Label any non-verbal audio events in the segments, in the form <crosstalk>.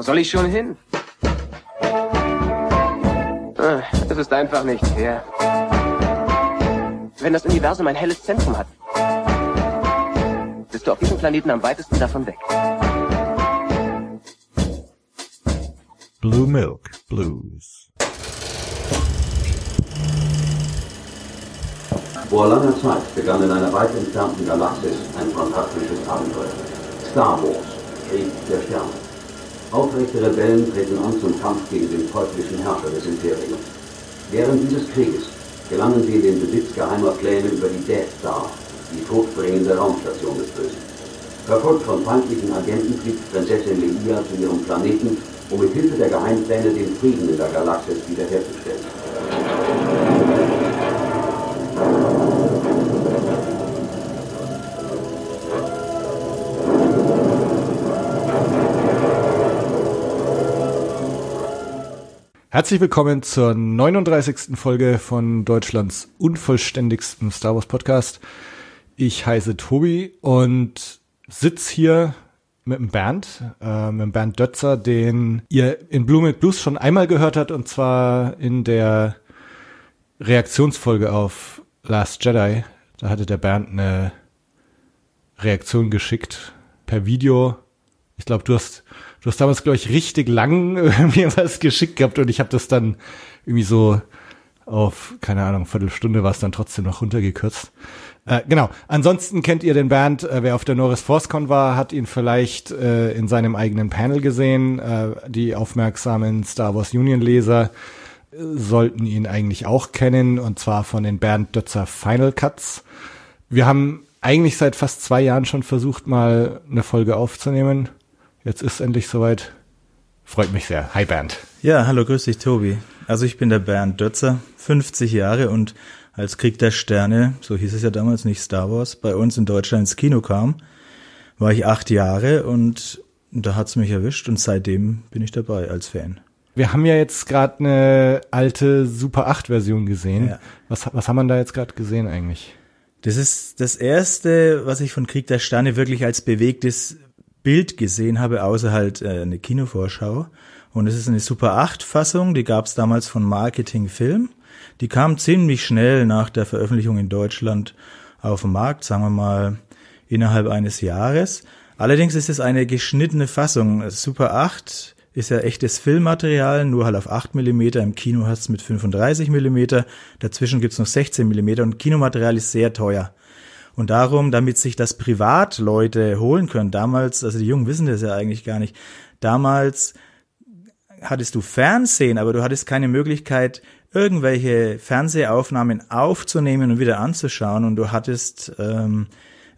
Wo soll ich schon hin? Ah, Es ist einfach nicht fair. Wenn das Universum ein helles Zentrum hat, bist du auf diesem Planeten am weitesten davon weg. Blue Milk Blues. Vor langer Zeit begann in einer weit entfernten Galaxis ein fantastisches Abenteuer. Star Wars, Krieg der Sterne. Aufrechte Rebellen treten an zum Kampf gegen den teuflischen Herrscher des Imperiums. Während dieses Krieges gelangen sie in den Besitz geheimer Pläne über die Death Star, die todbringende Raumstation des Bösen. Verfolgt von feindlichen Agenten fliegt Prinzessin Leia zu ihrem Planeten, um mit Hilfe der Geheimpläne den Frieden in der Galaxis wiederherzustellen. Herzlich willkommen zur 39. Folge von Deutschlands unvollständigstem Star Wars Podcast. Ich heiße Tobi und sitz hier mit dem Bernd, äh, mit dem Bernd Dötzer, den ihr in Blue mit Blues schon einmal gehört habt und zwar in der Reaktionsfolge auf Last Jedi. Da hatte der Bernd eine Reaktion geschickt per Video. Ich glaube, du hast du hast damals glaube ich richtig lang äh, <laughs> mir was geschickt gehabt und ich habe das dann irgendwie so auf keine Ahnung Viertelstunde war es dann trotzdem noch runtergekürzt. Äh, genau. Ansonsten kennt ihr den Bernd, äh, wer auf der Norris ForceCon war, hat ihn vielleicht äh, in seinem eigenen Panel gesehen. Äh, die aufmerksamen Star Wars Union Leser äh, sollten ihn eigentlich auch kennen und zwar von den Bernd Dötzer Final Cuts. Wir haben eigentlich seit fast zwei Jahren schon versucht, mal eine Folge aufzunehmen. Jetzt ist endlich soweit. Freut mich sehr. Hi Bernd. Ja, hallo, grüß dich, Tobi. Also ich bin der Bernd Dötzer, 50 Jahre und als Krieg der Sterne, so hieß es ja damals nicht Star Wars, bei uns in Deutschland ins Kino kam, war ich acht Jahre und da hat's mich erwischt und seitdem bin ich dabei als Fan. Wir haben ja jetzt gerade eine alte Super 8 Version gesehen. Ja. Was, was haben wir da jetzt gerade gesehen eigentlich? Das ist das erste, was ich von Krieg der Sterne wirklich als bewegtes Bild gesehen habe, außer halt äh, eine Kinovorschau. Und es ist eine Super 8 Fassung, die gab es damals von Marketing Film. Die kam ziemlich schnell nach der Veröffentlichung in Deutschland auf den Markt, sagen wir mal innerhalb eines Jahres. Allerdings ist es eine geschnittene Fassung. Super 8 ist ja echtes Filmmaterial, nur halt auf 8 mm. Im Kino hast mit 35 mm. Dazwischen gibt's noch 16 mm und Kinomaterial ist sehr teuer. Und darum, damit sich das Privatleute holen können, damals, also die Jungen wissen das ja eigentlich gar nicht, damals hattest du Fernsehen, aber du hattest keine Möglichkeit, irgendwelche Fernsehaufnahmen aufzunehmen und wieder anzuschauen. Und du hattest, ähm,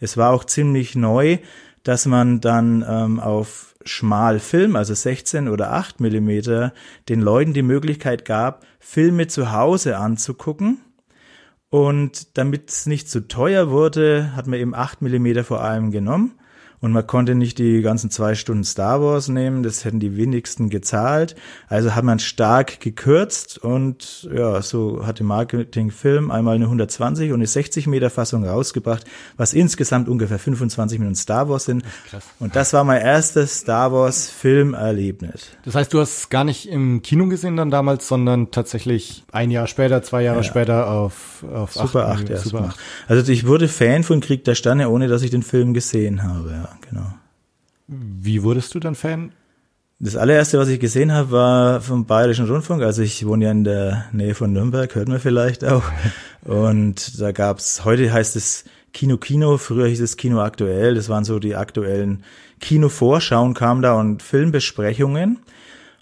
es war auch ziemlich neu, dass man dann ähm, auf Schmalfilm, also 16 oder 8 Millimeter, den Leuten die Möglichkeit gab, Filme zu Hause anzugucken. Und damit es nicht zu teuer wurde, hat man eben 8 Millimeter vor allem genommen. Und man konnte nicht die ganzen zwei Stunden Star Wars nehmen, das hätten die wenigsten gezahlt. Also hat man stark gekürzt und ja, so hatte Marketing Film einmal eine 120 und eine 60 Meter Fassung rausgebracht, was insgesamt ungefähr 25 Minuten Star Wars sind. Krass. Und das war mein erstes Star Wars Filmerlebnis. Das heißt, du hast es gar nicht im Kino gesehen dann damals, sondern tatsächlich ein Jahr später, zwei Jahre Ja. später auf, auf Super 8 8. erst Super mal. 8. Also ich wurde Fan von Krieg der Sterne, ohne dass ich den Film gesehen habe, ja, genau. Wie wurdest du dann Fan? Das allererste, was ich gesehen habe, war vom Bayerischen Rundfunk. Also ich wohne ja in der Nähe von Nürnberg, hört man vielleicht auch. <laughs> Und da gab's, heute heißt es Kino Kino, früher hieß es Kino Aktuell. Das waren so die aktuellen Kinovorschauen kamen da und Filmbesprechungen.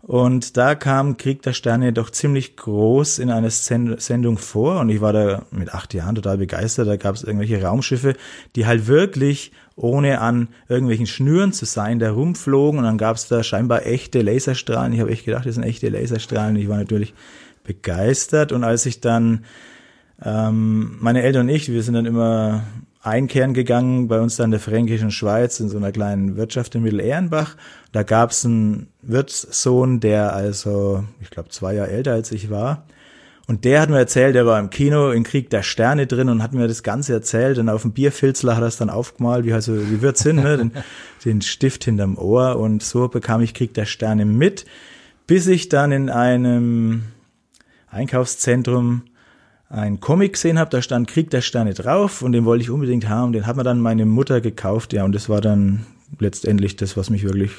Und da kam Krieg der Sterne doch ziemlich groß in einer Send Sendung vor. Und ich war da mit acht Jahren total begeistert. Da gab es irgendwelche Raumschiffe, die halt wirklich ohne an irgendwelchen Schnüren zu sein, da rumflogen. Und dann gab es da scheinbar echte Laserstrahlen. Ich habe echt gedacht, das sind echte Laserstrahlen. Ich war natürlich begeistert. Und als ich dann, ähm, meine Eltern und ich, wir sind dann immer einkehren gegangen, bei uns dann in der fränkischen Schweiz, in so einer kleinen Wirtschaft in Mittelehrenbach. Da gab's einen Wirtssohn, der also, ich glaube, zwei Jahre älter als ich war. Und der hat mir erzählt, der war im Kino in Krieg der Sterne drin und hat mir das Ganze erzählt. Und auf dem Bierfilzler hat er es dann aufgemalt, wie also wie wird's hin, ne? den, <laughs> den Stift hinterm Ohr. Und so bekam ich Krieg der Sterne mit, bis ich dann in einem Einkaufszentrum ein Comic gesehen habe, da stand Krieg der Sterne drauf und den wollte ich unbedingt haben. Den hat mir dann meine Mutter gekauft, ja, und das war dann letztendlich das, was mich wirklich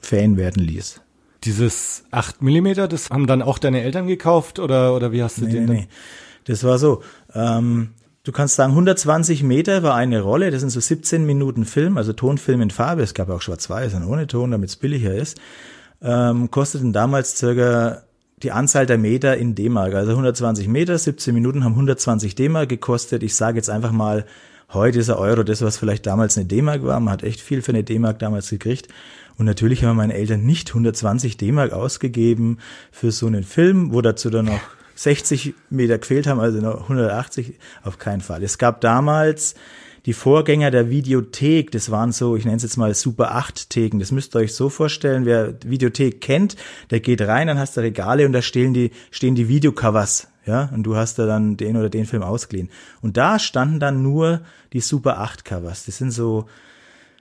Fan werden ließ. Dieses 8 Millimeter, das haben dann auch deine Eltern gekauft oder, oder wie hast du Nee, den nee, nee. Das war so. Ähm, du kannst sagen, 120 Meter war eine Rolle. Das sind so 17 Minuten Film, also Tonfilm in Farbe. Es gab auch schwarz-weiß und ohne Ton, damit es billiger ist. Ähm, kosteten damals circa die Anzahl der Meter in D-Mark. Also 120 Meter, 17 Minuten haben 120 D-Mark gekostet. Ich sage jetzt einfach mal, heute ist ein Euro das, was vielleicht damals eine D-Mark war. Man hat echt viel für eine D-Mark damals gekriegt. Und natürlich haben meine Eltern nicht 120 D-Mark ausgegeben für so einen Film, wo dazu dann noch 60 Meter gefehlt haben, also noch 180 auf keinen Fall. Es gab damals die Vorgänger der Videothek, das waren so, ich nenne es jetzt mal Super 8 Theken. Das müsst ihr euch so vorstellen, wer Videothek kennt, der geht rein, dann hast du Regale und da stehen die, stehen die Videocovers, ja, und du hast da dann den oder den Film ausgeliehen. Und da standen dann nur die Super 8 Covers. Das sind so,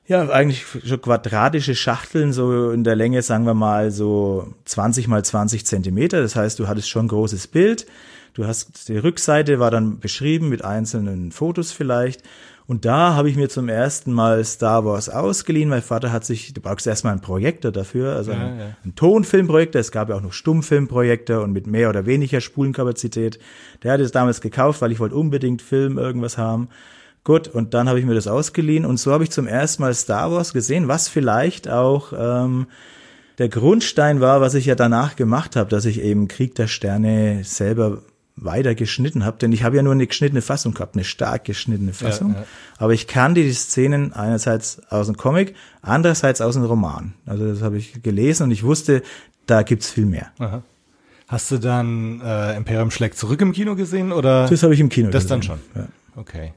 ja, eigentlich schon quadratische Schachteln, so in der Länge, sagen wir mal, so 20 mal 20 Zentimeter. Das heißt, du hattest schon ein großes Bild. Du hast, die Rückseite war dann beschrieben mit einzelnen Fotos vielleicht. Und da habe ich mir zum ersten Mal Star Wars ausgeliehen. Mein Vater hat sich, du brauchst erstmal einen Projektor dafür, also Ja, einen, ja. einen Tonfilmprojektor. Es gab ja auch noch Stummfilmprojektor und mit mehr oder weniger Spulenkapazität. Der hat es damals gekauft, weil ich wollte unbedingt Film irgendwas haben. Gut, und dann habe ich mir das ausgeliehen und so habe ich zum ersten Mal Star Wars gesehen, was vielleicht auch ähm, der Grundstein war, was ich ja danach gemacht habe, dass ich eben Krieg der Sterne selber weiter geschnitten habe, denn ich habe ja nur eine geschnittene Fassung gehabt, eine stark geschnittene Fassung. ja. Aber ich kannte die Szenen einerseits aus dem Comic, andererseits aus dem Roman. Also das habe ich gelesen und ich wusste, da gibt's viel mehr. Aha. Hast du dann äh, Imperium schlägt zurück im Kino gesehen oder? Das habe ich im Kino Das gesehen. dann schon. Ja. Okay.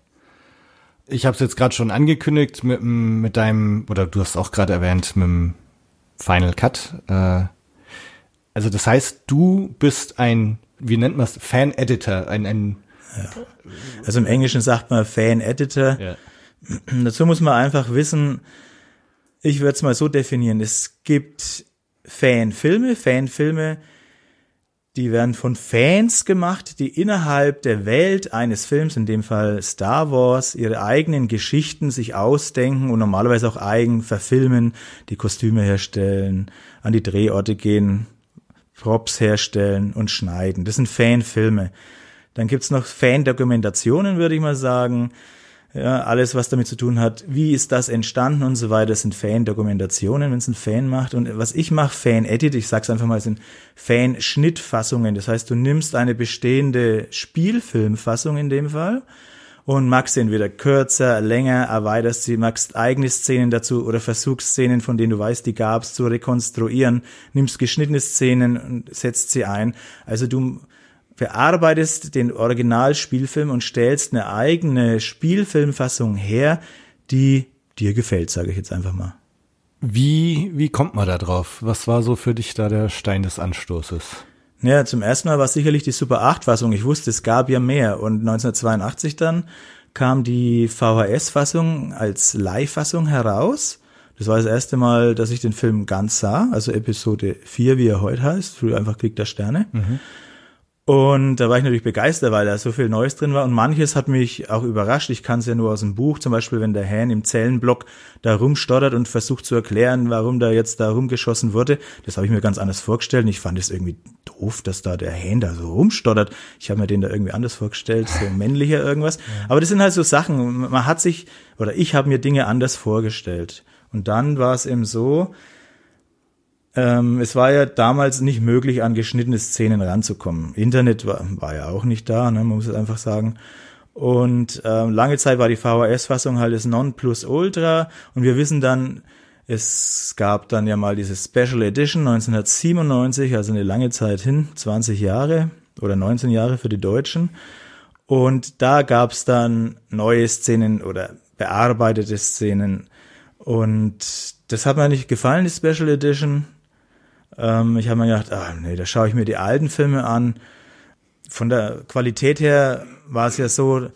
Ich habe es jetzt gerade schon angekündigt mit, mit deinem, oder du hast auch gerade erwähnt, mit dem Final Cut. Äh, also das heißt, du bist ein, wie nennt man es, Fan-Editor, ein, ein Also im Englischen sagt man Fan-Editor. ja. <clears throat> Dazu muss man einfach wissen, ich würde es mal so definieren, es gibt Fanfilme, Fanfilme, die werden von Fans gemacht, die innerhalb der Welt eines Films, in dem Fall Star Wars, ihre eigenen Geschichten sich ausdenken und normalerweise auch eigen verfilmen, die Kostüme herstellen, an die Drehorte gehen, Props herstellen und schneiden. Das sind Fanfilme. Dann gibt's noch Fan-Dokumentationen, würde ich mal sagen. Ja, alles, was damit zu tun hat, wie ist das entstanden und so weiter, sind Fan-Dokumentationen, wenn es ein Fan macht. Und was ich mache, Fan-Edit, ich sag's einfach mal, sind Fan-Schnittfassungen. Das heißt, du nimmst eine bestehende Spielfilmfassung in dem Fall und machst sie entweder kürzer, länger, erweiterst sie, machst eigene Szenen dazu oder versuchst Szenen, von denen du weißt, die gab's, zu rekonstruieren, nimmst geschnittene Szenen und setzt sie ein. Also du bearbeitest den Originalspielfilm und stellst eine eigene Spielfilmfassung her, die dir gefällt, sage ich jetzt einfach mal. Wie, wie kommt man da drauf? Was war so für dich da der Stein des Anstoßes? Ja, zum ersten Mal war es sicherlich die Super 8-Fassung. Ich wusste, es gab ja mehr. Und 1982 dann kam die VHS-Fassung als Live-Fassung heraus. Das war das erste Mal, dass ich den Film ganz sah, also Episode 4, wie er heute heißt, früher einfach Krieg der Sterne. Und da war ich natürlich begeistert, weil da so viel Neues drin war. Und manches hat mich auch überrascht. Ich kann es ja nur aus dem Buch, zum Beispiel, wenn der Han im Zellenblock da rumstottert und versucht zu erklären, warum da jetzt da rumgeschossen wurde. Das habe ich mir ganz anders vorgestellt. Und ich fand es irgendwie doof, dass da der Han da so rumstottert. Ich habe mir den da irgendwie anders vorgestellt, so männlicher irgendwas. Aber das sind halt so Sachen. Man hat sich, oder ich habe mir Dinge anders vorgestellt. Und dann war es eben so, ähm, es war ja damals nicht möglich, an geschnittene Szenen ranzukommen. Internet war, war ja auch nicht da, ne, man muss es einfach sagen. Und ähm, lange Zeit war die VHS-Fassung halt das Nonplusultra. Und wir wissen dann, es gab dann ja mal diese Special Edition 1997, also eine lange Zeit hin, 20 Jahre oder 19 Jahre für die Deutschen. Und da gab's dann neue Szenen oder bearbeitete Szenen. Und das hat mir nicht gefallen, die Special Edition. Ähm, ich habe mir gedacht, ah, nee, da schaue ich mir die alten Filme an. von der Qualität her war es ja so,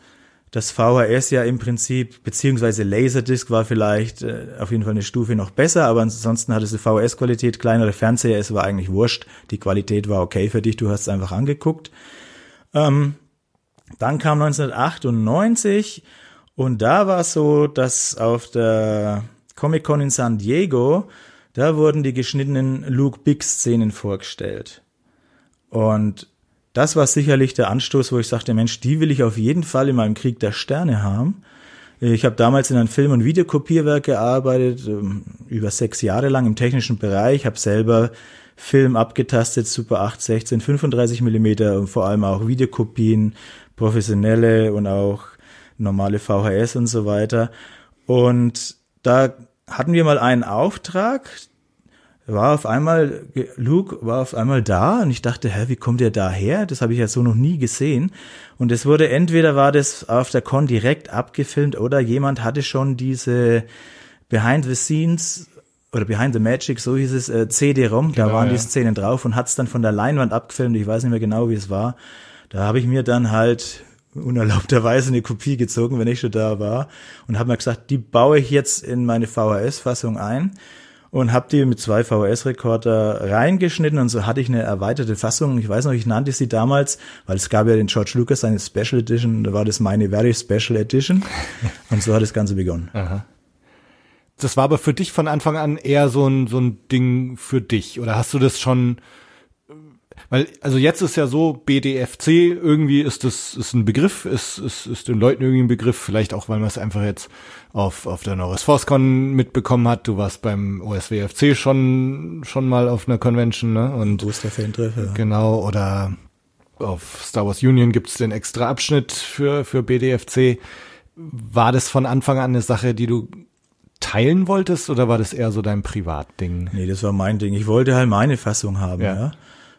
dass VHS ja im Prinzip, beziehungsweise Laserdisc war vielleicht äh, auf jeden Fall eine Stufe noch besser, aber ansonsten hatte es eine VHS-Qualität, kleinere Fernseher, es war eigentlich wurscht. Die Qualität war okay für dich, du hast es einfach angeguckt. Ähm, dann kam 1998 und da war es so, dass auf der Comic Con in San Diego, da wurden die geschnittenen Luke Big Szenen vorgestellt. Und das war sicherlich der Anstoß, wo ich sagte, Mensch, die will ich auf jeden Fall in meinem Krieg der Sterne haben. Ich habe damals in einem Film- und Videokopierwerk gearbeitet, ähm, über sechs Jahre lang im technischen Bereich, habe selber Film abgetastet, Super 8, 16, 35 Millimeter und vor allem auch Videokopien, professionelle und auch normale VHS und so weiter. Und da hatten wir mal einen Auftrag, war auf einmal, Luke war auf einmal da und ich dachte, hä, wie kommt der da her? Das habe ich ja so noch nie gesehen. Und es wurde, entweder war das auf der Con direkt abgefilmt oder jemand hatte schon diese Behind the Scenes oder Behind the Magic, so hieß es, äh, CD-ROM, da genau, waren die Szenen drauf und hat es dann von der Leinwand abgefilmt, ich weiß nicht mehr genau, wie es war. Da habe ich mir dann halt unerlaubterweise eine Kopie gezogen, wenn ich schon da war und habe mir gesagt, die baue ich jetzt in meine VHS-Fassung ein und habe die mit zwei VHS-Rekorder reingeschnitten und so hatte ich eine erweiterte Fassung. Ich weiß noch, ich nannte sie damals, weil es gab ja den George Lucas seine Special Edition, da war das meine Very Special Edition <laughs> und so hat das Ganze begonnen. Aha. Das war aber für dich von Anfang an eher so ein, so ein Ding für dich oder hast du das schon weil, also jetzt ist ja so, BDFC, irgendwie ist das, ist ein Begriff, ist, ist, ist den Leuten irgendwie ein Begriff, vielleicht auch, weil man es einfach jetzt auf, auf der Norris ForceCon mitbekommen hat. Du warst beim OSWFC schon, schon mal auf einer Convention, ne? Und Booster-Fan-Treff, ja. Genau, oder auf Star Wars Union gibt's den extra Abschnitt für, für BDFC. War das von Anfang an eine Sache, die du teilen wolltest oder war das eher so dein Privatding? Nee, das war mein Ding. Ich wollte halt meine Fassung haben, ja. ja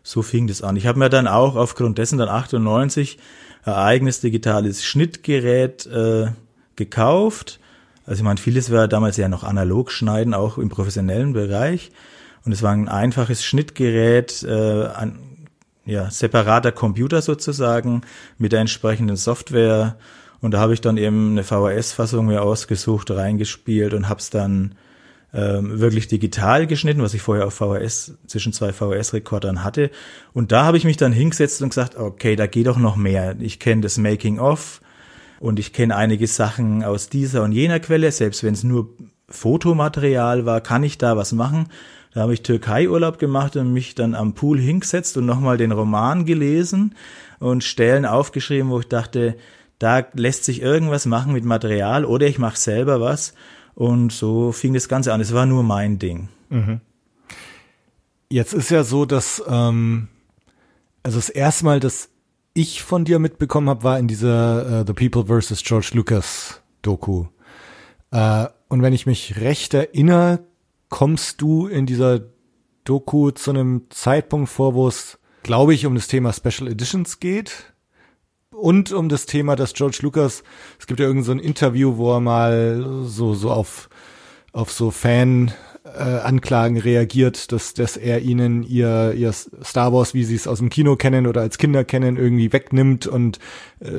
so fing das an. Ich habe mir dann auch aufgrund dessen dann 98 ein eigenes digitales Schnittgerät äh, gekauft. Also ich meine, vieles war damals ja noch analog schneiden, auch im professionellen Bereich. Und es war ein einfaches Schnittgerät, äh, ein ja, separater Computer sozusagen mit der entsprechenden Software. Und da habe ich dann eben eine VHS-Fassung mir ausgesucht, reingespielt und habe es dann ähm, wirklich digital geschnitten, was ich vorher auf VHS zwischen zwei VHS-Rekordern hatte. Und da habe ich mich dann hingesetzt und gesagt, okay, da geht doch noch mehr. Ich kenne das Making of und ich kenne einige Sachen aus dieser und jener Quelle, selbst wenn es nur Fotomaterial war, kann ich da was machen. Da habe ich Türkei-Urlaub gemacht und mich dann am Pool hingesetzt und nochmal den Roman gelesen und Stellen aufgeschrieben, wo ich dachte, da lässt sich irgendwas machen mit Material oder ich mache selber was. Und so fing das Ganze an. Es war nur mein Ding. Mhm. Jetzt ist ja so, dass ähm, also das erste Mal, dass ich von dir mitbekommen habe, war in dieser uh, The People vs. George Lucas Doku. Uh, und wenn ich mich recht erinnere, kommst du in dieser Doku zu einem Zeitpunkt vor, wo es, glaube ich, um das Thema Special Editions geht und um das Thema, dass George Lucas, es gibt ja irgendein so Interview, wo er mal so, so auf, auf so Fan, äh, Anklagen reagiert, dass, dass er ihnen ihr, ihr Star Wars, wie sie es aus dem Kino kennen oder als Kinder kennen, irgendwie wegnimmt und äh,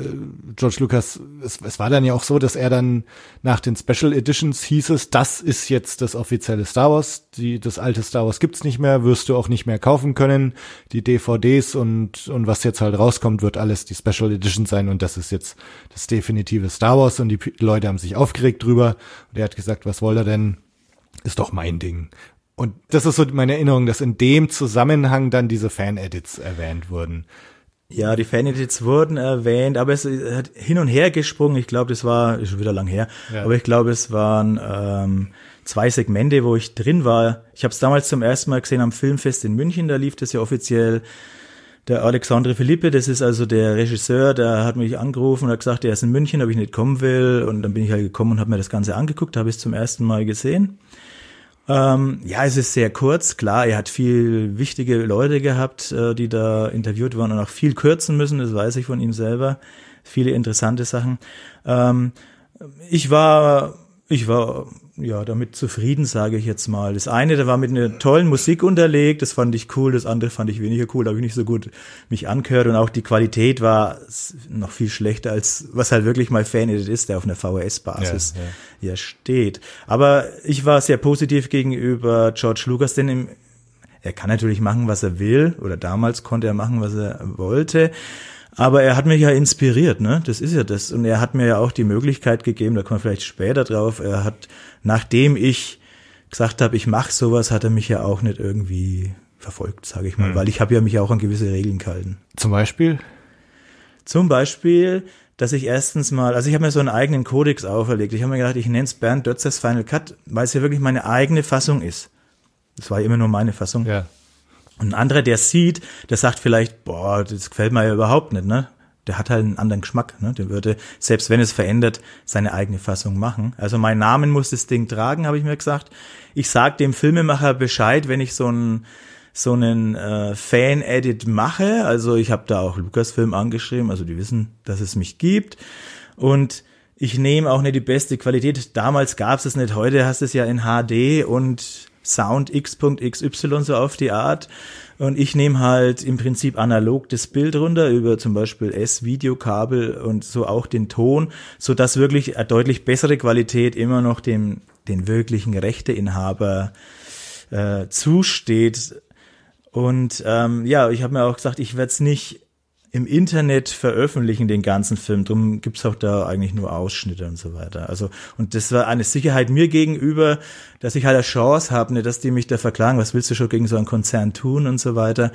George Lucas, es, es war dann ja auch so, dass er dann nach den Special Editions hieß es, das ist jetzt das offizielle Star Wars, die, das alte Star Wars gibt's nicht mehr, wirst du auch nicht mehr kaufen können, die DVDs und, und was jetzt halt rauskommt, wird alles die Special Edition sein und das ist jetzt das definitive Star Wars und die Leute haben sich aufgeregt drüber. Und er hat gesagt, was soll er denn ist doch mein Ding. Und das ist so meine Erinnerung, dass in dem Zusammenhang dann diese Fan-Edits erwähnt wurden. Ja, die Fan-Edits wurden erwähnt, aber es hat hin und her gesprungen. Ich glaube, das war ist schon wieder lang her, ja. aber ich glaube, es waren ähm, zwei Segmente, wo ich drin war. Ich habe es damals zum ersten Mal gesehen am Filmfest in München. Da lief das ja offiziell. Der Alexandre Philippe, das ist also der Regisseur, der hat mich angerufen und hat gesagt, er ist in München, ob ich nicht kommen will. Und dann bin ich halt gekommen und habe mir das Ganze angeguckt, habe es zum ersten Mal gesehen. Ähm, ja, es ist sehr kurz. Klar, er hat viel wichtige Leute gehabt, äh, die da interviewt waren und auch viel kürzen müssen. Das weiß ich von ihm selber. Viele interessante Sachen. Ähm, ich war, ich war ja, damit zufrieden, sage ich jetzt mal. Das eine, da war mit einer tollen Musik unterlegt, das fand ich cool, das andere fand ich weniger cool, da habe ich nicht so gut mich angehört und auch die Qualität war noch viel schlechter als was halt wirklich mal Fan-Edit ist, der auf einer VHS-Basis ja, ja. ja, steht. Aber ich war sehr positiv gegenüber George Lucas, denn im, er kann natürlich machen, was er will, oder damals konnte er machen, was er wollte. Aber er hat mich ja inspiriert, ne? Das ist ja das. Und er hat mir ja auch die Möglichkeit gegeben, da kommen wir vielleicht später drauf. Er hat, nachdem ich gesagt habe, ich mache sowas, hat er mich ja auch nicht irgendwie verfolgt, sage ich mal, mhm. weil ich habe ja mich auch an gewisse Regeln gehalten. Zum Beispiel? Zum Beispiel, dass ich erstens mal, also ich habe mir so einen eigenen Kodex auferlegt. Ich habe mir gedacht, ich nenne es Bernd Dötzers Final Cut, weil es ja wirklich meine eigene Fassung ist. Das war immer nur meine Fassung. Ja. Und ein anderer, der sieht, der sagt vielleicht, boah, das gefällt mir ja überhaupt nicht, ne? Der hat halt einen anderen Geschmack, ne? Der würde, selbst wenn es verändert, seine eigene Fassung machen. Also mein Namen muss das Ding tragen, habe ich mir gesagt. Ich sag dem Filmemacher Bescheid, wenn ich so einen so einen äh, Fan-Edit mache. Also ich habe da auch Lucasfilm angeschrieben, also die wissen, dass es mich gibt. Und ich nehme auch nicht die beste Qualität. Damals gab es es nicht, heute hast du es ja in HD und Sound X.xy so auf die Art. Und ich nehme halt im Prinzip analog das Bild runter über zum Beispiel S-Videokabel und so auch den Ton, so dass wirklich eine deutlich bessere Qualität immer noch dem den wirklichen Rechteinhaber äh, zusteht. Und ähm, ja, ich habe mir auch gesagt, ich werde es nicht im Internet veröffentlichen den ganzen Film. Drum gibt's auch da eigentlich nur Ausschnitte und so weiter. Also, und das war eine Sicherheit mir gegenüber, dass ich halt eine Chance habe, nicht, dass die mich da verklagen, was willst du schon gegen so einen Konzern tun und so weiter.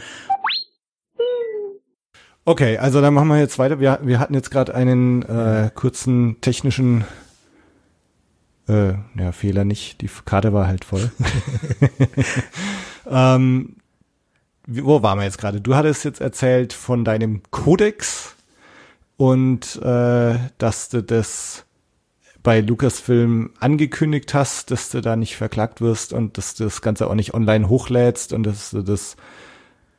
Okay, also dann machen wir jetzt weiter. Wir, wir hatten jetzt gerade einen äh, kurzen technischen äh, ja, Fehler nicht. Die Karte war halt voll. <laughs> <laughs> ähm, wo waren wir jetzt gerade? Du hattest jetzt erzählt von deinem Kodex und äh, dass du das bei Lucasfilm angekündigt hast, dass du da nicht verklagt wirst und dass du das Ganze auch nicht online hochlädst und dass du das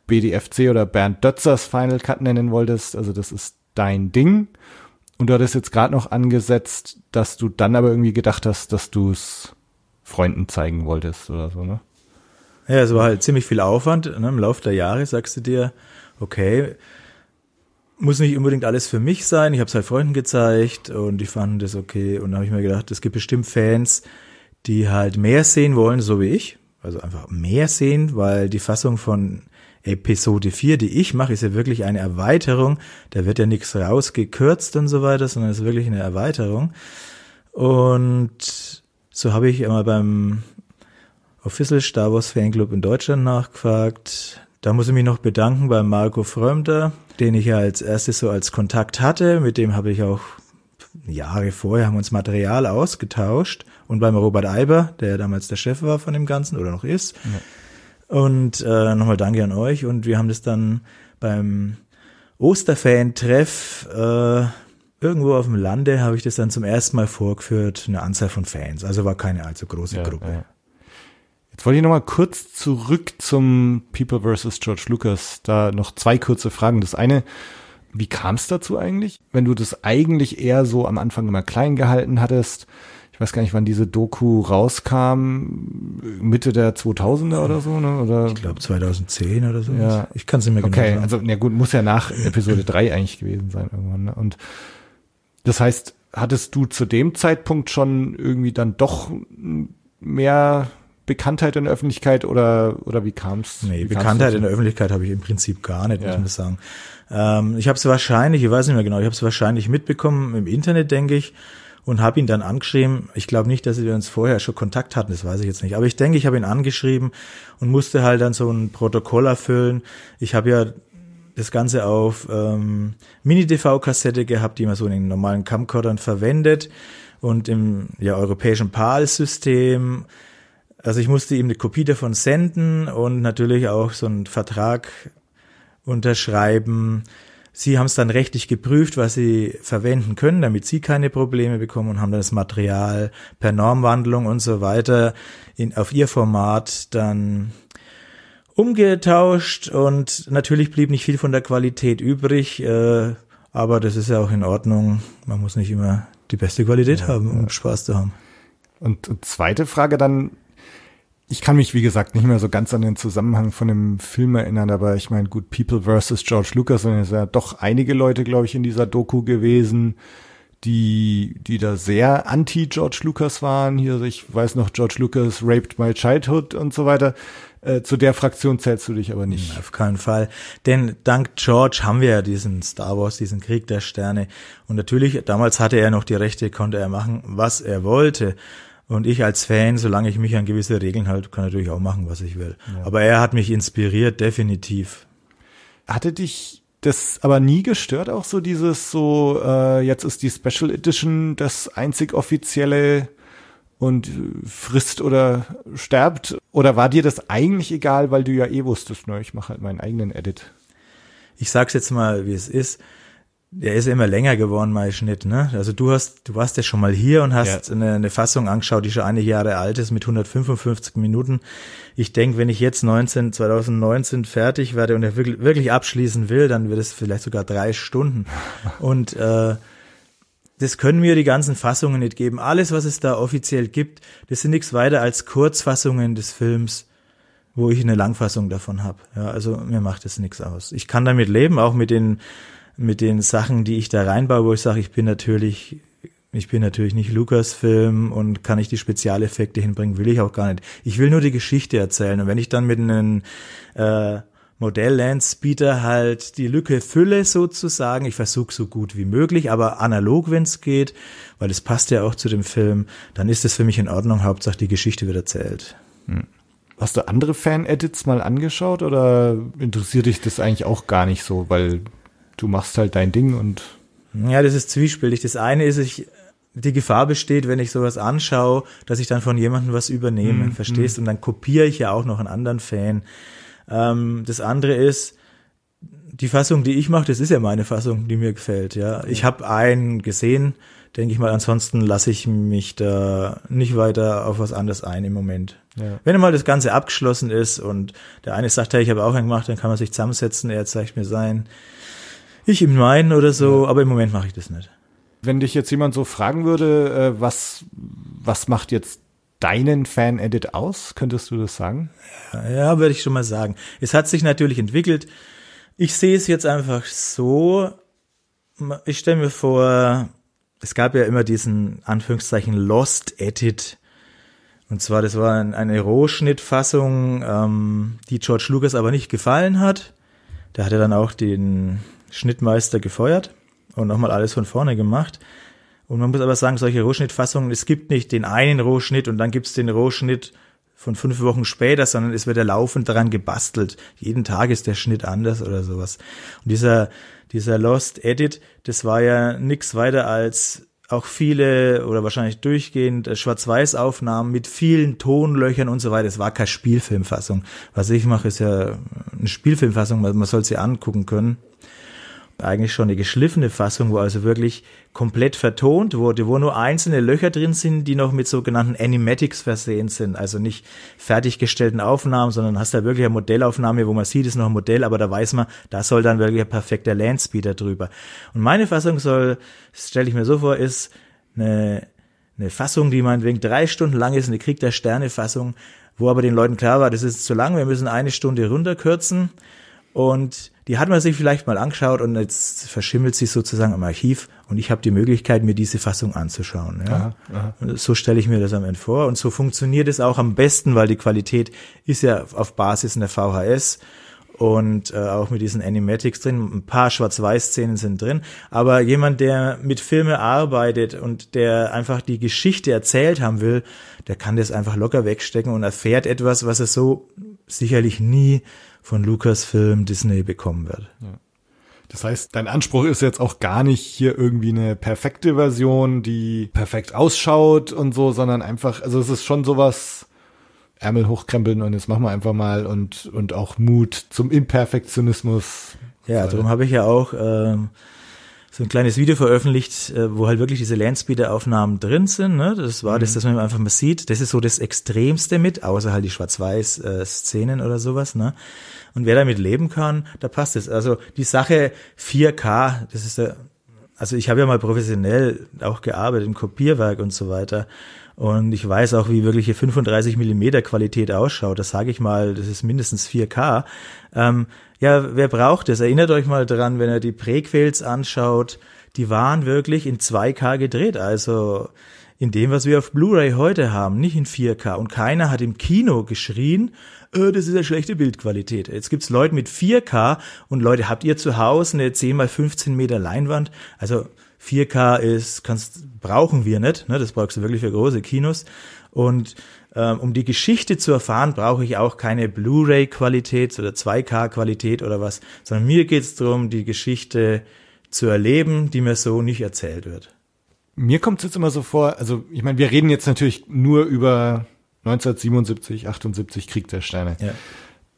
BDFC oder Bernd Dötzers Final Cut nennen wolltest. Also das ist dein Ding. Und du hattest jetzt gerade noch angesetzt, dass du dann aber irgendwie gedacht hast, dass du es Freunden zeigen wolltest oder so, ne? Ja, es war halt ziemlich viel Aufwand. Ne? Im Laufe der Jahre sagst du dir, okay, muss nicht unbedingt alles für mich sein. Ich habe es halt Freunden gezeigt und die fanden das okay. Und dann habe ich mir gedacht, es gibt bestimmt Fans, die halt mehr sehen wollen, so wie ich. Also einfach mehr sehen, weil die Fassung von Episode 4, die ich mache, ist ja wirklich eine Erweiterung. Da wird ja nichts rausgekürzt und so weiter, sondern es ist wirklich eine Erweiterung. Und so habe ich immer beim Official Star Wars Fanclub in Deutschland nachgefragt. Da muss ich mich noch bedanken bei Marco Frömter, den ich ja als erstes so als Kontakt hatte. Mit dem habe ich auch Jahre vorher haben uns Material ausgetauscht. Und beim Robert Eiber, der damals der Chef war von dem Ganzen oder noch ist. Ja. Und äh, nochmal danke an euch. Und wir haben das dann beim Osterfan-Treff äh, irgendwo auf dem Lande habe ich das dann zum ersten Mal vorgeführt, eine Anzahl von Fans. Also war keine allzu große ja, Gruppe. Ja. Jetzt wollte ich nochmal kurz zurück zum People vs. George Lucas. Da noch zwei kurze Fragen. Das eine, wie kam es dazu eigentlich? Wenn du das eigentlich eher so am Anfang immer klein gehalten hattest, ich weiß gar nicht, wann diese Doku rauskam, Mitte der 2000er oder so, ne? Oder? Ich glaube 2010 oder so. Ja. Ich kann es nicht mehr genau okay, sagen. Okay, also na gut, muss ja nach Episode 3 eigentlich gewesen sein irgendwann. Ne? Und das heißt, hattest du zu dem Zeitpunkt schon irgendwie dann doch mehr Bekanntheit in der Öffentlichkeit oder, oder wie kam es? Nee, Bekanntheit in der Öffentlichkeit habe ich im Prinzip gar nicht, ja. muss man sagen. Ähm, ich habe es wahrscheinlich, ich weiß nicht mehr genau, ich habe es wahrscheinlich mitbekommen im Internet, denke ich, und habe ihn dann angeschrieben. Ich glaube nicht, dass wir uns vorher schon Kontakt hatten, das weiß ich jetzt nicht. Aber ich denke, ich habe ihn angeschrieben und musste halt dann so ein Protokoll erfüllen. Ich habe ja das Ganze auf ähm, Mini-DV-Kassette gehabt, die man so in den normalen Camcordern verwendet und im ja, europäischen PAL-System also ich musste ihm eine Kopie davon senden und natürlich auch so einen Vertrag unterschreiben. Sie haben es dann rechtlich geprüft, was sie verwenden können, damit sie keine Probleme bekommen und haben das Material per Normwandlung und so weiter in, auf ihr Format dann umgetauscht und natürlich blieb nicht viel von der Qualität übrig, äh, aber das ist ja auch in Ordnung. Man muss nicht immer die beste Qualität ja, haben, um ja. Spaß zu haben. Und zweite Frage dann, ich kann mich, wie gesagt, nicht mehr so ganz an den Zusammenhang von dem Film erinnern, aber ich meine, gut, People versus George Lucas, und es sind ja doch einige Leute, glaube ich, in dieser Doku gewesen, die, die da sehr anti-George Lucas waren. Hier, ich weiß noch, George Lucas raped my childhood und so weiter. Äh, zu der Fraktion zählst du dich aber nicht. Auf keinen Fall. Denn dank George haben wir ja diesen Star Wars, diesen Krieg der Sterne. Und natürlich, damals hatte er noch die Rechte, konnte er machen, was er wollte. Und ich als Fan, solange ich mich an gewisse Regeln halte, kann natürlich auch machen, was ich will. Ja. Aber er hat mich inspiriert, definitiv. Hatte dich das aber nie gestört, auch so dieses so, äh, jetzt ist die Special Edition das einzig offizielle und frisst oder sterbt? Oder war dir das eigentlich egal, weil du ja eh wusstest, ne, ich mache halt meinen eigenen Edit? Ich sag's jetzt mal, wie es ist. Der ist ja immer länger geworden, mein Schnitt, ne? Also du hast, du warst ja schon mal hier und hast ja. eine, eine, Fassung angeschaut, die schon einige Jahre alt ist mit 155 Minuten. Ich denke, wenn ich jetzt 19, 2019 fertig werde und er wirklich, wirklich abschließen will, dann wird es vielleicht sogar drei Stunden. <laughs> Und äh, das können mir die ganzen Fassungen nicht geben. Alles, was es da offiziell gibt, das sind nichts weiter als Kurzfassungen des Films, wo ich eine Langfassung davon habe. Ja, also mir macht das nichts aus. Ich kann damit leben, auch mit den mit den Sachen, die ich da reinbaue, wo ich sage, ich bin natürlich, ich bin natürlich nicht Lukas-Film und kann ich die Spezialeffekte hinbringen, will ich auch gar nicht. Ich will nur die Geschichte erzählen. Und wenn ich dann mit einem äh, Modell Landspeeder halt die Lücke fülle sozusagen, ich versuche so gut wie möglich, aber analog, wenn es geht, weil es passt ja auch zu dem Film, dann ist es für mich in Ordnung, Hauptsache die Geschichte wird erzählt. Hm. Hast du andere Fan-Edits mal angeschaut oder interessiert dich das eigentlich auch gar nicht so, weil du machst halt dein Ding und. Ja, das ist zwiespältig. Das eine ist, ich, die Gefahr besteht, wenn ich sowas anschaue, dass ich dann von jemandem was übernehme, mm, verstehst? Und dann kopiere ich ja auch noch einen anderen Fan. Ähm, das andere ist, die Fassung, die ich mache, das ist ja meine Fassung, die mir gefällt. Ja, ich habe einen gesehen, denke ich mal. Ansonsten lasse ich mich da nicht weiter auf was anderes ein im Moment. Ja. Wenn mal das Ganze abgeschlossen ist und der eine sagt, hey, ich habe auch einen gemacht, dann kann man sich zusammensetzen. Er zeigt mir sein ich im meinen oder so, aber im Moment mache ich das nicht. Wenn dich jetzt jemand so fragen würde, äh, was, was macht jetzt deinen Fan-Edit aus? Könntest du das sagen? Ja, ja, würde ich schon mal sagen. Es hat sich natürlich entwickelt. Ich sehe es jetzt einfach so. Ich stelle mir vor, es gab ja immer diesen Anführungszeichen Lost Edit. Und zwar, das war eine Rohschnittfassung, ähm, die George Lucas aber nicht gefallen hat. Da hat er dann auch den Schnittmeister gefeuert und nochmal alles von vorne gemacht. Und man muss aber sagen, solche Rohschnittfassungen, es gibt nicht den einen Rohschnitt und dann gibt's den Rohschnitt von fünf Wochen später, sondern es wird ja laufend daran gebastelt. Jeden Tag ist der Schnitt anders oder sowas. Und dieser, dieser Lost Edit, das war ja nix weiter als auch viele oder wahrscheinlich durchgehend Schwarz-Weiß-Aufnahmen mit vielen Tonlöchern und so weiter. Es war keine Spielfilmfassung. Was ich mache, ist ja eine Spielfilmfassung, man soll sie angucken können eigentlich schon eine geschliffene Fassung, wo also wirklich komplett vertont wurde, wo nur einzelne Löcher drin sind, die noch mit sogenannten Animatics versehen sind. Also nicht fertiggestellten Aufnahmen, sondern hast da wirklich eine Modellaufnahme, wo man sieht, ist noch ein Modell, aber da weiß man, da soll dann wirklich ein perfekter Landspeeder drüber. Und meine Fassung soll, stelle ich mir so vor, ist eine, eine Fassung, die meinetwegen drei Stunden lang ist, eine Krieg der Sterne Fassung, wo aber den Leuten klar war, das ist zu lang, wir müssen eine Stunde runterkürzen und die hat man sich vielleicht mal angeschaut und jetzt verschimmelt sie sozusagen im Archiv und ich habe die Möglichkeit, mir diese Fassung anzuschauen. Ja. Aha, aha. So stelle ich mir das am Ende vor und so funktioniert es auch am besten, weil die Qualität ist ja auf Basis einer VHS und äh, auch mit diesen Animatics drin. Ein paar Schwarz-Weiß-Szenen sind drin. Aber jemand, der mit Filme arbeitet und der einfach die Geschichte erzählt haben will, der kann das einfach locker wegstecken und erfährt etwas, was er so sicherlich nie von Lucasfilm Disney bekommen wird. Ja. Das heißt, dein Anspruch ist jetzt auch gar nicht hier irgendwie eine perfekte Version, die perfekt ausschaut und so, sondern einfach, also es ist schon sowas, Ärmel hochkrempeln und jetzt machen wir einfach mal und, und auch Mut zum Imperfektionismus. Ja, darum habe ich ja auch ähm, so ein kleines Video veröffentlicht, äh, wo halt wirklich diese Landspeeder-Aufnahmen drin sind. Ne? Das war mhm. das, dass man einfach mal sieht. Das ist so das Extremste mit, außer halt die Schwarz-Weiß-Szenen oder sowas. Ne? Und wer damit leben kann, da passt es. Also die Sache 4K, das ist ja, also ich habe ja mal professionell auch gearbeitet im Kopierwerk und so weiter. Und ich weiß auch, wie wirkliche 35 Millimeter Qualität ausschaut. Das sage ich mal, das ist mindestens 4K. Ähm, ja, wer braucht es? Erinnert euch mal dran, wenn ihr die Prequels anschaut, die waren wirklich in 2K gedreht. Also in dem, was wir auf Blu-ray heute haben, nicht in 4K. Und keiner hat im Kino geschrien, äh, das ist eine schlechte Bildqualität. Jetzt gibt's Leute mit 4K und Leute, habt ihr zu Hause eine 10 mal 15 Meter Leinwand? Also 4K ist, kannst, brauchen wir nicht, ne? das brauchst du wirklich für große Kinos. Und ähm, um die Geschichte zu erfahren, brauche ich auch keine Blu-ray-Qualität oder 2K-Qualität oder was, sondern mir geht's darum, die Geschichte zu erleben, die mir so nicht erzählt wird. Mir kommt es jetzt immer so vor, also ich meine, wir reden jetzt natürlich nur über 1977, 78 Krieg der Sterne. Ja.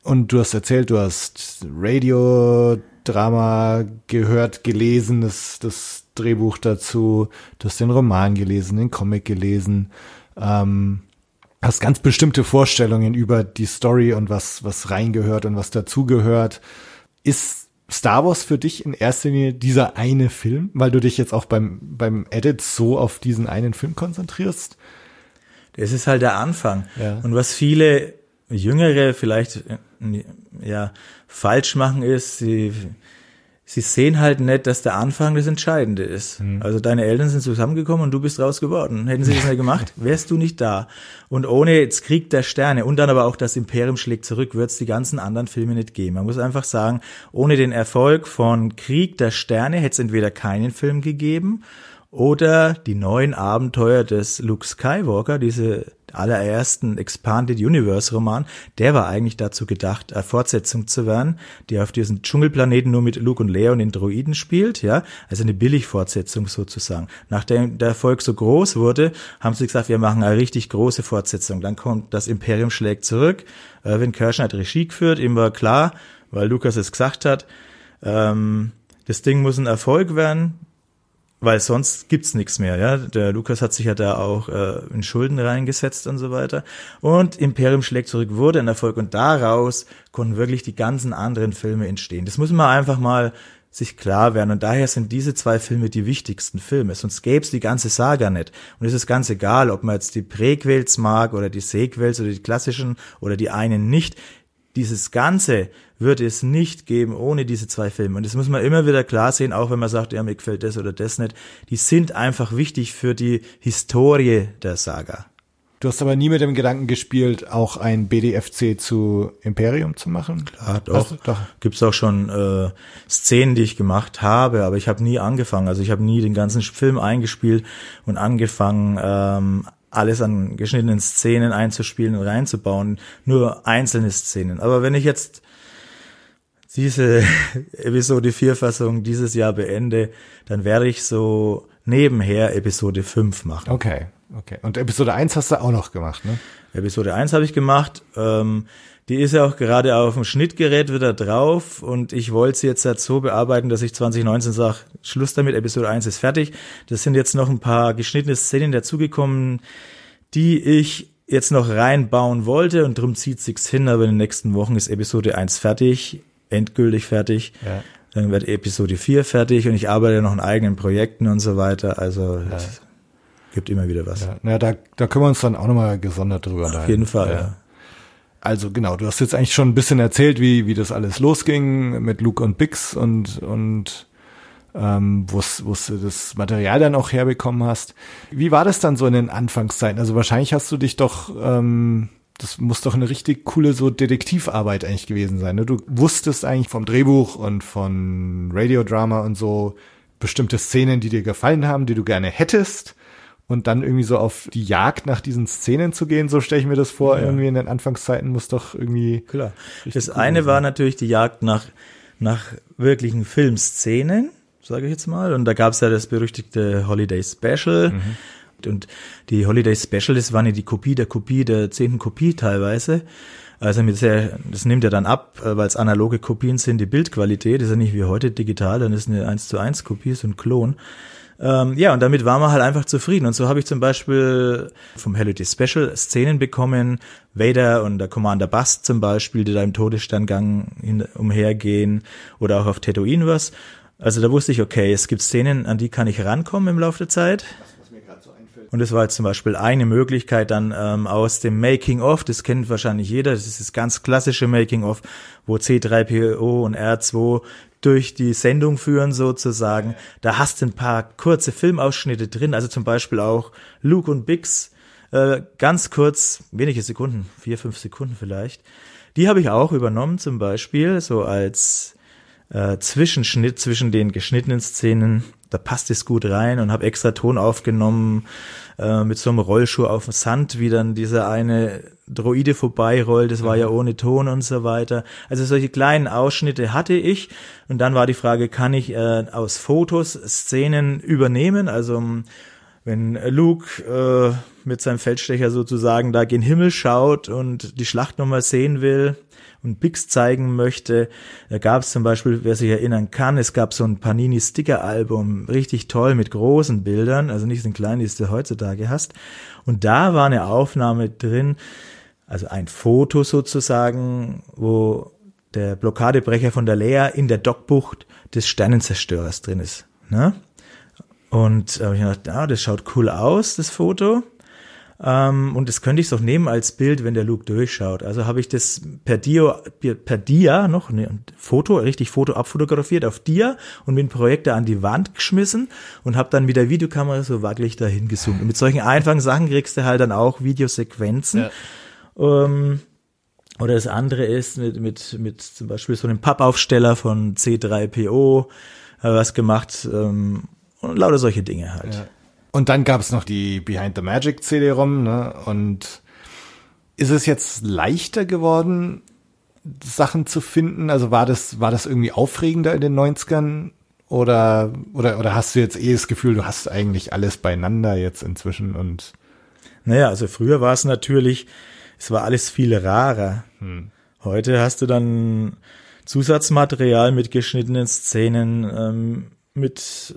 Und du hast erzählt, du hast Radiodrama gehört, gelesen, das, das Drehbuch dazu, du hast den Roman gelesen, den Comic gelesen, ähm, hast ganz bestimmte Vorstellungen über die Story und was, was reingehört und was dazugehört. Ist Star Wars für dich in erster Linie dieser eine Film, weil du dich jetzt auch beim, beim Edit so auf diesen einen Film konzentrierst? Das ist halt der Anfang. Ja. Und was viele Jüngere vielleicht ja falsch machen ist, sie sie sehen halt nicht, dass der Anfang das Entscheidende ist. Mhm. Also deine Eltern sind zusammengekommen und du bist raus geworden. Hätten sie das nicht gemacht, <laughs> wärst du nicht da. Und ohne jetzt Krieg der Sterne und dann aber auch das Imperium schlägt zurück, wird es die ganzen anderen Filme nicht geben. Man muss einfach sagen, ohne den Erfolg von Krieg der Sterne hätte es entweder keinen Film gegeben oder die neuen Abenteuer des Luke Skywalker, diese allerersten Expanded Universe Roman, der war eigentlich dazu gedacht, eine Fortsetzung zu werden, die auf diesem Dschungelplaneten nur mit Luke und Leia und den Droiden spielt, ja, also eine Billigfortsetzung sozusagen. Nachdem der Erfolg so groß wurde, haben sie gesagt, wir machen eine richtig große Fortsetzung. Dann kommt das Imperium schlägt zurück. Erwin Kirschner hat Regie geführt, ihm war klar, weil Lukas es gesagt hat, ähm, das Ding muss ein Erfolg werden weil sonst gibt's nichts mehr. Ja, der Lukas hat sich ja da auch äh, in Schulden reingesetzt und so weiter. Und Imperium schlägt zurück wurde ein Erfolg und daraus konnten wirklich die ganzen anderen Filme entstehen. Das muss man einfach mal sich klar werden. Und daher sind diese zwei Filme die wichtigsten Filme. Sonst gäbe die ganze Saga nicht. Und es ist ganz egal, ob man jetzt die Prequels mag oder die Sequels oder die klassischen oder die einen nicht. Dieses Ganze würde es nicht geben ohne diese zwei Filme. Und das muss man immer wieder klar sehen, auch wenn man sagt, ja, mir gefällt das oder das nicht. Die sind einfach wichtig für die Historie der Saga. Du hast aber nie mit dem Gedanken gespielt, auch ein BDFC zu Imperium zu machen? Klar, doch. doch. Gibt's auch schon äh, Szenen, die ich gemacht habe, aber ich habe nie angefangen. Also ich habe nie den ganzen Film eingespielt und angefangen, ähm, alles an geschnittenen Szenen einzuspielen und reinzubauen. Nur einzelne Szenen. Aber wenn ich jetzt diese <laughs> Episode 4 Fassung dieses Jahr beende, dann werde ich so nebenher Episode 5 machen. Okay, okay. Und Episode 1 hast du auch noch gemacht, ne? Episode 1 habe ich gemacht. Ähm, die ist ja auch gerade auf dem Schnittgerät wieder drauf und ich wollte sie jetzt halt so bearbeiten, dass ich 2019 sage, Schluss damit, Episode 1 ist fertig. Das sind jetzt noch ein paar geschnittene Szenen dazugekommen, die ich jetzt noch reinbauen wollte und drum zieht sich's hin, aber in den nächsten Wochen ist Episode 1 fertig endgültig fertig. Ja. Dann wird Episode 4 fertig und ich arbeite noch an eigenen Projekten und so weiter. Also ja. es gibt immer wieder was. Ja, na, da, da können wir uns dann auch nochmal gesondert drüber Auf jeden Fall, ja. ja. Also genau, du hast jetzt eigentlich schon ein bisschen erzählt, wie, wie das alles losging mit Luke und Bix und, und ähm, wo du das Material dann auch herbekommen hast. Wie war das dann so in den Anfangszeiten? Also wahrscheinlich hast du dich doch ähm, das muss doch eine richtig coole so Detektivarbeit eigentlich gewesen sein. Ne? Du wusstest eigentlich vom Drehbuch und von Radiodrama und so bestimmte Szenen, die dir gefallen haben, die du gerne hättest. Und dann irgendwie so auf die Jagd nach diesen Szenen zu gehen, so stelle ich mir das vor, ja. irgendwie in den Anfangszeiten muss doch irgendwie. Klar. Das cool eine sein. war natürlich die Jagd nach, nach wirklichen Filmszenen, sage ich jetzt mal. Und da gab es ja das berüchtigte Holiday Special. Mhm und die Holiday Special, das war nicht die Kopie der Kopie der zehnten Kopie teilweise. Also mit sehr, das nimmt ja dann ab, äh, weil es analoge Kopien sind, die Bildqualität ist ja nicht wie heute digital, dann ist eine 1 zu 1 Kopie, so ein Klon. Ähm, ja, und damit waren wir halt einfach zufrieden. Und so habe ich zum Beispiel vom Holiday Special Szenen bekommen, Vader und der Commander Bast zum Beispiel, die da im Todessterngang umhergehen oder auch auf Tatooine was. Also da wusste ich, okay, es gibt Szenen, an die kann ich rankommen im Laufe der Zeit Und das war jetzt zum Beispiel eine Möglichkeit dann ähm, aus dem Making-of, das kennt wahrscheinlich jeder, das ist das ganz klassische Making-of, wo C3PO und R2 durch die Sendung führen sozusagen. Da hast du ein paar kurze Filmausschnitte drin, also zum Beispiel auch Luke und Bix, äh, ganz kurz, wenige Sekunden, vier, fünf Sekunden vielleicht. Die habe ich auch übernommen zum Beispiel, so als äh, Zwischenschnitt zwischen den geschnittenen Szenen da passt es gut rein und habe extra Ton aufgenommen äh, mit so einem Rollschuh auf dem Sand, wie dann dieser eine Droide vorbeirollt, das war ja ohne Ton und so weiter. Also solche kleinen Ausschnitte hatte ich und dann war die Frage, kann ich äh, aus Fotos Szenen übernehmen? Also wenn Luke äh, mit seinem Feldstecher sozusagen da gen Himmel schaut und die Schlacht nochmal sehen will, und Bix zeigen möchte. Da gab es zum Beispiel, wer sich erinnern kann, es gab so ein Panini-Sticker-Album, richtig toll mit großen Bildern, also nicht so ein kleines, das du heutzutage hast. Und da war eine Aufnahme drin, also ein Foto sozusagen, wo der Blockadebrecher von der Lea in der Dockbucht des Sternenzerstörers drin ist. Ne? Und äh, ich dachte, ah, das schaut cool aus, das Foto. Ähm, und das könnte ich doch nehmen als Bild, wenn der Luke durchschaut. Also habe ich das per Dia, per Dia noch, ne, Foto, richtig Foto abfotografiert auf Dia und mit dem Projektor an die Wand geschmissen und habe dann mit der Videokamera so wackelig dahin gezoomt. Und mit solchen einfachen Sachen kriegst du halt dann auch Videosequenzen. Ja. Ähm, oder das andere ist mit, mit, mit zum Beispiel so einem Pappaufsteller von C3PO, äh, was gemacht ähm, und lauter solche Dinge halt. Ja. Und dann gab es noch die Behind the Magic CD-ROM, ne? Und ist es jetzt leichter geworden, Sachen zu finden? Also war das, war das irgendwie aufregender in den 90ern? Oder, oder, oder hast du jetzt eh das Gefühl, du hast eigentlich alles beieinander jetzt inzwischen und? Naja, also früher war es natürlich, es war alles viel rarer. Hm. Heute hast du dann Zusatzmaterial mit geschnittenen Szenen, ähm, mit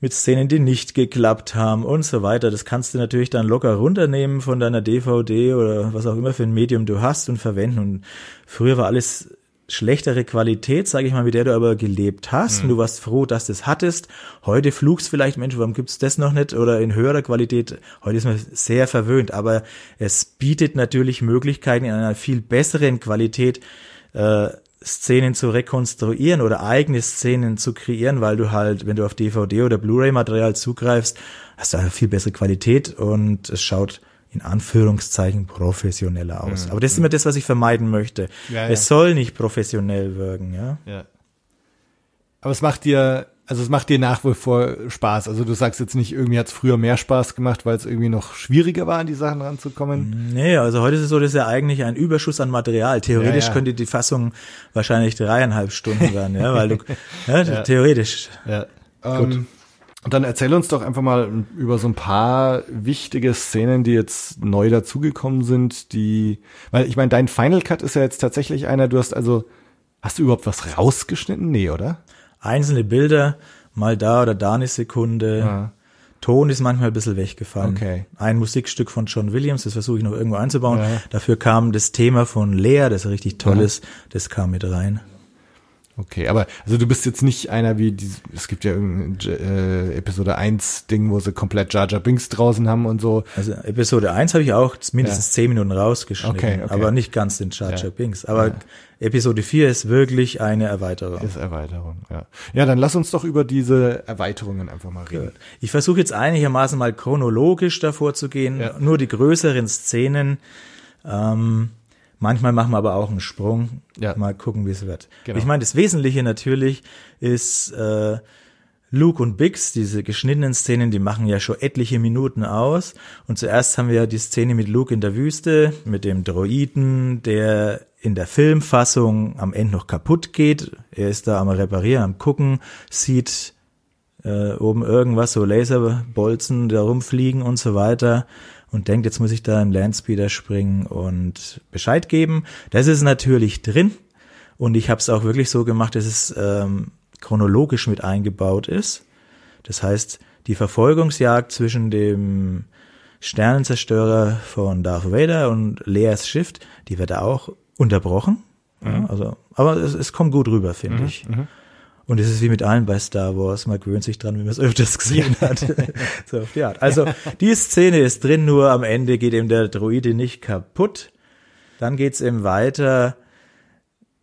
mit Szenen, die nicht geklappt haben und so weiter. Das kannst du natürlich dann locker runternehmen von deiner DVD oder was auch immer für ein Medium du hast und verwenden. Und früher war alles schlechtere Qualität, sage ich mal, mit der du aber gelebt hast mhm. und du warst froh, dass du es hattest. Heute flugst vielleicht, Mensch, warum gibt's das noch nicht? Oder in höherer Qualität, heute ist man sehr verwöhnt, aber es bietet natürlich Möglichkeiten in einer viel besseren Qualität äh, Szenen zu rekonstruieren oder eigene Szenen zu kreieren, weil du halt, wenn du auf DVD oder Blu-ray-Material zugreifst, hast du eine viel bessere Qualität und es schaut in Anführungszeichen professioneller aus. Mhm. Aber das ist immer das, was ich vermeiden möchte. Ja, ja. Es soll nicht professionell wirken, ja. ja. Aber es macht dir also es macht dir nach wie vor Spaß. Also du sagst jetzt nicht, irgendwie hat es früher mehr Spaß gemacht, weil es irgendwie noch schwieriger war, an die Sachen ranzukommen. Nee, also heute ist es so, dass ja eigentlich ein Überschuss an Material. Theoretisch ja, ja. könnte die Fassung wahrscheinlich dreieinhalb Stunden werden, ja, weil du <laughs> ja, theoretisch. Ja. Gut. Und dann erzähl uns doch einfach mal über so ein paar wichtige Szenen, die jetzt neu dazugekommen sind, die, weil ich meine, dein Final Cut ist ja jetzt tatsächlich einer, du hast also, hast du überhaupt was rausgeschnitten? Nee, oder? Einzelne Bilder, mal da oder da eine Sekunde. Ja. Ton ist manchmal ein bisschen weggefallen. Okay. Ein Musikstück von John Williams, das versuche ich noch irgendwo einzubauen. Ja. Dafür kam das Thema von Lea, das richtig toll ja. ist, das kam mit rein. Okay, aber also du bist jetzt nicht einer wie die, es gibt ja irgendein äh, Episode 1 Ding, wo sie komplett Jar Jar Binks draußen haben und so. Also Episode 1 habe ich auch mindestens ja. 10 Minuten rausgeschnitten, okay, okay. aber nicht ganz den Jar Jar ja. Binks. Aber ja. Episode 4 ist wirklich eine Erweiterung. Ist Erweiterung, ja. Ja, dann lass uns doch über diese Erweiterungen einfach mal reden. Ich versuche jetzt einigermaßen mal chronologisch davor zu gehen, nur die größeren Szenen. Ähm, Manchmal machen wir aber auch einen Sprung. Ja. Mal gucken, wie es wird. Genau. Ich meine, das Wesentliche natürlich ist äh, Luke und Bix, diese geschnittenen Szenen, die machen ja schon etliche Minuten aus. Und zuerst haben wir ja die Szene mit Luke in der Wüste, mit dem Droiden, der in der Filmfassung am Ende noch kaputt geht. Er ist da am Reparieren, am Gucken, sieht äh, oben irgendwas, so Laserbolzen da rumfliegen und so weiter und denkt, jetzt muss ich da im Landspeeder springen und Bescheid geben. Das ist natürlich drin und ich habe es auch wirklich so gemacht, dass es ähm, chronologisch mit eingebaut ist. Das heißt, die Verfolgungsjagd zwischen dem Sternenzerstörer von Darth Vader und Leas Schiff, die wird auch unterbrochen. Mhm. Ja, also, aber es, es kommt gut rüber, finde mhm, ich. Mhm. Und es ist wie mit allen bei Star Wars, man gewöhnt sich dran, wie man es öfters gesehen hat. <laughs> so auf die Art. Also die Szene ist drin, nur am Ende geht eben der Droide nicht kaputt. Dann geht's eben weiter.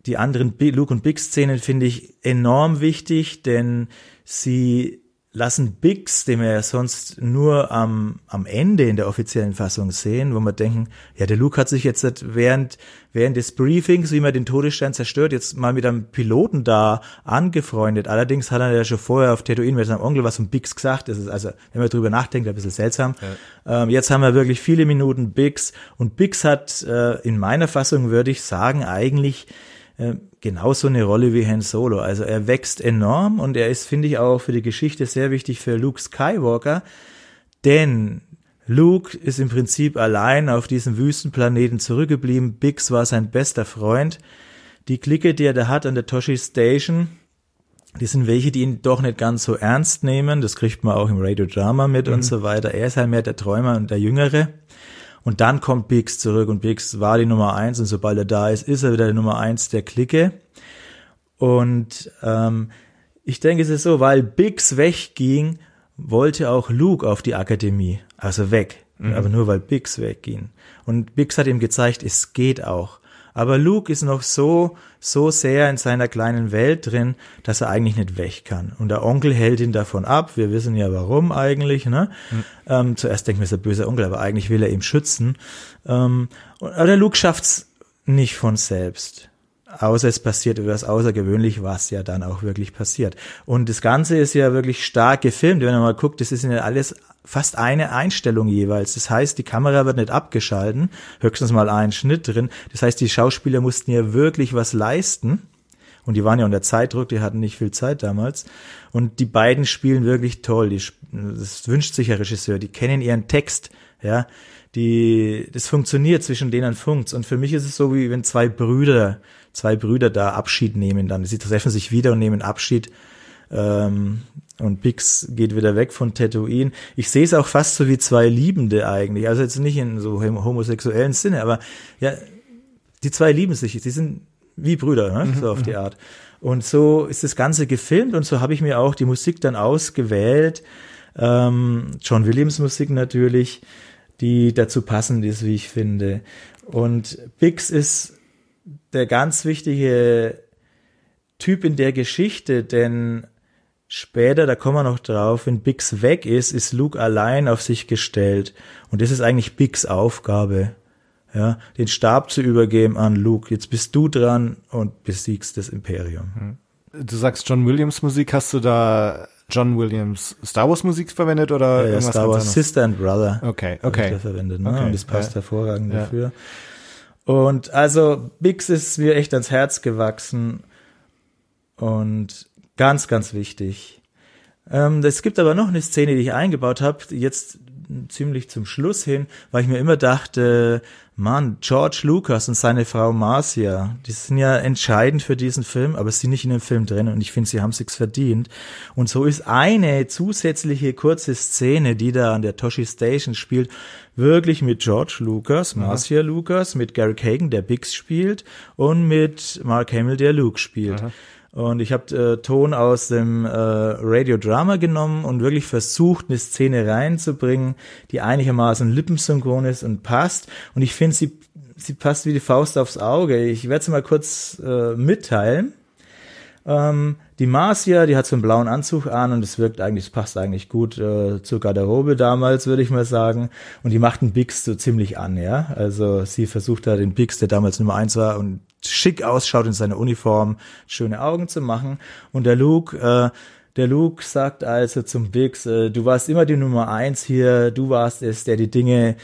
Die anderen Luke und Big Szenen finde ich enorm wichtig, denn sie lassen Biggs, den wir ja sonst nur am, am Ende in der offiziellen Fassung sehen, wo wir denken, ja, der Luke hat sich jetzt während, während des Briefings, wie man den Todesstern zerstört, jetzt mal mit einem Piloten da angefreundet. Allerdings hat er ja schon vorher auf Tatooine mit seinem Onkel was von Biggs gesagt. Das ist also, wenn man drüber nachdenkt, ein bisschen seltsam. Ja. Ähm, jetzt haben wir wirklich viele Minuten Biggs und Biggs hat äh, in meiner Fassung, würde ich sagen, eigentlich äh, genauso eine Rolle wie Han Solo. Also er wächst enorm und er ist, finde ich, auch für die Geschichte sehr wichtig für Luke Skywalker, denn Luke ist im Prinzip allein auf diesem Wüstenplaneten zurückgeblieben. Bix war sein bester Freund. Die Clique, die er da hat an der Toshi Station, die sind welche, die ihn doch nicht ganz so ernst nehmen. Das kriegt man auch im Radiodrama mit mhm. und so weiter. Er ist halt mehr der Träumer und der Jüngere. Und dann kommt Biggs zurück und Biggs war die Nummer eins und sobald er da ist, ist er wieder die Nummer eins der Clique. Und ähm, ich denke, es ist so, weil Biggs wegging, wollte auch Luke auf die Akademie, also weg. Mhm. Aber nur weil Biggs wegging. Und Biggs hat ihm gezeigt, es geht auch. Aber Luke ist noch so, so sehr in seiner kleinen Welt drin, dass er eigentlich nicht weg kann. Und der Onkel hält ihn davon ab. Wir wissen ja warum eigentlich. Ne? Mhm. Ähm, zuerst denken wir, es ist ein böser Onkel, aber eigentlich will er ihn schützen. Ähm, aber der Luke schafft's nicht von selbst außer es passiert etwas außergewöhnlich, was ja dann auch wirklich passiert. Und das Ganze ist ja wirklich stark gefilmt. Wenn man mal guckt, das ist ja alles fast eine Einstellung jeweils. Das heißt, die Kamera wird nicht abgeschalten, höchstens mal ein Schnitt drin. Das heißt, die Schauspieler mussten ja wirklich was leisten. Und die waren ja unter Zeitdruck, die hatten nicht viel Zeit damals. Und die beiden spielen wirklich toll. Die, das wünscht sich der Regisseur. Die kennen ihren Text, ja. Die, das funktioniert zwischen denen funkt's. Und für mich ist es so, wie wenn zwei Brüder zwei Brüder da Abschied nehmen dann. Sie treffen sich wieder und nehmen Abschied. Ähm, und Bix geht wieder weg von Tatooine. Ich sehe es auch fast so wie zwei Liebende eigentlich. Also jetzt nicht in so homosexuellen Sinne, aber ja, die zwei lieben sich. Sie sind wie Brüder, ne? Mhm, so auf die mhm. Art. Und so ist das Ganze gefilmt und so habe ich mir auch die Musik dann ausgewählt. Ähm, John Williams Musik natürlich, die dazu passend ist, wie ich finde. Und Bix ist der ganz wichtige Typ in der Geschichte, denn später, da kommen wir noch drauf, wenn Bix weg ist, ist Luke allein auf sich gestellt. Und das ist eigentlich Bix Aufgabe, ja, den Stab zu übergeben an Luke. Jetzt bist du dran und besiegst das Imperium. Du sagst John Williams Musik, hast du da John Williams Star Wars Musik verwendet oder ja, ja Star Wars Sister and Brother. Okay, okay. verwendet, ne? Okay, und das passt ja. hervorragend dafür. Und also Bix ist mir echt ans Herz gewachsen und ganz, ganz wichtig. Ähm, es gibt aber noch eine Szene, die ich eingebaut habe, jetzt ziemlich zum Schluss hin, weil ich mir immer dachte, Mann, George Lucas und seine Frau Marcia, die sind ja entscheidend für diesen Film, aber sie sind nicht in dem Film drin und ich finde, sie haben sich's verdient. Und so ist eine zusätzliche kurze Szene, die da an der Toshi Station spielt, wirklich mit George Lucas, Marcia Aha. Lucas, mit Gary Kagan, der Biggs spielt und mit Mark Hamill, der Luke spielt. Aha. Und ich habe äh, Ton aus dem äh, Radiodrama genommen und wirklich versucht, eine Szene reinzubringen, die einigermaßen lippensynchron ist und passt. Und ich finde, sie, sie passt wie die Faust aufs Auge. Ich werde sie mal kurz äh, mitteilen. Ähm, die Marcia, die hat so einen blauen Anzug an und es wirkt eigentlich, es passt eigentlich gut äh, zur Garderobe damals, würde ich mal sagen. Und die macht einen Bix so ziemlich an, ja. Also sie versucht da den Bix, der damals Nummer eins war und schick ausschaut in seiner Uniform, schöne Augen zu machen. Und der Luke, äh, der Luke sagt also zum Biggs, äh, du warst immer die Nummer eins hier, du warst es, der die Dinge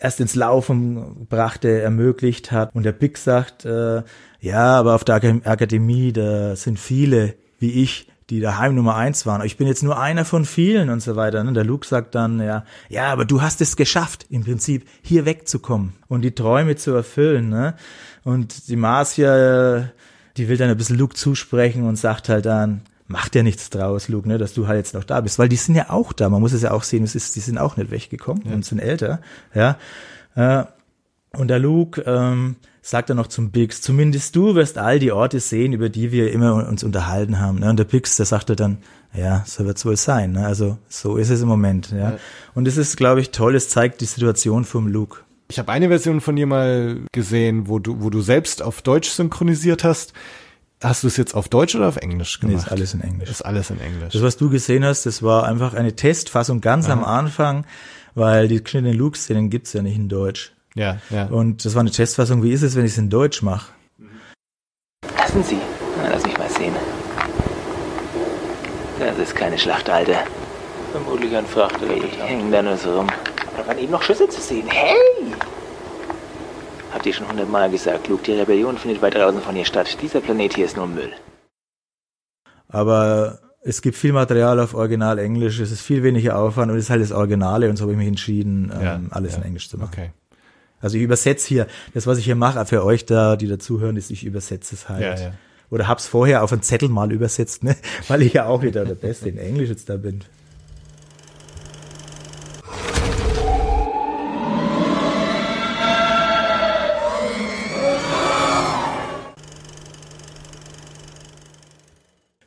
erst ins Laufen brachte, ermöglicht hat. Und der Biggs sagt, äh, ja, aber auf der Akademie, da sind viele wie ich, die daheim Nummer eins waren. Ich bin jetzt nur einer von vielen und so weiter. Und der Luke sagt dann, ja, ja, aber du hast es geschafft, im Prinzip hier wegzukommen und die Träume zu erfüllen. Ne? Und die Marcia, die will dann ein bisschen Luke zusprechen und sagt halt dann, macht ja nichts draus, Luke, ne, dass du halt jetzt noch da bist, weil die sind ja auch da. Man muss es ja auch sehen, es ist, die sind auch nicht weggekommen ja. und sind älter, ja. Äh, Und der Luke ähm, sagt dann noch zum Biggs, zumindest du wirst all die Orte sehen, über die wir immer uns unterhalten haben. Ne? Und der Biggs, der sagte dann, ja, so wird's wohl sein. Ne? Also so ist es im Moment. Ja. ja. Und es ist, glaube ich, toll. Es zeigt die Situation vom Luke. Ich habe eine Version von dir mal gesehen, wo du, wo du selbst auf Deutsch synchronisiert hast. Hast du es jetzt auf Deutsch oder auf Englisch gemacht? Nee, ist alles in Englisch. Ist alles in Englisch. Das, was du gesehen hast, das war einfach eine Testfassung ganz Aha. am Anfang, weil die geschnittenen Luke-Szenen gibt's ja nicht in Deutsch. Ja, ja. Und das war eine Testfassung. Wie ist es, wenn ich es in Deutsch mache? Lassen Sie. Na, lass mich mal sehen. Das ist keine Schlacht, Alter. Vermutlich ein Frachter. Die hängen da nur so rum. Aber da waren eben noch Schüsse zu sehen. Hey! Habt ihr schon hundertmal gesagt, Luke, die Rebellion findet weit draußen von hier statt. Dieser Planet hier ist nur Müll. Aber es gibt viel Material auf Original Englisch, es ist viel weniger Aufwand und es ist halt das Originale und so habe ich mich entschieden, ja, ähm, alles ja. in Englisch zu machen. Okay. Also ich übersetze hier, das was ich hier mache, für euch da, die dazuhören, ist, ich übersetze es halt. Ja, ja. Oder hab's vorher auf einen Zettel mal übersetzt, ne? <laughs> weil ich ja auch wieder der Beste in Englisch jetzt da bin.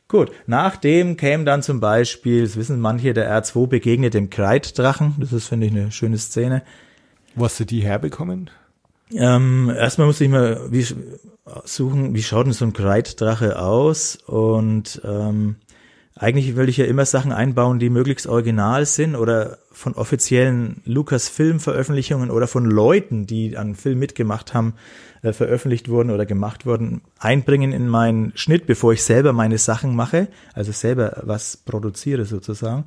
Gut, nachdem käme dann zum Beispiel, das wissen manche, der R2 begegnet dem Kreiddrachen. Das ist, finde ich, eine schöne Szene. Wo hast du die herbekommen? Ähm, erstmal muss ich mal wie, suchen, wie schaut denn so ein Kreiddrache aus? Und ähm, eigentlich will ich ja immer Sachen einbauen, die möglichst original sind oder von offiziellen Lukas-Film-Veröffentlichungen oder von Leuten, die an Film mitgemacht haben, äh, veröffentlicht wurden oder gemacht wurden, einbringen in meinen Schnitt, bevor ich selber meine Sachen mache, also selber was produziere sozusagen.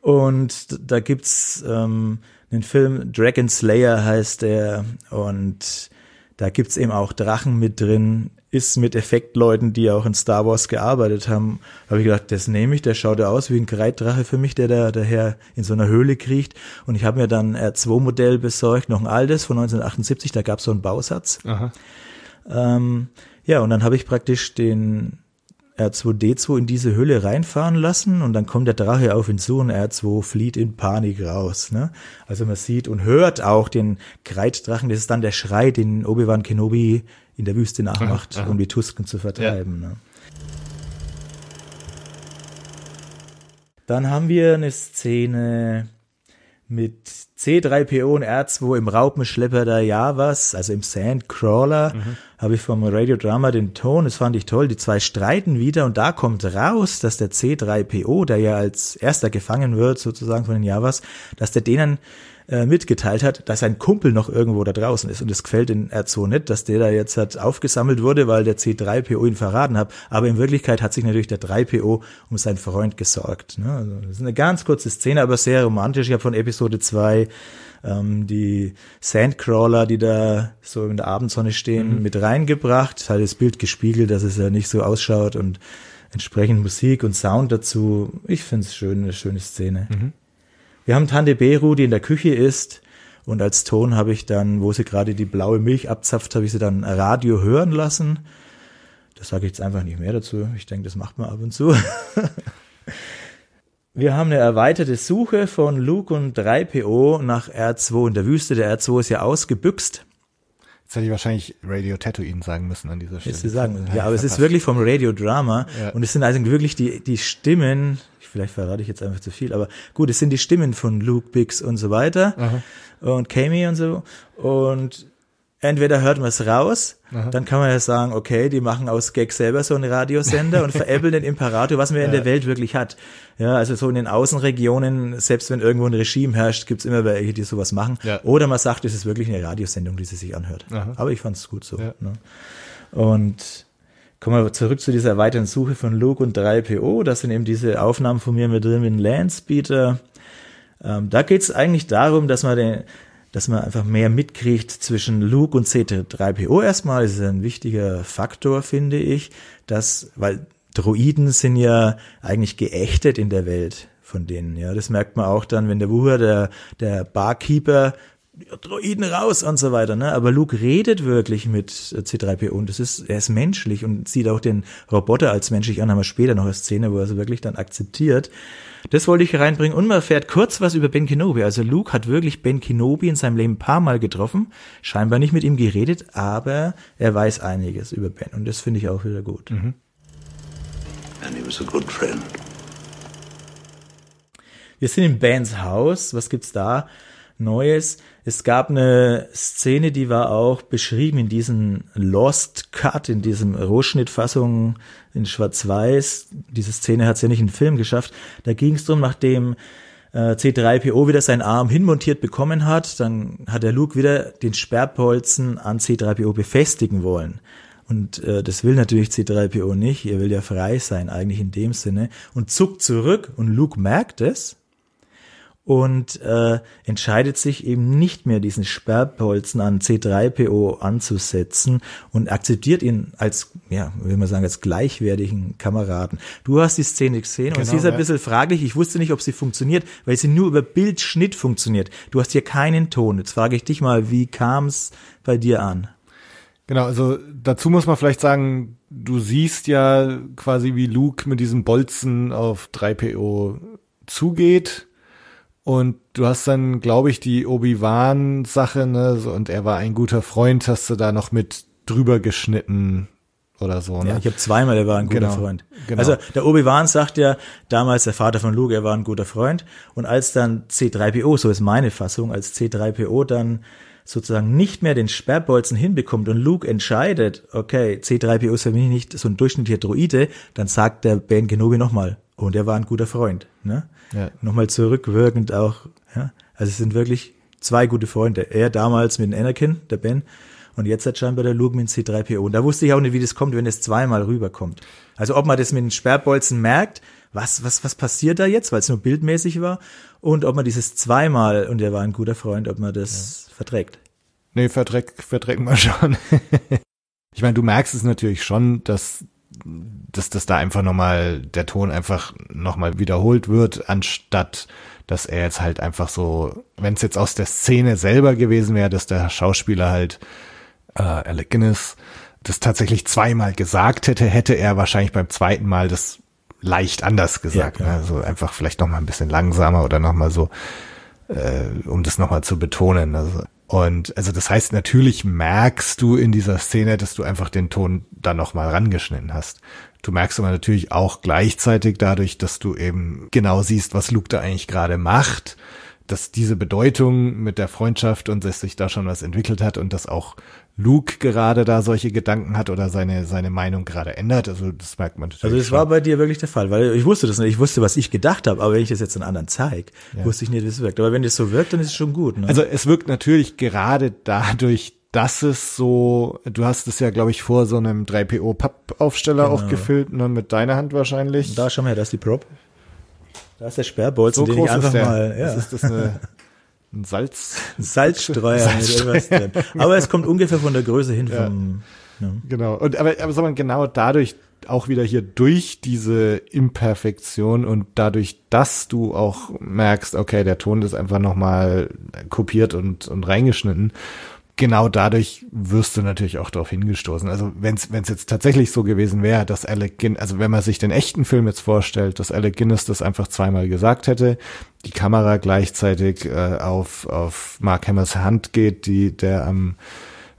Und da gibt's ähm, einen Film, Dragon Slayer heißt der, und da gibt's eben auch Drachen mit drin, ist mit Effektleuten, die auch in Star Wars gearbeitet haben. Da habe ich gedacht, das nehme ich, der schaut ja aus wie ein Kreiddrache für mich, der da daher in so einer Höhle kriecht. Und ich habe mir dann ein R2-Modell besorgt, noch ein altes von 1978, da gab's so einen Bausatz. Ähm, ja, und dann habe ich praktisch den R2D2 in diese Hülle reinfahren lassen und dann kommt der Drache auf ihn zu und R2 flieht in Panik raus. Ne? Also man sieht und hört auch den Kreiddrachen, das ist dann der Schrei, den Obi-Wan Kenobi in der Wüste nachmacht, aha, aha. um die Tusken zu vertreiben. Ja. Ne? Dann haben wir eine Szene mit C3PO und R2 im Raupenschlepper der Javas, also im Sandcrawler, mhm. habe ich vom Radiodrama den Ton, das fand ich toll, die zwei streiten wieder und da kommt raus, dass der C3PO, der ja als erster gefangen wird, sozusagen von den Javas, dass der denen äh, mitgeteilt hat, dass sein Kumpel noch irgendwo da draußen ist. Und es gefällt den R2 nicht, dass der da jetzt hat aufgesammelt wurde, weil der C3PO ihn verraten hat. Aber in Wirklichkeit hat sich natürlich der 3PO um seinen Freund gesorgt. Ne? Also das ist eine ganz kurze Szene, aber sehr romantisch. Ich habe von Episode 2 ähm, die Sandcrawler, die da so in der Abendsonne stehen, mhm. mit reingebracht. Hat das Bild gespiegelt, dass es ja nicht so ausschaut und entsprechend Musik und Sound dazu. Ich finde es schön, eine schöne Szene. Mhm. Wir haben Tante Beru, die in der Küche ist. Und als Ton habe ich dann, wo sie gerade die blaue Milch abzapft, habe ich sie dann Radio hören lassen. Das sage ich jetzt einfach nicht mehr dazu. Ich denke, das macht man ab und zu. <laughs> Wir haben eine erweiterte Suche von Luke und 3PO nach R2 in der Wüste. Der R2 ist ja ausgebüxt. Jetzt hätte ich wahrscheinlich Radio Tatooine sagen müssen an dieser Stelle. Jetzt sagen müssen. Ja, aber es ist wirklich vom Radiodrama. Ja. Und es sind also wirklich die, die Stimmen vielleicht verrate ich jetzt einfach zu viel, aber gut, es sind die Stimmen von Luke, Bix und so weiter Aha. und Kami und so und entweder hört man es raus, Aha. dann kann man ja sagen, okay, die machen aus Gag selber so einen Radiosender und veräppeln den Imperator, was man ja. in der Welt wirklich hat. Ja, also so in den Außenregionen, selbst wenn irgendwo ein Regime herrscht, gibt's immer welche, die sowas machen. Ja. Oder man sagt, es ist wirklich eine Radiosendung, die sie sich anhört. Aha. Aber ich fand es gut so. Ja. Ne? Und Kommen wir zurück zu dieser weiteren Suche von Luke und 3PO. Das sind eben diese Aufnahmen von mir mit drin mit Landspeeder. Ähm, da geht es eigentlich darum, dass man den, dass man einfach mehr mitkriegt zwischen Luke und C3PO erstmal. Das ist ein wichtiger Faktor, finde ich, dass, weil Droiden sind ja eigentlich geächtet in der Welt von denen. Ja, das merkt man auch dann, wenn der Wuher, der, der Barkeeper, Droiden raus und so weiter, ne? Aber Luke redet wirklich mit C3PO und das ist, er ist menschlich und sieht auch den Roboter als menschlich an, haben wir später noch eine Szene, wo er es wirklich dann akzeptiert. Das wollte ich reinbringen und man erfährt kurz was über Ben Kenobi. Also Luke hat wirklich Ben Kenobi in seinem Leben ein paar Mal getroffen, scheinbar nicht mit ihm geredet, aber er weiß einiges über Ben und das finde ich auch wieder gut. Mhm. And he was a good friend. Wir sind in Bens Haus. Was gibt's da Neues? Es gab eine Szene, die war auch beschrieben in diesem Lost Cut, in diesem Rohschnittfassung in Schwarz-Weiß. Diese Szene hat es ja nicht in den Film geschafft. Da ging es darum, nachdem äh, C3PO wieder seinen Arm hinmontiert bekommen hat, dann hat der Luke wieder den Sperrpolzen an C3PO befestigen wollen. Und äh, das will natürlich C3PO nicht. Er will ja frei sein, eigentlich in dem Sinne. Und zuckt zurück und Luke merkt es und äh, entscheidet sich eben nicht mehr diesen Sperrpolzen an C3PO anzusetzen und akzeptiert ihn als, ja, will man sagen, als gleichwertigen Kameraden. Du hast die Szene gesehen genau, und sie ist ein ja. bisschen fraglich. Ich wusste nicht, ob sie funktioniert, weil sie nur über Bildschnitt funktioniert. Du hast hier keinen Ton. Jetzt frage ich dich mal, wie kam es bei dir an? Genau, also dazu muss man vielleicht sagen, du siehst ja quasi, wie Luke mit diesem Bolzen auf 3PO zugeht und du hast dann, glaube ich, die Obi-Wan-Sache, ne, so, und er war ein guter Freund, hast du da noch mit drüber geschnitten oder so, ne? Ja, ich habe zweimal, er war ein guter genau, Freund. Genau. Also der Obi-Wan sagt ja damals, der Vater von Luke, er war ein guter Freund. Und als dann C3PO, so ist meine Fassung, als C3PO dann sozusagen nicht mehr den Sperrbolzen hinbekommt und Luke entscheidet, okay, C3PO ist für mich nicht so ein durchschnittlicher Droide, dann sagt der Ben Kenobi nochmal, und er war ein guter Freund. Ne? Ja. Nochmal zurückwirkend auch. Ja? Also es sind wirklich zwei gute Freunde. Er damals mit Anakin, der Ben, und jetzt hat scheinbar der Luke mit C3PO. Und da wusste ich auch nicht, wie das kommt, wenn es zweimal rüberkommt. Also ob man das mit den Sperrbolzen merkt, was, was, was passiert da jetzt, weil es nur bildmäßig war, und ob man dieses zweimal, und er war ein guter Freund, ob man das ja. verträgt. Nee, verträgt, verträgt man <laughs> schon. ich meine, du merkst es natürlich schon, dass dass das da einfach nochmal, der Ton einfach nochmal wiederholt wird, anstatt dass er jetzt halt einfach so, wenn es jetzt aus der Szene selber gewesen wäre, dass der Schauspieler halt äh, Alec Guinness das tatsächlich zweimal gesagt hätte, hätte er wahrscheinlich beim zweiten Mal das leicht anders gesagt. Ja, ne? Also einfach vielleicht nochmal ein bisschen langsamer oder nochmal so, äh, um das nochmal zu betonen. Also und also das heißt, natürlich merkst du in dieser Szene, dass du einfach den Ton da nochmal rangeschnitten hast. Du merkst aber natürlich auch gleichzeitig dadurch, dass du eben genau siehst, was Luke da eigentlich gerade macht, dass diese Bedeutung mit der Freundschaft und dass sich da schon was entwickelt hat und dass auch Luke gerade da solche Gedanken hat oder seine, seine Meinung gerade ändert. Also das merkt man natürlich. Also das schon. war bei dir wirklich der Fall, weil ich wusste das nicht. Ich wusste, was ich gedacht habe, aber wenn ich das jetzt einen anderen zeige, ja. wusste ich nicht, wie es wirkt. Aber wenn das so wirkt, dann ist es schon gut. Ne? Also es wirkt natürlich gerade dadurch, dass es so, du hast es ja, glaube ich, vor so einem 3PO-Pappaufsteller genau. auch gefüllt, ne, mit deiner Hand wahrscheinlich. Da schau mal her, das ist die Prop. Da ist der Sperrbolzen, so den ich einfach mal, ja. Das ist das eine ein <laughs> Salz. Salzstreuer, Salzstreuer. Aber es kommt ungefähr von der Größe hin ja. vom. Ja. Genau. Und aber, aber sag mal, genau dadurch auch wieder hier durch diese Imperfektion und dadurch, dass du auch merkst, okay, der Ton ist einfach nochmal kopiert und, und reingeschnitten, genau dadurch wirst du natürlich auch darauf hingestoßen. Also wenn es jetzt tatsächlich so gewesen wäre, dass Alec Guinness, also wenn man sich den echten Film jetzt vorstellt, dass Alec Guinness das einfach zweimal gesagt hätte, die Kamera gleichzeitig äh, auf, auf Mark Hammers Hand geht, die der am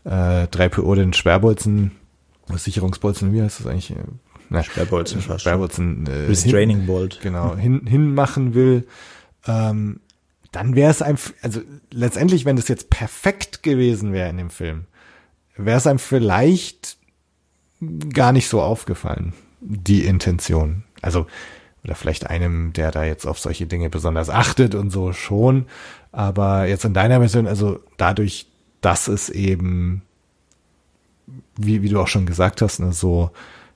äh, 3PO den Sperrbolzen, Sicherungsbolzen, wie heißt das eigentlich? Na, Sperrbolzen. Sperrbolzen. Äh, Restraining Bolt. Genau, hin, hinmachen will. Ähm, dann wäre es einfach, also letztendlich, wenn das jetzt perfekt gewesen wäre in dem Film, wäre es einem vielleicht gar nicht so aufgefallen, die Intention. Also, oder vielleicht einem, der da jetzt auf solche Dinge besonders achtet und so schon. Aber jetzt in deiner Version, also dadurch, dass es eben, wie, wie du auch schon gesagt hast, ne, so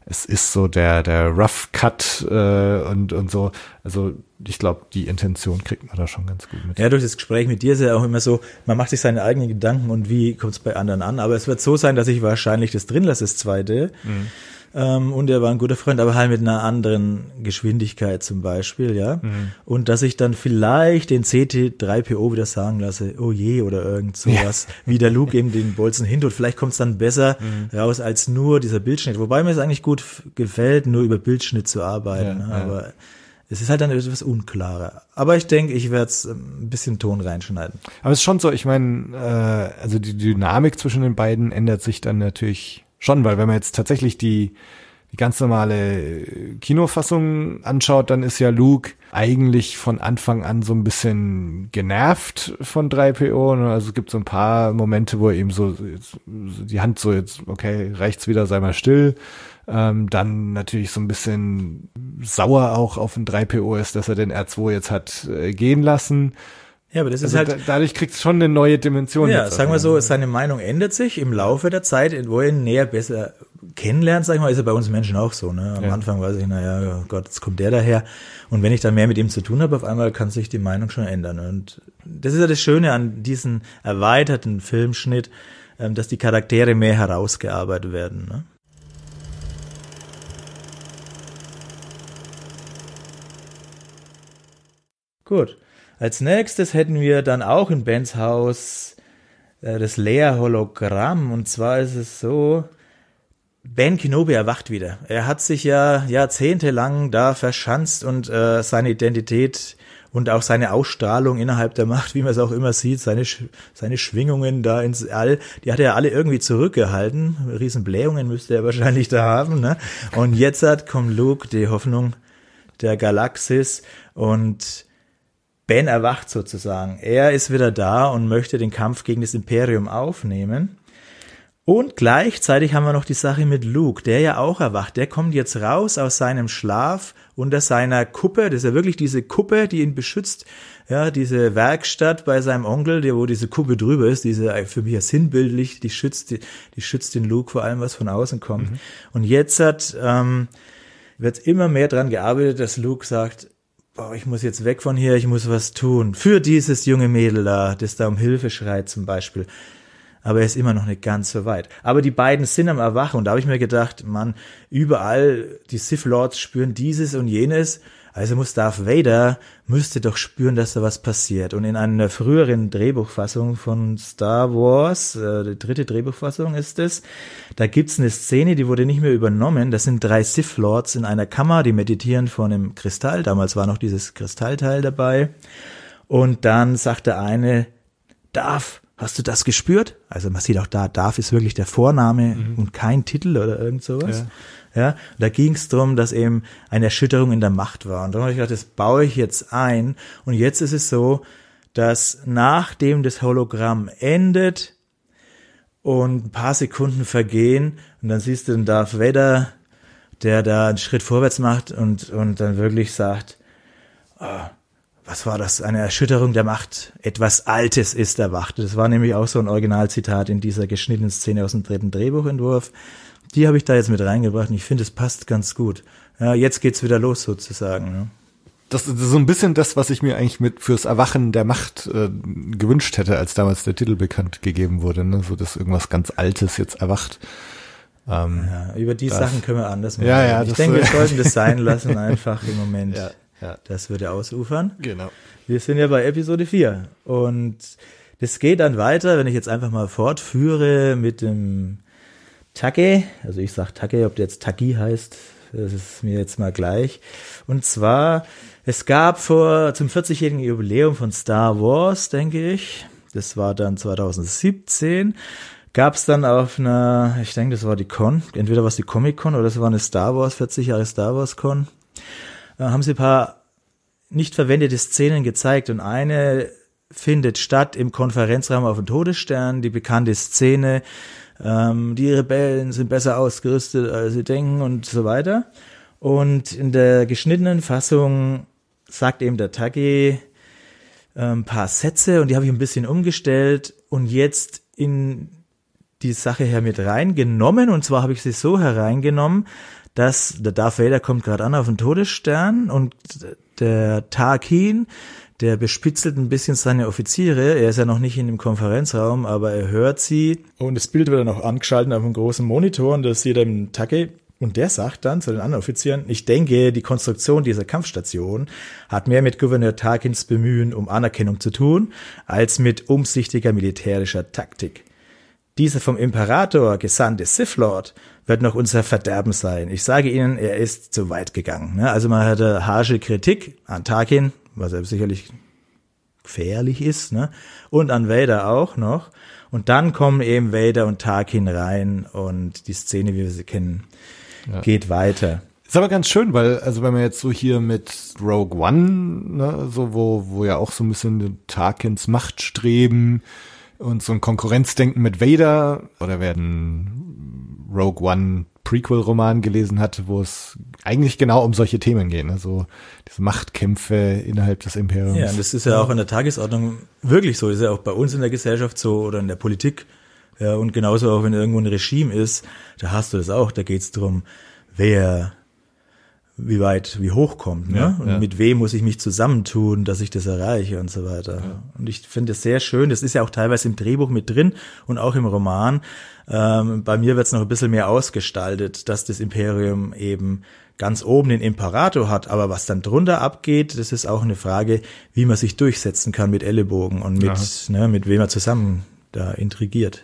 es ist so der, der Rough Cut äh, und, und so. Also ich glaube, die Intention kriegt man da schon ganz gut mit. Ja, durch das Gespräch mit dir ist ja auch immer so, man macht sich seine eigenen Gedanken und wie kommt es bei anderen an. Aber es wird so sein, dass ich wahrscheinlich das drin lasse, das zweite. Mhm. Ähm, und er war ein guter Freund, aber halt mit einer anderen Geschwindigkeit zum Beispiel, ja. Mhm. Und dass ich dann vielleicht den CT3PO wieder sagen lasse, oh je, oder irgend sowas, ja. wie der Luke eben den Bolzen hintut. Vielleicht kommt es dann besser mhm. raus als nur dieser Bildschnitt. Wobei mir es eigentlich gut gefällt, nur über Bildschnitt zu arbeiten. Ja, aber ja. Es ist halt dann etwas unklarer. Aber ich denke, ich werde es ähm, ein bisschen Ton reinschneiden. Aber es ist schon so, ich meine, äh, also die Dynamik zwischen den beiden ändert sich dann natürlich schon, weil wenn man jetzt tatsächlich die, die ganz normale Kinofassung anschaut, dann ist ja Luke eigentlich von Anfang an so ein bisschen genervt von 3PO. Ne? Also es gibt so ein paar Momente, wo er ihm so die Hand so jetzt, okay, rechts wieder, sei mal still. Ähm, dann natürlich so ein bisschen sauer auch auf den 3PO ist, dass er den R2 jetzt hat äh, gehen lassen. Ja, aber das ist also halt. Da, dadurch kriegt es schon eine neue Dimension. Ja, sagen wir so, seine Meinung ändert sich im Laufe der Zeit, wo er ihn näher besser kennenlernt, sag ich mal, ist er bei uns Menschen auch so. Ne? Am ja. Anfang weiß ich, naja, oh Gott, jetzt kommt der daher. Und wenn ich dann mehr mit ihm zu tun habe, auf einmal kann sich die Meinung schon ändern. Und das ist ja das Schöne an diesem erweiterten Filmschnitt, ähm, dass die Charaktere mehr herausgearbeitet werden. Ne? Gut. Als nächstes hätten wir dann auch in Bens Haus äh, das Leer-Hologramm. Und zwar ist es so, Ben Kenobi erwacht wieder. Er hat sich ja jahrzehntelang da verschanzt und äh, seine Identität und auch seine Ausstrahlung innerhalb der Macht, wie man es auch immer sieht, seine, seine Schwingungen da ins All, die hat er alle irgendwie zurückgehalten. Riesenblähungen müsste er wahrscheinlich da haben. Ne? Und jetzt hat kommt Luke, die Hoffnung der Galaxis und Ben erwacht sozusagen. Er ist wieder da und möchte den Kampf gegen das Imperium aufnehmen. Und gleichzeitig haben wir noch die Sache mit Luke, der ja auch erwacht. Der kommt jetzt raus aus seinem Schlaf unter seiner Kuppe. Das ist ja wirklich diese Kuppe, die ihn beschützt. Ja, diese Werkstatt bei seinem Onkel, der, wo diese Kuppe drüber ist, diese für mich ja sinnbildlich, die schützt, die, die schützt den Luke vor allem, was von außen kommt. Mhm. Und jetzt hat, ähm, wird immer mehr dran gearbeitet, dass Luke sagt, boah, ich muss jetzt weg von hier, ich muss was tun. Für dieses junge Mädel da, das da um Hilfe schreit zum Beispiel. Aber er ist immer noch nicht ganz so weit. Aber die beiden sind am Erwachen und da habe ich mir gedacht, man, überall die Sith Lords spüren dieses und jenes also muss Darth Vader müsste doch spüren, dass da was passiert. Und in einer früheren Drehbuchfassung von Star Wars, äh, die dritte Drehbuchfassung ist es, da gibt's eine Szene, die wurde nicht mehr übernommen. Das sind drei Sith Lords in einer Kammer, die meditieren vor einem Kristall. Damals war noch dieses Kristallteil dabei. Und dann sagt der eine, Darth, Hast du das gespürt? Also man sieht auch da, Darth ist wirklich der Vorname mhm. und kein Titel oder irgend sowas. Ja. Ja, da ging es darum, dass eben eine Erschütterung in der Macht war. Und dann habe ich gedacht, das baue ich jetzt ein. Und jetzt ist es so, dass nachdem das Hologramm endet und ein paar Sekunden vergehen und dann siehst du den Darth Vader, der da einen Schritt vorwärts macht und, und dann wirklich sagt, oh, was war das? Eine Erschütterung der Macht. Etwas Altes ist erwacht. Das war nämlich auch so ein Originalzitat in dieser geschnittenen Szene aus dem dritten Drehbuchentwurf. Die habe ich da jetzt mit reingebracht und ich finde, es passt ganz gut. Ja, jetzt geht's wieder los sozusagen. Ne? Das ist so ein bisschen das, was ich mir eigentlich mit fürs Erwachen der Macht äh, gewünscht hätte, als damals der Titel bekannt gegeben wurde. Ne? So, dass irgendwas ganz Altes jetzt erwacht. Ähm, ja, über die Sachen können wir anders machen. Ja, ja, ich denke, wir <laughs> sollten das sein lassen, einfach im Moment. Ja, ja. Das würde ausufern. Genau. Wir sind ja bei Episode 4 und das geht dann weiter, wenn ich jetzt einfach mal fortführe mit dem Take, also ich sag Take, ob der jetzt Taki heißt, das ist mir jetzt mal gleich. Und zwar, es gab vor zum 40-jährigen Jubiläum von Star Wars, denke ich, das war dann 2017, gab es dann auf einer, ich denke, das war die Con, entweder war es die Comic Con oder das war eine Star Wars, 40 Jahre Star Wars Con, haben sie ein paar nicht verwendete Szenen gezeigt und eine findet statt im Konferenzraum auf dem Todesstern, die bekannte Szene, ähm, die Rebellen sind besser ausgerüstet, als sie denken und so weiter. Und in der geschnittenen Fassung sagt eben der Taki ein ähm, paar Sätze und die habe ich ein bisschen umgestellt und jetzt in die Sache her mit reingenommen. Und zwar habe ich sie so hereingenommen, dass der Darth Vader kommt gerade an auf den Todesstern und der Tarkin der bespitzelt ein bisschen seine Offiziere. Er ist ja noch nicht in dem Konferenzraum, aber er hört sie. Und das Bild wird dann auch angeschaltet auf einem großen Monitor und da sieht er im Tacke Und der sagt dann zu den anderen Offizieren, ich denke, die Konstruktion dieser Kampfstation hat mehr mit Gouverneur Tarkins Bemühen um Anerkennung zu tun, als mit umsichtiger militärischer Taktik. Dieser vom Imperator gesandte Sith Lord wird noch unser Verderben sein. Ich sage Ihnen, er ist zu weit gegangen. Ne? Also man hatte harsche Kritik an Tarkin, was er sicherlich gefährlich ist, ne? und an Vader auch noch. Und dann kommen eben Vader und Tarkin rein und die Szene, wie wir sie kennen, ja. geht weiter. Ist aber ganz schön, weil, also wenn man jetzt so hier mit Rogue One, ne, so wo, wo ja auch so ein bisschen Tarkins Machtstreben und so ein Konkurrenzdenken mit Vader oder werden Rogue One Prequel-Roman gelesen hat, wo es eigentlich genau um solche Themen geht, also diese Machtkämpfe innerhalb des Imperiums. Ja, und das ist ja auch in der Tagesordnung wirklich so, das ist ja auch bei uns in der Gesellschaft so oder in der Politik. Ja, und genauso auch wenn irgendwo ein Regime ist, da hast du das auch, da geht's drum, wer wie weit, wie hoch kommt, ne? Ja, und ja. mit wem muss ich mich zusammentun, dass ich das erreiche und so weiter. Ja. Und ich finde es sehr schön. Das ist ja auch teilweise im Drehbuch mit drin und auch im Roman. Ähm, bei mir wird es noch ein bisschen mehr ausgestaltet, dass das Imperium eben ganz oben den Imperator hat, aber was dann drunter abgeht, das ist auch eine Frage, wie man sich durchsetzen kann mit Ellenbogen und mit, ne, mit wem er zusammen da intrigiert.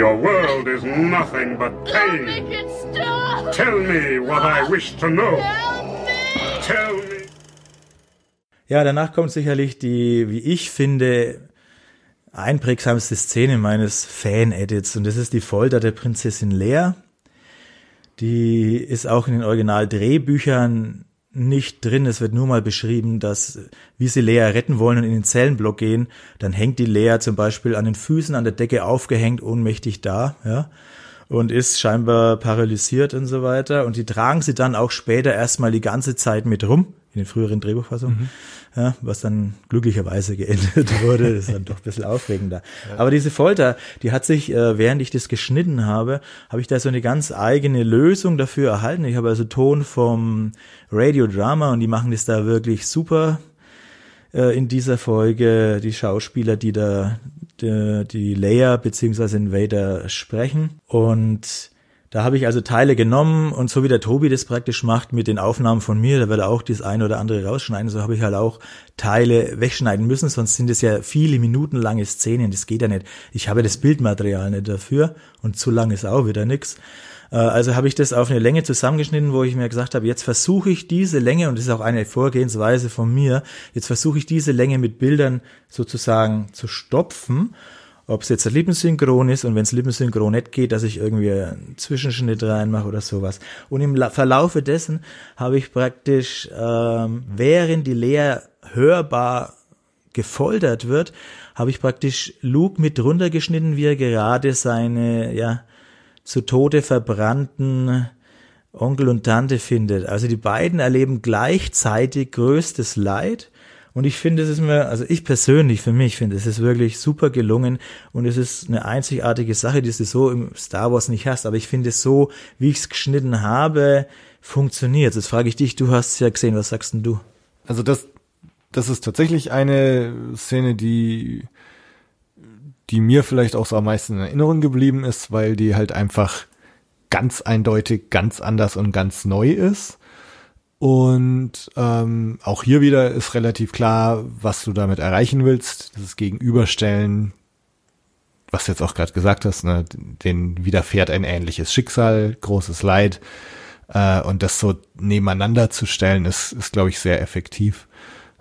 Your world is nothing but pain. Make it stop. Tell me what I wish to know. Tell me. Ja, danach kommt sicherlich die, wie ich finde, einprägsamste Szene meines Fan-Edits und das ist die Folter der Prinzessin Lea. Die ist auch in den Original-Drehbüchern nicht drin. Es wird nur mal beschrieben, dass, wie sie Lea retten wollen und in den Zellenblock gehen, dann hängt die Lea zum Beispiel an den Füßen an der Decke aufgehängt, ohnmächtig da, ja, und ist scheinbar paralysiert und so weiter. Und die tragen sie dann auch später erstmal die ganze Zeit mit rum, in den früheren Drehbuchfassungen. Mhm ja, was dann glücklicherweise geendet <laughs> wurde. Ist dann doch ein bisschen aufregender. Ja. Aber diese Folter, die hat sich, äh, während ich das geschnitten habe, habe ich da so eine ganz eigene Lösung dafür erhalten. Ich habe also Ton vom Radiodrama und die machen das da wirklich super äh, in dieser Folge. Die Schauspieler, die da die, die Leia beziehungsweise Invader sprechen und da habe ich also Teile genommen und so wie der Tobi das praktisch macht mit den Aufnahmen von mir, da wird er auch das eine oder andere rausschneiden, so habe ich halt auch Teile wegschneiden müssen, sonst sind es ja viele minutenlange Szenen, das geht ja nicht. Ich habe das Bildmaterial nicht dafür und zu lang ist auch wieder nix. Äh, also habe ich das auf eine Länge zusammengeschnitten, wo ich mir gesagt habe, jetzt versuche ich diese Länge, und das ist auch eine Vorgehensweise von mir, jetzt versuche ich diese Länge mit Bildern sozusagen zu stopfen ob es jetzt Lippensynchron ist und wenn es Lippensynchron nicht geht, dass ich irgendwie einen Zwischenschnitt reinmache oder sowas. Und im Verlaufe dessen habe ich praktisch, ähm, während die Lea hörbar gefoltert wird, habe ich praktisch Luke mit runtergeschnitten, wie er gerade seine, ja, zu Tode verbrannten Onkel und Tante findet. Also die beiden erleben gleichzeitig größtes Leid und ich finde, es ist mir, also ich persönlich für mich finde, es ist wirklich super gelungen und es ist eine einzigartige Sache, die du so im Star Wars nicht hast. Aber ich finde es so, wie ich es geschnitten habe, funktioniert. Jetzt frage ich dich, du hast es ja gesehen, was sagst denn du? Also das, das ist tatsächlich eine Szene, die, die mir vielleicht auch so am meisten in Erinnerung geblieben ist, weil die halt einfach ganz eindeutig, ganz anders und ganz neu ist. Und ähm, auch hier wieder ist relativ klar, was du damit erreichen willst. Das ist Gegenüberstellen, was du jetzt auch gerade gesagt hast, ne, den widerfährt ein ähnliches Schicksal, großes Leid. Äh, und das so nebeneinander zu stellen, ist, ist glaube ich, sehr effektiv.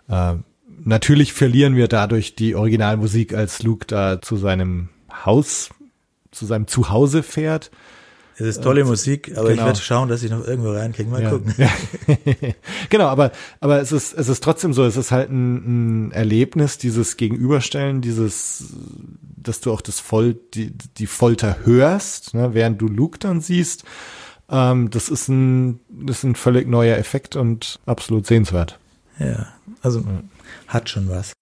Äh, natürlich verlieren wir dadurch die Originalmusik, als Luke da zu seinem Haus, zu seinem Zuhause fährt. Es ist tolle Musik, aber genau. ich werde schauen, dass ich noch irgendwo reinkriege. Mal ja. gucken. Ja. <laughs> genau, aber, aber es ist, es ist trotzdem so, es ist halt ein, ein Erlebnis, dieses Gegenüberstellen, dieses, dass du auch das Voll, die, die Folter hörst, ne, während du Luke dann siehst. Ähm, das ist ein, das ist ein völlig neuer Effekt und absolut sehenswert. Ja, also hat schon was.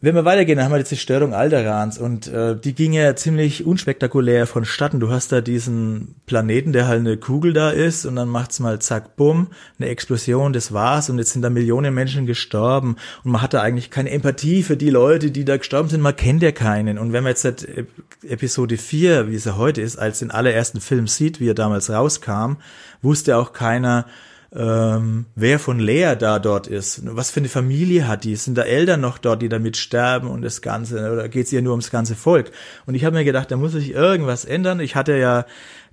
Wenn wir weitergehen, dann haben wir die Zerstörung Alderans und äh, die ging ja ziemlich unspektakulär vonstatten. Du hast da diesen Planeten, der halt eine Kugel da ist und dann macht's mal zack, bumm, eine Explosion, das war's und jetzt sind da Millionen Menschen gestorben und man hatte eigentlich keine Empathie für die Leute, die da gestorben sind, man kennt ja keinen. Und wenn man jetzt seit Episode 4, wie es ja heute ist, als den allerersten Film sieht, wie er damals rauskam, wusste auch keiner, ähm, wer von Lea da dort ist, was für eine Familie hat die, sind da Eltern noch dort, die damit sterben und das Ganze, oder geht es ihr nur ums ganze Volk? Und ich habe mir gedacht, da muss sich irgendwas ändern. Ich hatte ja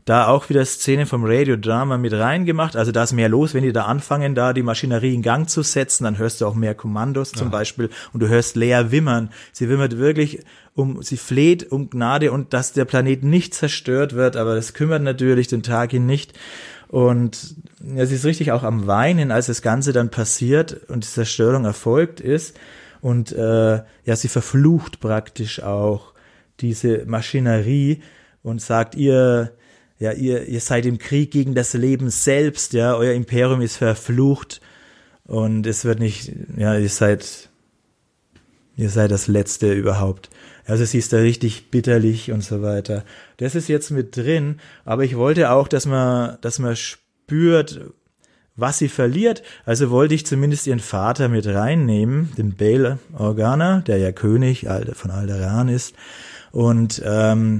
da auch wieder Szenen vom Radiodrama mit reingemacht. Also da ist mehr los, wenn die da anfangen, da die Maschinerie in Gang zu setzen, dann hörst du auch mehr Kommandos zum ja. Beispiel und du hörst Lea wimmern. Sie wimmert wirklich um, sie fleht um Gnade und dass der Planet nicht zerstört wird, aber das kümmert natürlich den Tag hin nicht. Und ja, sie ist richtig auch am Weinen, als das Ganze dann passiert und die Zerstörung erfolgt ist. Und äh, ja, sie verflucht praktisch auch diese Maschinerie und sagt ihr, ja, ihr, ihr seid im Krieg gegen das Leben selbst, ja, euer Imperium ist verflucht und es wird nicht, ja, ihr seid, ihr seid das Letzte überhaupt. Also sie ist da richtig bitterlich und so weiter. Das ist jetzt mit drin, aber ich wollte auch, dass man, dass man spürt, was sie verliert. Also wollte ich zumindest ihren Vater mit reinnehmen, den Bail Organa, der ja König von Alderan ist. Und ähm,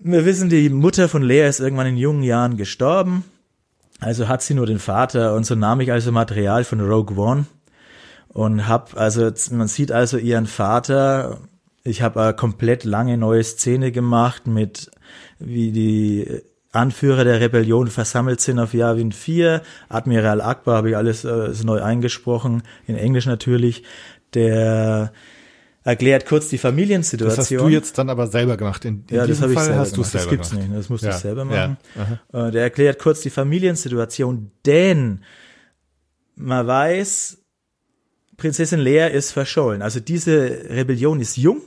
wir wissen, die Mutter von Lea ist irgendwann in jungen Jahren gestorben. Also hat sie nur den Vater und so nahm ich also Material von Rogue One und hab also man sieht also ihren Vater ich habe eine komplett lange neue Szene gemacht mit wie die Anführer der Rebellion versammelt sind auf Yavin 4. Admiral Akbar habe ich alles äh, neu eingesprochen, in Englisch natürlich. Der erklärt kurz die Familiensituation. Das hast du jetzt dann aber selber gemacht. In, in ja, das habe ich selber hast du selber Das gibt's gemacht. nicht. Das musst ja. du selber machen. Ja. Äh, der erklärt kurz die Familiensituation, denn man weiß, Prinzessin Lea ist verschollen. Also diese Rebellion ist jung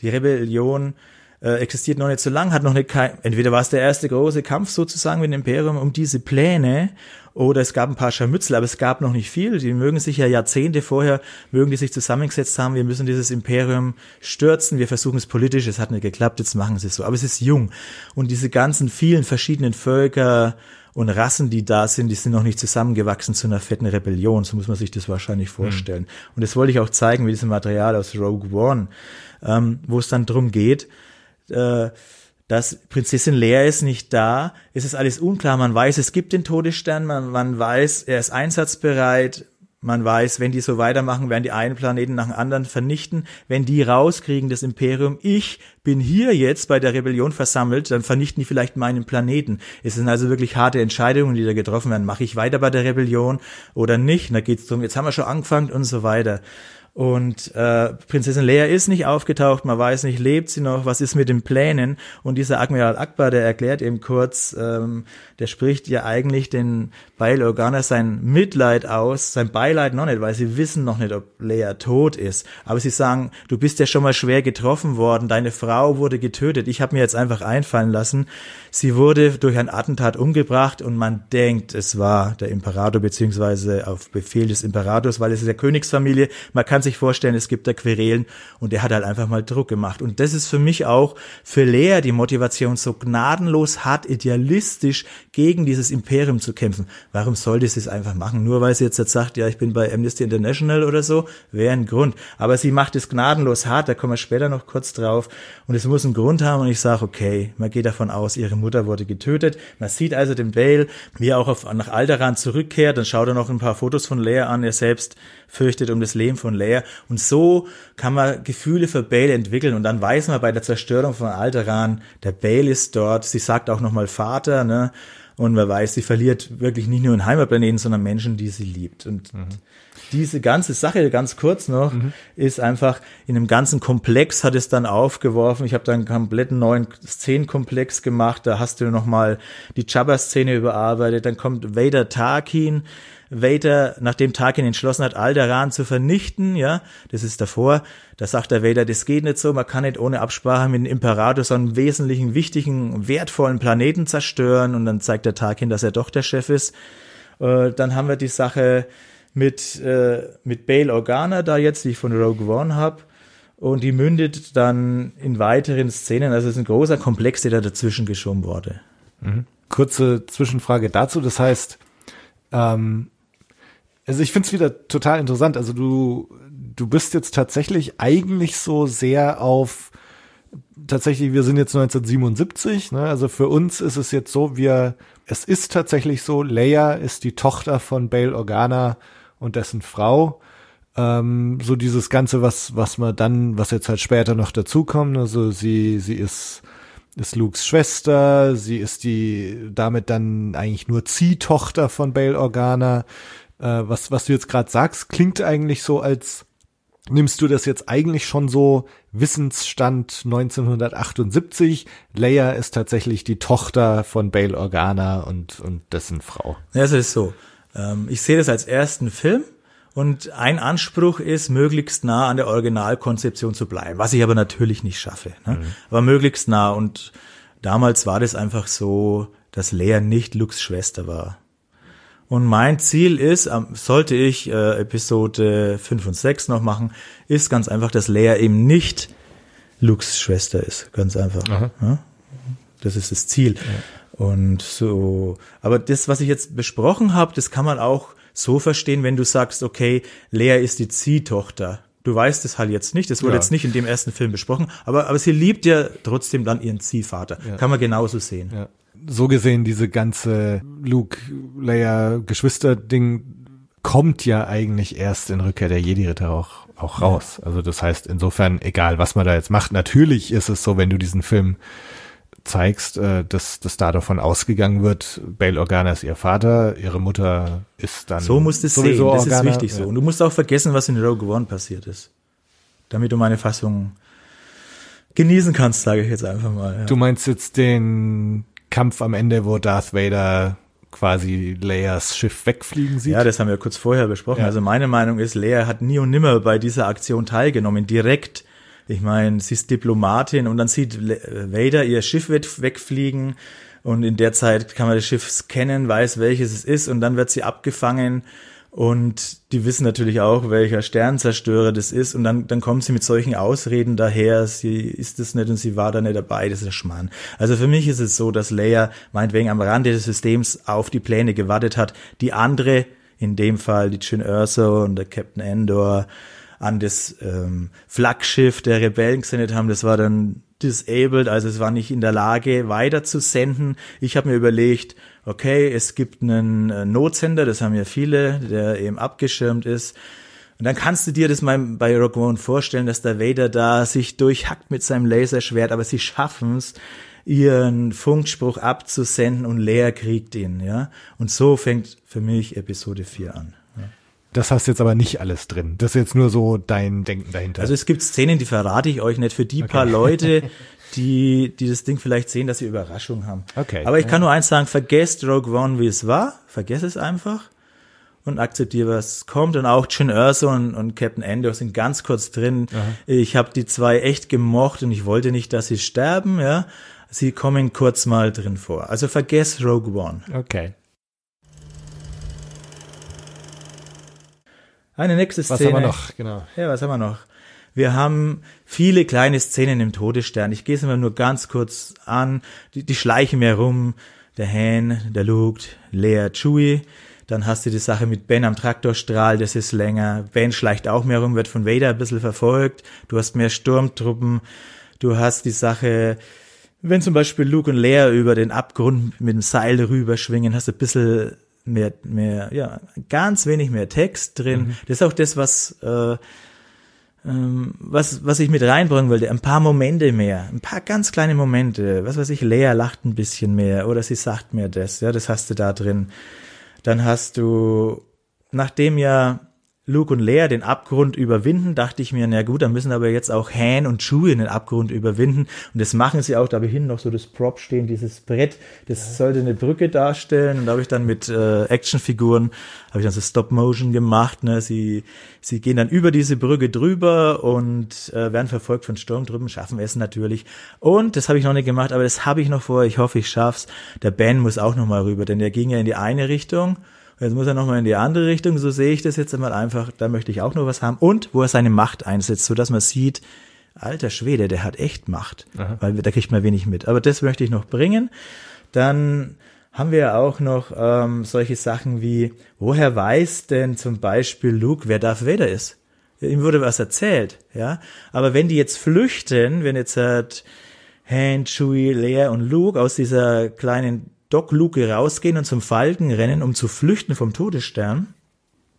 die Rebellion äh, existiert noch nicht so lang, hat noch nicht kein, entweder war es der erste große Kampf sozusagen mit dem Imperium um diese Pläne oder es gab ein paar Scharmützel, aber es gab noch nicht viel. Die mögen sich ja Jahrzehnte vorher, mögen die sich zusammengesetzt haben, wir müssen dieses Imperium stürzen, wir versuchen es politisch, es hat nicht geklappt, jetzt machen sie es so. Aber es ist jung. Und diese ganzen vielen verschiedenen Völker und Rassen, die da sind, die sind noch nicht zusammengewachsen zu einer fetten Rebellion. So muss man sich das wahrscheinlich vorstellen. Mhm. Und das wollte ich auch zeigen mit diesem Material aus Rogue One ähm, wo es dann drum geht, äh, dass Prinzessin Lea ist nicht da, es ist alles unklar, man weiß, es gibt den Todesstern, man, man weiß, er ist einsatzbereit, man weiß, wenn die so weitermachen, werden die einen Planeten nach dem anderen vernichten. Wenn die rauskriegen, das Imperium, ich bin hier jetzt bei der Rebellion versammelt, dann vernichten die vielleicht meinen Planeten. Es sind also wirklich harte Entscheidungen, die da getroffen werden. Mache ich weiter bei der Rebellion oder nicht? da geht es darum, jetzt haben wir schon angefangen und so weiter. Und äh, Prinzessin Leia ist nicht aufgetaucht, man weiß nicht, lebt sie noch, was ist mit den Plänen? Und dieser Admiral Akbar, der erklärt eben kurz, ähm, der spricht ja eigentlich den Bail Organa sein Mitleid aus, sein Beileid noch nicht, weil sie wissen noch nicht, ob Leia tot ist. Aber sie sagen, du bist ja schon mal schwer getroffen worden, deine Frau wurde getötet. Ich habe mir jetzt einfach einfallen lassen, sie wurde durch ein Attentat umgebracht und man denkt, es war der Imperator beziehungsweise auf Befehl des Imperators, weil es ist der Königsfamilie. Man kann sich vorstellen, es gibt da Querelen und der hat halt einfach mal Druck gemacht. Und das ist für mich auch für Lea die Motivation, so gnadenlos hart idealistisch gegen dieses Imperium zu kämpfen. Warum sollte sie es einfach machen? Nur weil sie jetzt, jetzt sagt, ja, ich bin bei Amnesty International oder so, wäre ein Grund. Aber sie macht es gnadenlos hart, da kommen wir später noch kurz drauf. Und es muss einen Grund haben und ich sage, okay, man geht davon aus, ihre Mutter wurde getötet. Man sieht also den Vale, wie er auch auf, nach Alderan zurückkehrt, dann schaut er noch ein paar Fotos von Lea an, er selbst fürchtet um das Leben von Leia. Und so kann man Gefühle für Bale entwickeln. Und dann weiß man bei der Zerstörung von Alderan, der Bale ist dort. Sie sagt auch nochmal Vater, ne? Und man weiß, sie verliert wirklich nicht nur einen Heimatplaneten, sondern Menschen, die sie liebt. Und mhm. diese ganze Sache, ganz kurz noch, mhm. ist einfach in einem ganzen Komplex hat es dann aufgeworfen. Ich habe dann einen kompletten neuen Szenenkomplex gemacht. Da hast du nochmal die Jabba-Szene überarbeitet. Dann kommt Vader Tarkin Vader, nachdem Tarkin entschlossen hat, Alderaan zu vernichten, ja, das ist davor, da sagt der Vader, das geht nicht so, man kann nicht ohne Absprache mit dem Imperator so einen wesentlichen, wichtigen, wertvollen Planeten zerstören und dann zeigt der Tarkin, dass er doch der Chef ist. Äh, dann haben wir die Sache mit, äh, mit Bail Organa da jetzt, die ich von Rogue One habe. Und die mündet dann in weiteren Szenen. Also es ist ein großer Komplex, der da dazwischen geschoben wurde. Mhm. Kurze Zwischenfrage dazu. Das heißt, ähm, also ich finde es wieder total interessant. Also du, du bist jetzt tatsächlich eigentlich so sehr auf tatsächlich, wir sind jetzt 1977, ne? also für uns ist es jetzt so, wir, es ist tatsächlich so, Leia ist die Tochter von Bail Organa und dessen Frau. Ähm, so dieses Ganze, was, was man dann, was jetzt halt später noch dazukommt, also sie, sie ist, ist Lukes Schwester, sie ist die damit dann eigentlich nur Ziehtochter von Bail Organa. Äh, was, was du jetzt gerade sagst, klingt eigentlich so, als nimmst du das jetzt eigentlich schon so Wissensstand 1978. Leia ist tatsächlich die Tochter von Bail Organa und, und dessen Frau. Ja, es ist so. Ähm, ich sehe das als ersten Film und ein Anspruch ist, möglichst nah an der Originalkonzeption zu bleiben, was ich aber natürlich nicht schaffe. Ne? Mhm. Aber möglichst nah und damals war das einfach so, dass Leia nicht Lux Schwester war. Und mein Ziel ist, sollte ich äh, Episode 5 und 6 noch machen, ist ganz einfach, dass Leia eben nicht Lukes Schwester ist. Ganz einfach. Ja? Das ist das Ziel. Ja. Und so, aber das, was ich jetzt besprochen habe, das kann man auch so verstehen, wenn du sagst, okay, Lea ist die Ziehtochter. Du weißt es halt jetzt nicht, das wurde ja. jetzt nicht in dem ersten Film besprochen, aber, aber sie liebt ja trotzdem dann ihren Ziehvater. Kann man genauso sehen. So gesehen, diese ganze Luke, Leia, Geschwister-Ding kommt ja eigentlich erst in Rückkehr der Jedi-Ritter auch, auch raus. Also das heißt, insofern, egal was man da jetzt macht, natürlich ist es so, wenn du diesen Film zeigst, äh, dass, dass da davon ausgegangen wird, Bail Organa ist ihr Vater, ihre Mutter ist dann So musst du es sehen, das Organa. ist wichtig so. Und du musst auch vergessen, was in Rogue One passiert ist. Damit du meine Fassung genießen kannst, sage ich jetzt einfach mal. Ja. Du meinst jetzt den Kampf am Ende, wo Darth Vader quasi Leias Schiff wegfliegen sieht. Ja, das haben wir kurz vorher besprochen. Ja. Also meine Meinung ist, Leia hat nie und nimmer bei dieser Aktion teilgenommen, direkt. Ich meine, sie ist Diplomatin und dann sieht Vader ihr Schiff wegfliegen und in der Zeit kann man das Schiff scannen, weiß welches es ist und dann wird sie abgefangen und die wissen natürlich auch, welcher Sternzerstörer das ist. Und dann, dann kommen sie mit solchen Ausreden daher, sie ist das nicht und sie war da nicht dabei, das ist ein Schmarrn. Also für mich ist es so, dass Leia meinetwegen am Rande des Systems auf die Pläne gewartet hat. Die andere, in dem Fall die Jyn Erso und der Captain Endor, an das ähm, Flaggschiff der Rebellen gesendet haben. Das war dann disabled, also es war nicht in der Lage weiter zu senden. Ich habe mir überlegt, okay, es gibt einen äh, Notsender, das haben ja viele, der eben abgeschirmt ist. Und dann kannst du dir das mal bei Rogue One vorstellen, dass der Vader da sich durchhackt mit seinem Laserschwert, aber sie schaffen es, ihren Funkspruch abzusenden und Leia kriegt ihn, ja. Und so fängt für mich Episode 4 an. Das hast jetzt aber nicht alles drin. Das ist jetzt nur so dein Denken dahinter. Also es gibt Szenen, die verrate ich euch nicht für die okay. paar Leute, <laughs> die, die das Ding vielleicht sehen, dass sie Überraschung haben. Okay. Aber ich kann nur eins sagen, vergesst Rogue One, wie es war. Vergesst es einfach und akzeptiere, was kommt. Und auch Jyn Erso und, und Captain Endor sind ganz kurz drin. Aha. Ich habe die zwei echt gemocht und ich wollte nicht, dass sie sterben. Ja, Sie kommen kurz mal drin vor. Also vergesst Rogue One. Okay. Eine nächste Szene. Was haben wir noch? Genau. Ja, was haben wir noch? Wir haben viele kleine Szenen im Todesstern. Ich gehe es immer nur ganz kurz an. Die, die schleichen mir rum. Der Han, der Luke, Lea, Chewie. Dann hast du die Sache mit Ben am Traktorstrahl, das ist länger. Ben schleicht auch mehr rum, wird von Vader ein bisschen verfolgt. Du hast mehr Sturmtruppen. Du hast die Sache, wenn zum Beispiel Luke und Lea über den Abgrund mit dem Seil rüberschwingen, hast du ein bisschen mehr, mehr, ja, ganz wenig mehr Text drin. Mhm. Das ist auch das, was, äh, was, was ich mit reinbringen wollte. Ein paar Momente mehr, ein paar ganz kleine Momente. Was weiß ich, Lea lacht ein bisschen mehr oder sie sagt mir das. Ja, das hast du da drin. Dann hast du, nachdem ja Luke und Leia den Abgrund überwinden, dachte ich mir, na gut, dann müssen aber jetzt auch Han und Chewie den Abgrund überwinden. Und das machen sie auch, da habe ich hinten noch so das Prop stehen, dieses Brett, das ja. sollte eine Brücke darstellen. Und da habe ich dann mit äh, Actionfiguren, habe ich dann so Stop-Motion gemacht. Ne? Sie, sie gehen dann über diese Brücke drüber und äh, werden verfolgt von Sturmtruppen, schaffen es natürlich. Und, das habe ich noch nicht gemacht, aber das habe ich noch vor, ich hoffe, ich schaff's. Der Ben muss auch noch mal rüber, denn der ging ja in die eine Richtung Jetzt muss er nochmal in die andere Richtung, so sehe ich das jetzt einmal einfach, da möchte ich auch noch was haben. Und wo er seine Macht einsetzt, so dass man sieht, alter Schwede, der hat echt Macht, Aha. weil da kriegt man wenig mit. Aber das möchte ich noch bringen. Dann haben wir auch noch ähm, solche Sachen wie, woher weiß denn zum Beispiel Luke, wer Darth Vader ist? Ihm wurde was erzählt, ja. Aber wenn die jetzt flüchten, wenn jetzt halt Han, Chewie, Leia und Luke aus dieser kleinen Dock-Luke rausgehen und zum Falken rennen, um zu flüchten vom Todesstern,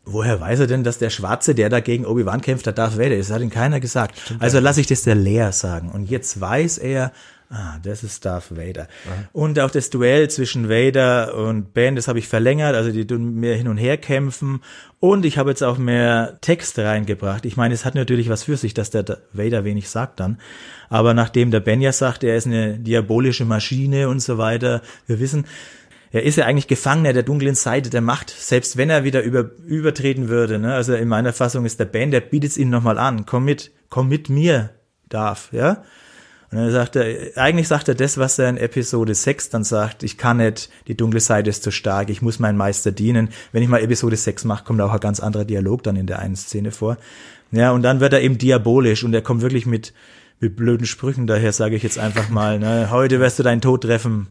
woher weiß er denn, dass der Schwarze, der dagegen Obi-Wan kämpft, der Darth Vader ist? Das hat ihn keiner gesagt. Stimmt, also lasse ich das der Leia sagen. Und jetzt weiß er, Ah, das ist Darth Vader. Aha. Und auch das Duell zwischen Vader und Ben, das habe ich verlängert, also die tun mehr hin und her kämpfen. Und ich habe jetzt auch mehr Text reingebracht. Ich meine, es hat natürlich was für sich, dass der Vader wenig sagt dann. Aber nachdem der Ben ja sagt, er ist eine diabolische Maschine und so weiter, wir wissen, er ist ja eigentlich Gefangener der dunklen Seite der Macht, selbst wenn er wieder über, übertreten würde. Ne? Also in meiner Fassung ist der Ben, der bietet es ihm nochmal an. Komm mit, komm mit mir, Darf, ja. Und dann sagt er, eigentlich sagt er das, was er in Episode 6 dann sagt, ich kann nicht, die dunkle Seite ist zu stark, ich muss meinem Meister dienen. Wenn ich mal Episode 6 mache, kommt auch ein ganz anderer Dialog dann in der einen Szene vor. Ja, und dann wird er eben diabolisch und er kommt wirklich mit, mit blöden Sprüchen daher, sage ich jetzt einfach mal, ne, heute wirst du deinen Tod treffen,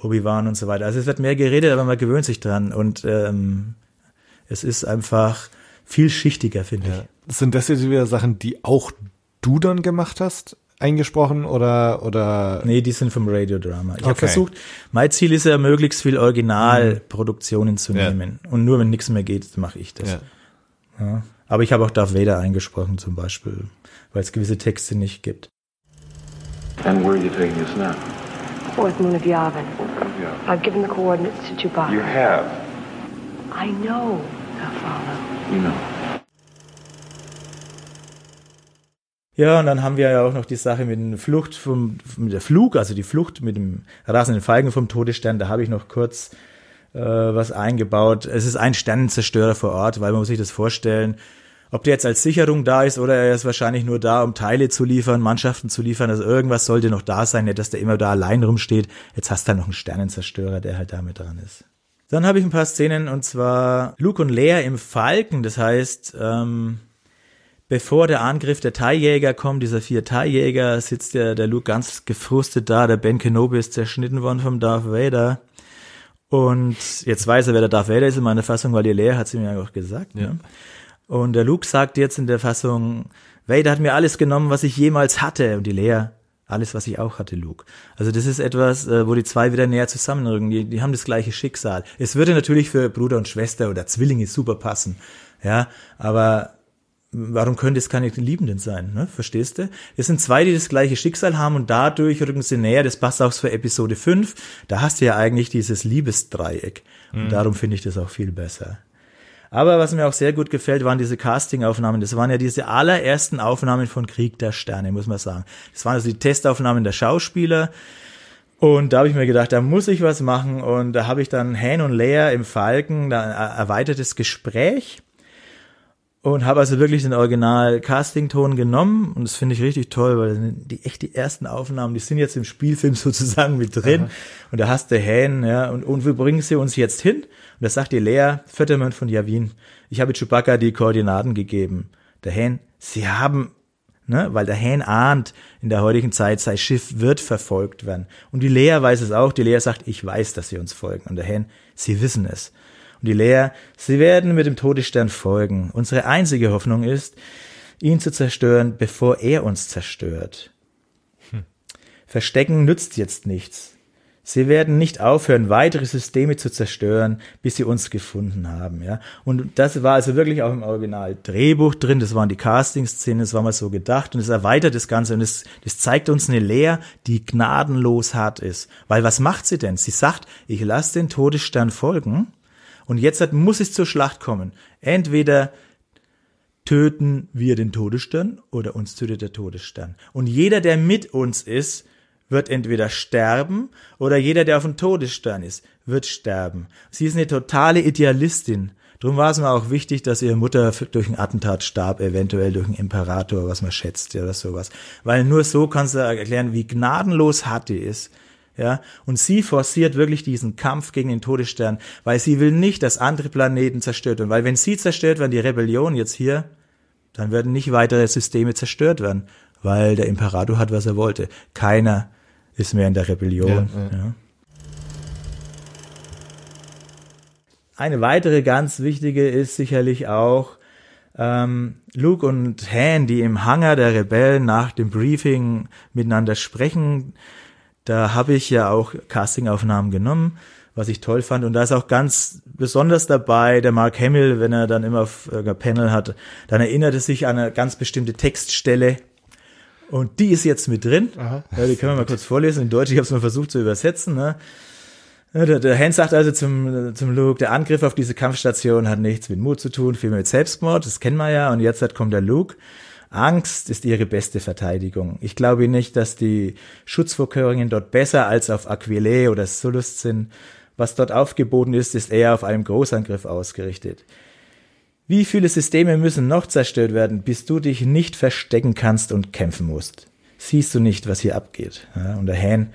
Obi-Wan und so weiter. Also es wird mehr geredet, aber man gewöhnt sich dran und ähm, es ist einfach vielschichtiger, finde ja. ich. Sind das jetzt wieder Sachen, die auch du dann gemacht hast? Eingesprochen oder oder Nee, die sind vom Radiodrama. Ich okay. habe versucht, mein Ziel ist ja möglichst viel Originalproduktionen zu ja. nehmen und nur wenn nichts mehr geht, mache ich das. Ja. Ja. Aber ich habe auch Darth Vader eingesprochen zum Beispiel, weil es gewisse Texte nicht gibt. And where are you taking us now? Fourth moon of Yavin. Yeah. I've given the coordinates to Chewbacca. You have. I know, Father. You know. Ja, und dann haben wir ja auch noch die Sache mit der Flucht vom, mit der Flug, also die Flucht mit dem rasenden Falken vom Todesstern. Da habe ich noch kurz äh, was eingebaut. Es ist ein Sternenzerstörer vor Ort, weil man muss sich das vorstellen. Ob der jetzt als Sicherung da ist oder er ist wahrscheinlich nur da, um Teile zu liefern, Mannschaften zu liefern. Also irgendwas sollte noch da sein, nicht, dass der immer da allein rumsteht. Jetzt hast du halt noch einen Sternenzerstörer, der halt damit dran ist. Dann habe ich ein paar Szenen und zwar Luke und Leia im Falken. Das heißt, ähm, bevor der Angriff der Teiljäger kommt, dieser vier Teiljäger, sitzt der, der Luke ganz gefrustet da, der Ben Kenobi ist zerschnitten worden vom Darth Vader. Und jetzt weiß er, wer der Darth Vader ist in meiner Fassung, weil die Lehre hat sie mir auch gesagt. Ja. Ne? Und der Luke sagt jetzt in der Fassung, Vader hat mir alles genommen, was ich jemals hatte. Und die Lehre, alles, was ich auch hatte, Luke. Also das ist etwas, äh, wo die zwei wieder näher zusammenrücken. Die, die haben das gleiche Schicksal. Es würde natürlich für Bruder und Schwester oder Zwillinge super passen. Ja, aber warum könnte es keine Liebenden sein? Ne? Verstehst du? Es sind zwei, die das gleiche Schicksal haben und dadurch rücken sie näher. Das passt auch für Episode 5. Da hast du ja eigentlich dieses Liebesdreieck. Und mhm. darum finde ich das auch viel besser. Aber was mir auch sehr gut gefällt, waren diese Castingaufnahmen. Das waren ja diese allerersten Aufnahmen von Krieg der Sterne, muss man sagen. Das waren also die Testaufnahmen der Schauspieler. Und da habe ich mir gedacht, da muss ich was machen. Und da habe ich dann Han und Leia im Falken, da ein erweitertes Gespräch und habe also wirklich den Original Casting-Ton genommen. Und das finde ich richtig toll, weil die echt die ersten Aufnahmen, die sind jetzt im Spielfilm <laughs> sozusagen mit drin. Aha. und da hast du Hän, ja, und, und wir bringen sie uns jetzt hin. Und da sagt die Lea Vettermann von Javin, ich habe Chewbacca die Koordinaten gegeben. Der Hän, sie haben, ne, weil der Hän ahnt, in der heutigen Zeit sein Schiff wird verfolgt werden. Und die Lea weiß es auch, die Lea sagt, ich weiß, dass sie uns folgen. Und der Hän, sie wissen es. Die Lea, sie werden mit dem Todesstern folgen. Unsere einzige Hoffnung ist, ihn zu zerstören, bevor er uns zerstört. Hm. Verstecken nützt jetzt nichts. Sie werden nicht aufhören, weitere Systeme zu zerstören, bis sie uns gefunden haben, ja. Und das war also wirklich auch im Original Drehbuch drin. Das waren die Casting-Szenen, das war mal so gedacht und es erweitert das Ganze und es, das zeigt uns eine Lea, die gnadenlos hart ist. Weil was macht sie denn? Sie sagt, ich lasse den Todesstern folgen und jetzt muss es zur Schlacht kommen. Entweder töten wir den Todesstern oder uns tötet der Todesstern. Und jeder, der mit uns ist, wird entweder sterben oder jeder, der auf dem Todesstern ist, wird sterben. Sie ist eine totale Idealistin. Drum war es mir auch wichtig, dass ihre Mutter durch ein Attentat starb, eventuell durch einen Imperator, was man schätzt oder sowas. Weil nur so kannst du erklären, wie gnadenlos hart die ist Ja, und sie forciert wirklich diesen Kampf gegen den Todesstern, weil sie will nicht, dass andere Planeten zerstört werden. Weil wenn sie zerstört werden, die Rebellion jetzt hier, dann werden nicht weitere Systeme zerstört werden, weil der Imperator hat, was er wollte. Keiner ist mehr in der Rebellion. Ja, ja. Ja. Eine weitere ganz wichtige ist sicherlich auch ähm, Luke und Han, die im Hangar der Rebellen nach dem Briefing miteinander sprechen. Da habe ich ja auch Castingaufnahmen genommen, was ich toll fand. Und da ist auch ganz besonders dabei der Mark Hamill, wenn er dann immer auf äh, Panel hat, dann erinnert er sich an eine ganz bestimmte Textstelle. Und die ist jetzt mit drin. Aha. Ja, die können wir mal kurz vorlesen. In Deutsch, ich habe es mal versucht zu übersetzen. Ne? Der, der Hans sagt also zum, zum Luke, der Angriff auf diese Kampfstation hat nichts mit Mut zu tun, vielmehr mit Selbstmord, das kennen wir ja. Und jetzt kommt der Luke. Angst ist ihre beste Verteidigung. Ich glaube nicht, dass die Schutzvorkehrungen dort besser als auf Aquile oder Sullust sind. Was dort aufgeboten ist, ist eher auf einen Großangriff ausgerichtet. Wie viele Systeme müssen noch zerstört werden, bis du dich nicht verstecken kannst und kämpfen musst? Siehst du nicht, was hier abgeht? Ja, und der Han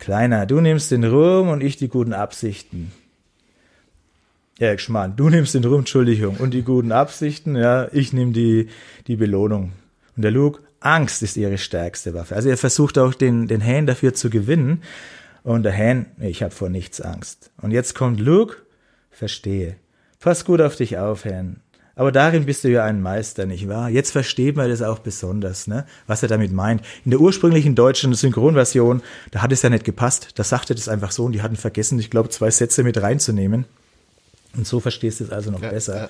Kleiner, du nimmst den Ruhm und ich die guten Absichten. Ja, Schmarrn, du nimmst den Ruhm, Entschuldigung, und die guten Absichten, ja, ich nehme die, die Belohnung. Und der Luke, Angst ist ihre stärkste Waffe. Also er versucht auch den, den Han dafür zu gewinnen. Und der Han, ich habe vor nichts Angst. Und jetzt kommt Luke, verstehe. Pass gut auf dich auf, Han. Aber darin bist du ja ein Meister, nicht wahr? Jetzt versteht man das auch besonders, ne? was er damit meint. In der ursprünglichen deutschen Synchronversion, da hat es ja nicht gepasst. Da sagte das einfach so und die hatten vergessen, ich glaube, zwei Sätze mit reinzunehmen. Und so verstehst du es also noch ja, besser. Ja.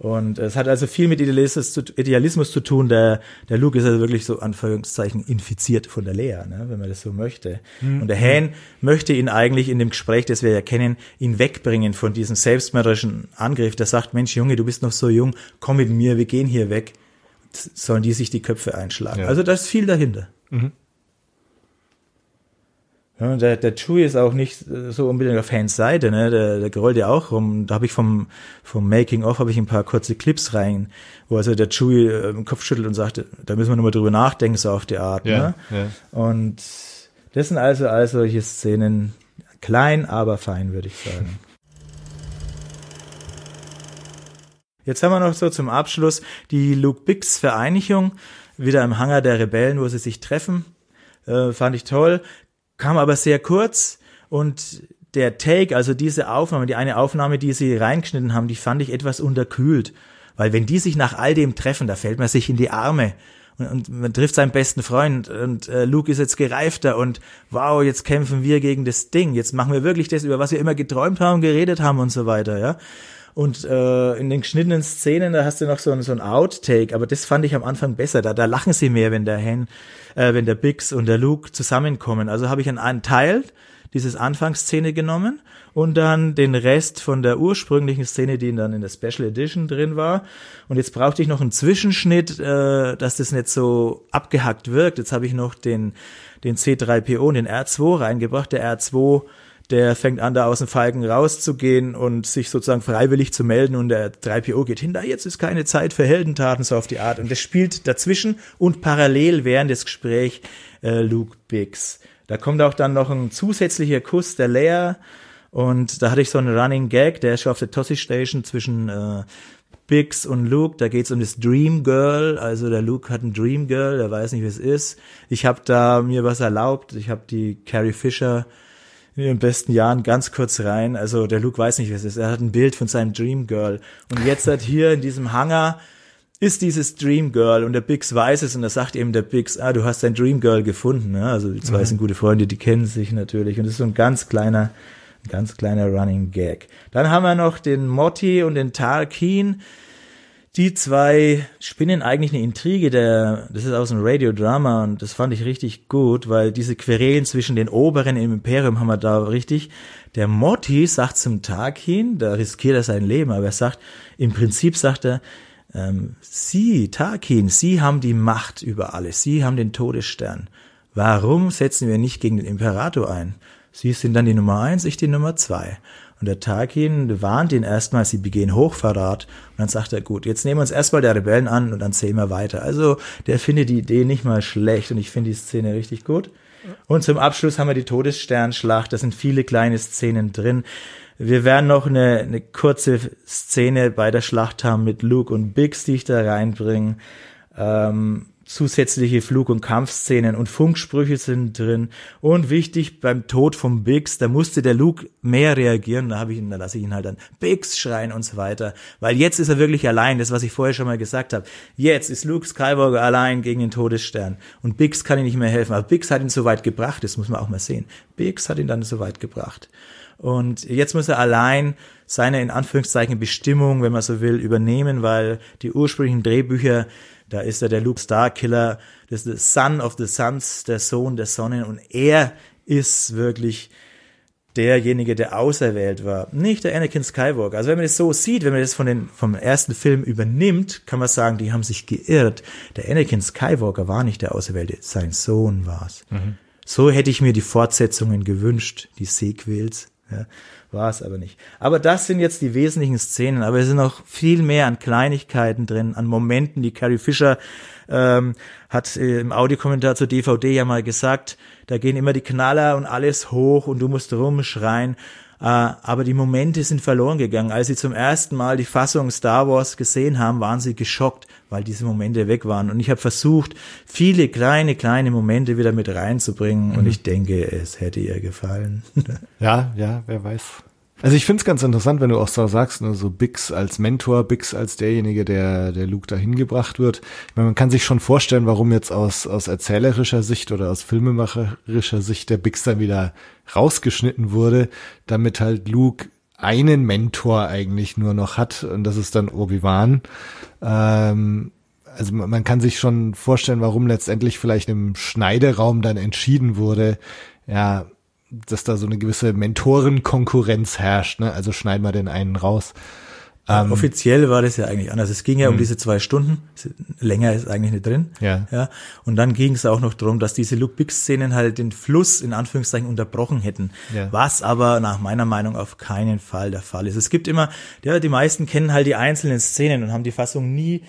Und es hat also viel mit Idealismus zu, Idealismus zu tun. Der, der Luke ist also wirklich so Anführungszeichen infiziert von der Lea, ne, wenn man das so möchte. Mhm. Und der Han möchte ihn eigentlich in dem Gespräch, das wir ja kennen, ihn wegbringen von diesem selbstmörderischen Angriff. Der sagt, Mensch, Junge, du bist noch so jung, komm mit mir, wir gehen hier weg. Sollen die sich die Köpfe einschlagen. Ja. Also da ist viel dahinter. Mhm. Ja, der, der Chewie ist auch nicht äh, so unbedingt auf Fans Seite, ne? Der, der gerollt ja auch rum. Da habe ich vom, vom Making of habe ich ein paar kurze Clips rein, wo also der Chewie äh, den Kopf schüttelt und sagt, da müssen wir nochmal drüber nachdenken, so auf die Art. Ja, ne? ja. Und das sind also all solche Szenen, klein, aber fein, würde ich sagen. Jetzt haben wir noch so zum Abschluss die Luke Bix Vereinigung, wieder im Hangar der Rebellen, wo sie sich treffen. Äh, fand ich toll kam aber sehr kurz und der Take, also diese Aufnahme, die eine Aufnahme, die sie reingeschnitten haben, die fand ich etwas unterkühlt. Weil wenn die sich nach all dem treffen, da fällt man sich in die Arme und, man trifft seinen besten Freund und äh, Luke ist jetzt gereifter und wow, jetzt kämpfen wir gegen das Ding, jetzt machen wir wirklich das, über was wir immer geträumt haben, geredet haben und so weiter, ja. Und äh, in den geschnittenen Szenen, da hast du noch so, ein so ein Outtake, aber das fand ich am Anfang besser. Da, da lachen sie mehr, wenn der Han, äh, wenn der Bix und der Luke zusammenkommen. Also habe ich an einen Teil dieses Anfangsszene genommen und dann den Rest von der ursprünglichen Szene, die dann in der Special Edition drin war. Und jetzt brauchte ich noch einen Zwischenschnitt, äh, dass das nicht so abgehackt wirkt. Jetzt habe ich noch den, den C3PO und den R2 reingebracht. Der R2 der fängt an, da aus dem Falken rauszugehen und sich sozusagen freiwillig zu melden und der 3PO geht hin, da jetzt ist keine Zeit für Heldentaten, so auf die Art. Und das spielt dazwischen und parallel während des Gesprächs äh, Luke Biggs. Da kommt auch dann noch ein zusätzlicher Kuss der Leia und da hatte ich so einen Running Gag, der ist schon auf der Tossi Station zwischen äh, Biggs und Luke, da geht's um das Dream Girl, also der Luke hat ein Dream Girl, der weiß nicht, wie es ist. Ich habe da mir was erlaubt, ich habe die Carrie Fisher in ihren besten Jahren ganz kurz rein. Also der Luke weiß nicht, was es ist. Er hat ein Bild von seinem Dream Girl. Und jetzt hat hier in diesem Hangar ist dieses Dream Girl und der Bix weiß es und da sagt eben der Bix, ah, du hast dein Dream Girl gefunden. Ne? Also die zwei mhm. sind gute Freunde, die kennen sich natürlich und das ist so ein ganz kleiner, ein ganz kleiner Running Gag. Dann haben wir noch den Motti und den Tarkin die zwei spinnen eigentlich eine Intrige, der, das ist aus einem Radiodrama und das fand ich richtig gut, weil diese Querelen zwischen den Oberen im Imperium haben wir da richtig. Der Motti sagt zum Tag hin, da riskiert er sein Leben, aber er sagt, im Prinzip sagt er, ähm, Sie, Tarkin, Sie haben die Macht über alles, Sie haben den Todesstern. Warum setzen wir nicht gegen den Imperator ein? Sie sind dann die Nummer eins, ich die Nummer zwei. Und der Tarkin warnt ihn erstmal, sie begehen Hochverrat. Und dann sagt er, gut, jetzt nehmen wir uns erstmal der Rebellen an und dann sehen wir weiter. Also der findet die Idee nicht mal schlecht und ich finde die Szene richtig gut. Und zum Abschluss haben wir die Todessternschlacht. Da sind viele kleine Szenen drin. Wir werden noch eine, eine kurze Szene bei der Schlacht haben mit Luke und Biggs, die ich da reinbringe. Ähm, zusätzliche Flug- und Kampfszenen und Funksprüche sind drin. Und wichtig, beim Tod von Biggs, da musste der Luke mehr reagieren. Da habe ich ihn, da lasse ich ihn halt dann Biggs schreien und so weiter. Weil jetzt ist er wirklich allein, das, was ich vorher schon mal gesagt habe. Jetzt ist Luke Skywalker allein gegen den Todesstern. Und Biggs kann ihm nicht mehr helfen. Aber Biggs hat ihn so weit gebracht, das muss man auch mal sehen. Biggs hat ihn dann so weit gebracht. Und jetzt muss er allein seine, in Anführungszeichen, Bestimmung, wenn man so will, übernehmen, weil die ursprünglichen Drehbücher da ist er der Luke Starkiller, das ist der Son of the Suns, der Sohn der Sonne und er ist wirklich derjenige, der auserwählt war, nicht der Anakin Skywalker. Also wenn man das so sieht, wenn man das von den, vom ersten Film übernimmt, kann man sagen, die haben sich geirrt. Der Anakin Skywalker war nicht der Auserwählte, sein Sohn war's. Mhm. So hätte ich mir die Fortsetzungen gewünscht, die Sequels. Ja. War es aber nicht. Aber das sind jetzt die wesentlichen Szenen, aber es sind noch viel mehr an Kleinigkeiten drin, an Momenten, die Carrie Fisher ähm, hat äh, im Audiokommentar zur DVD ja mal gesagt, da gehen immer die Knaller und alles hoch und du musst rumschreien. Äh, aber die Momente sind verloren gegangen. Als sie zum ersten Mal die Fassung Star Wars gesehen haben, waren sie geschockt, weil diese Momente weg waren. Und ich habe versucht, viele kleine, kleine Momente wieder mit reinzubringen. Mhm. Und ich denke, es hätte ihr gefallen. ja, ja, wer weiß. Also ich finde es ganz interessant, wenn du auch so sagst, ne, so Bix als Mentor, Bix als derjenige, der der Luke dahin gebracht wird. Ich meine, man kann sich schon vorstellen, warum jetzt aus aus erzählerischer Sicht oder aus filmemacherischer Sicht der Bix dann wieder rausgeschnitten wurde, damit halt Luke einen Mentor eigentlich nur noch hat und das ist dann Obi-Wan. Ähm, also man kann sich schon vorstellen, warum letztendlich vielleicht im Schneideraum dann entschieden wurde, ja, dass da so eine gewisse Mentorenkonkurrenz herrscht, ne? Also schneiden wir den einen raus. Ähm, Offiziell war das ja eigentlich anders. Es ging ja um mhm. diese zwei Stunden. Länger ist eigentlich nicht drin. Ja. ja. Und dann ging es auch noch darum, dass diese Luke Bix-Szenen halt den Fluss in Anführungszeichen unterbrochen hätten. Ja. Was aber nach meiner Meinung auf keinen Fall der Fall ist. Es gibt immer, ja, die meisten kennen halt die einzelnen Szenen und haben die Fassung nie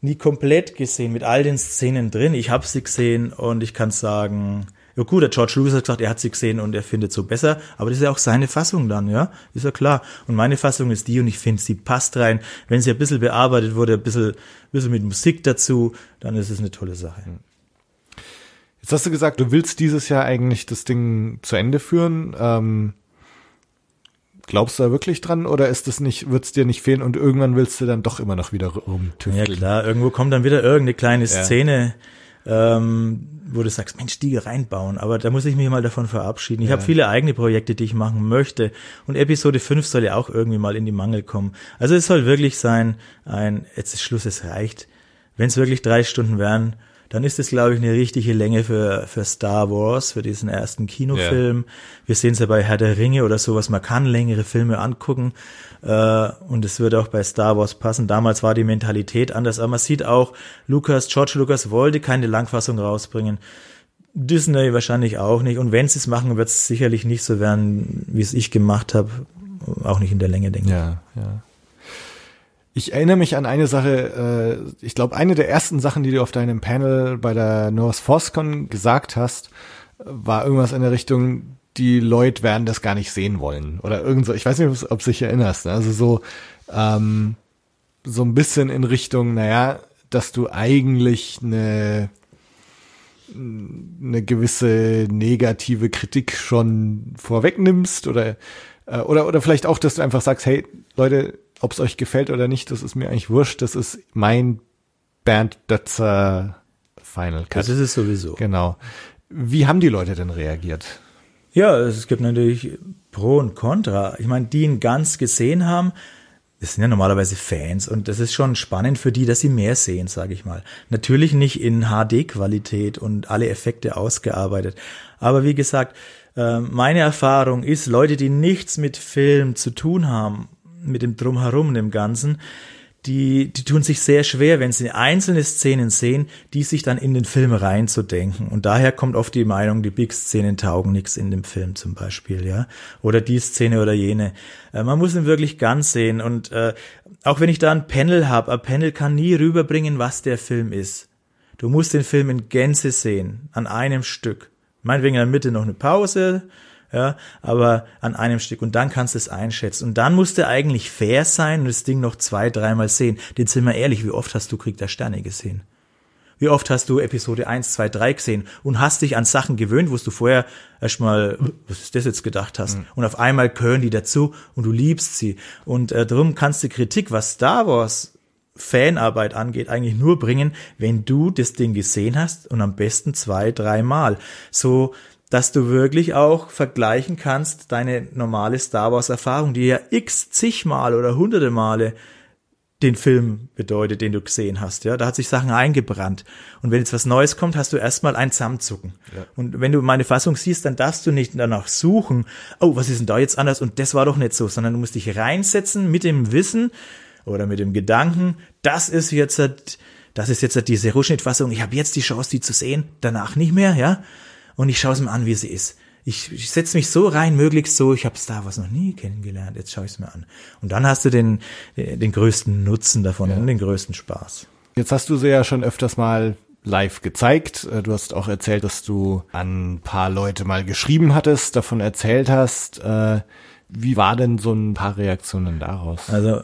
nie komplett gesehen mit all den Szenen drin. Ich habe sie gesehen und ich kann sagen, ja gut, der George Lucas hat gesagt, er hat sie gesehen und er findet so besser, aber das ist ja auch seine Fassung dann, ja, ist ja klar. Und meine Fassung ist die und ich finde, sie passt rein. Wenn sie ein bisschen bearbeitet wurde, ein bisschen, ein bisschen mit Musik dazu, dann ist es eine tolle Sache. Jetzt hast du gesagt, du willst dieses Jahr eigentlich das Ding zu Ende führen. Ähm, glaubst du da wirklich dran oder ist es nicht, wird es dir nicht fehlen und irgendwann willst du dann doch immer noch wieder rumtüfteln? Ja klar, irgendwo kommt dann wieder irgendeine kleine Szene. Ja ähm, wo du sagst, Mensch, die reinbauen. Aber da muss ich mich mal davon verabschieden. Ich ja. habe viele eigene Projekte, die ich machen möchte. Und Episode 5 soll ja auch irgendwie mal in die Mangel kommen. Also es soll wirklich sein, ein, jetzt ist Schluss, es reicht. Wenn es wirklich drei Stunden wären, dann ist es, glaube ich, eine richtige Länge für, für Star Wars, für diesen ersten Kinofilm. Ja. Wir sehen es ja bei Herr der Ringe oder sowas. Man kann längere Filme angucken. Äh, und es würde auch bei Star Wars passen. Damals war die Mentalität anders, aber man sieht auch, Lucas, George Lucas wollte keine Langfassung rausbringen. Disney wahrscheinlich auch nicht. Und wenn sie es machen, wird es sicherlich nicht so werden, wie es ich gemacht habe. Auch nicht in der Länge, denke ich. Ja, ja. Ich erinnere mich an eine Sache, äh, ich glaube, eine der ersten Sachen, die du auf deinem Panel bei der North Forcecon gesagt hast, war irgendwas in der Richtung, die Leute werden das gar nicht sehen wollen. Oder irgend so, ich weiß nicht, ob du dich erinnerst. Ne? Also so, ähm, so ein bisschen in Richtung, naja, dass du eigentlich eine, eine gewisse negative Kritik schon vorwegnimmst oder, äh, oder, oder vielleicht auch, dass du einfach sagst, hey, Leute, ob es euch gefällt oder nicht, das ist mir eigentlich wurscht, das ist mein Bernd Dötzer Final Cut. Das ist es sowieso. Genau. Wie haben die Leute denn reagiert? Ja, es gibt natürlich Pro und Contra. Ich meine, die ihn ganz gesehen haben, das sind ja normalerweise Fans und das ist schon spannend für die, dass sie mehr sehen, sage ich mal. Natürlich nicht in HD-Qualität und alle Effekte ausgearbeitet. Aber wie gesagt, äh, meine Erfahrung ist, Leute, die nichts mit Film zu tun haben, mit dem Drumherum, dem Ganzen, die, die tun sich sehr schwer, wenn sie einzelne Szenen sehen, die sich dann in den Film reinzudenken. Und daher kommt oft die Meinung, die Big-Szenen taugen nichts in dem Film zum Beispiel, ja. Oder die Szene oder jene. Äh, man muss ihn wirklich ganz sehen. Und äh, auch wenn ich da ein Panel habe, ein Panel kann nie rüberbringen, was der Film ist. Du musst den Film in Gänze sehen, an einem Stück. Meinetwegen in der Mitte noch eine Pause, ja, aber an einem Stück und dann kannst du es einschätzen. Und dann musst du eigentlich fair sein und das Ding noch zwei, dreimal sehen. Den sind wir ehrlich, wie oft hast du Krieg der Sterne gesehen? Wie oft hast du Episode 1, 2, 3 gesehen und hast dich an Sachen gewöhnt, wo du vorher erstmal, was ist das jetzt gedacht hast? Mhm. Und auf einmal gehören die dazu und du liebst sie. Und äh, darum kannst du Kritik, was Star Wars Fanarbeit angeht, eigentlich nur bringen, wenn du das Ding gesehen hast und am besten zwei, dreimal. So, dass du wirklich auch vergleichen kannst deine normale Star Wars Erfahrung, die ja x zigmal oder hunderte Male den Film bedeutet, den du gesehen hast. Ja, da hat sich Sachen eingebrannt. Und wenn jetzt was Neues kommt, hast du erstmal ein Zusammenzucken. Ja. Und wenn du meine Fassung siehst, dann darfst du nicht danach suchen, oh, was ist denn da jetzt anders? Und das war doch nicht so, sondern du musst dich reinsetzen mit dem Wissen oder mit dem Gedanken, das ist jetzt, das ist jetzt diese Rohschnittfassung. Ich habe jetzt die Chance, die zu sehen, danach nicht mehr, ja und ich schaue es mir an, wie sie ist. Ich, ich setze mich so rein, möglichst so, ich habe Star Wars noch nie kennengelernt, jetzt schaue ich es mir an. Und dann hast du den, den größten Nutzen davon ja. und den größten Spaß. Jetzt hast du sie ja schon öfters mal live gezeigt. Äh, du hast auch erzählt, dass du an ein paar Leute mal geschrieben hattest, davon erzählt hast. Äh, wie war denn so ein paar Reaktionen daraus? Also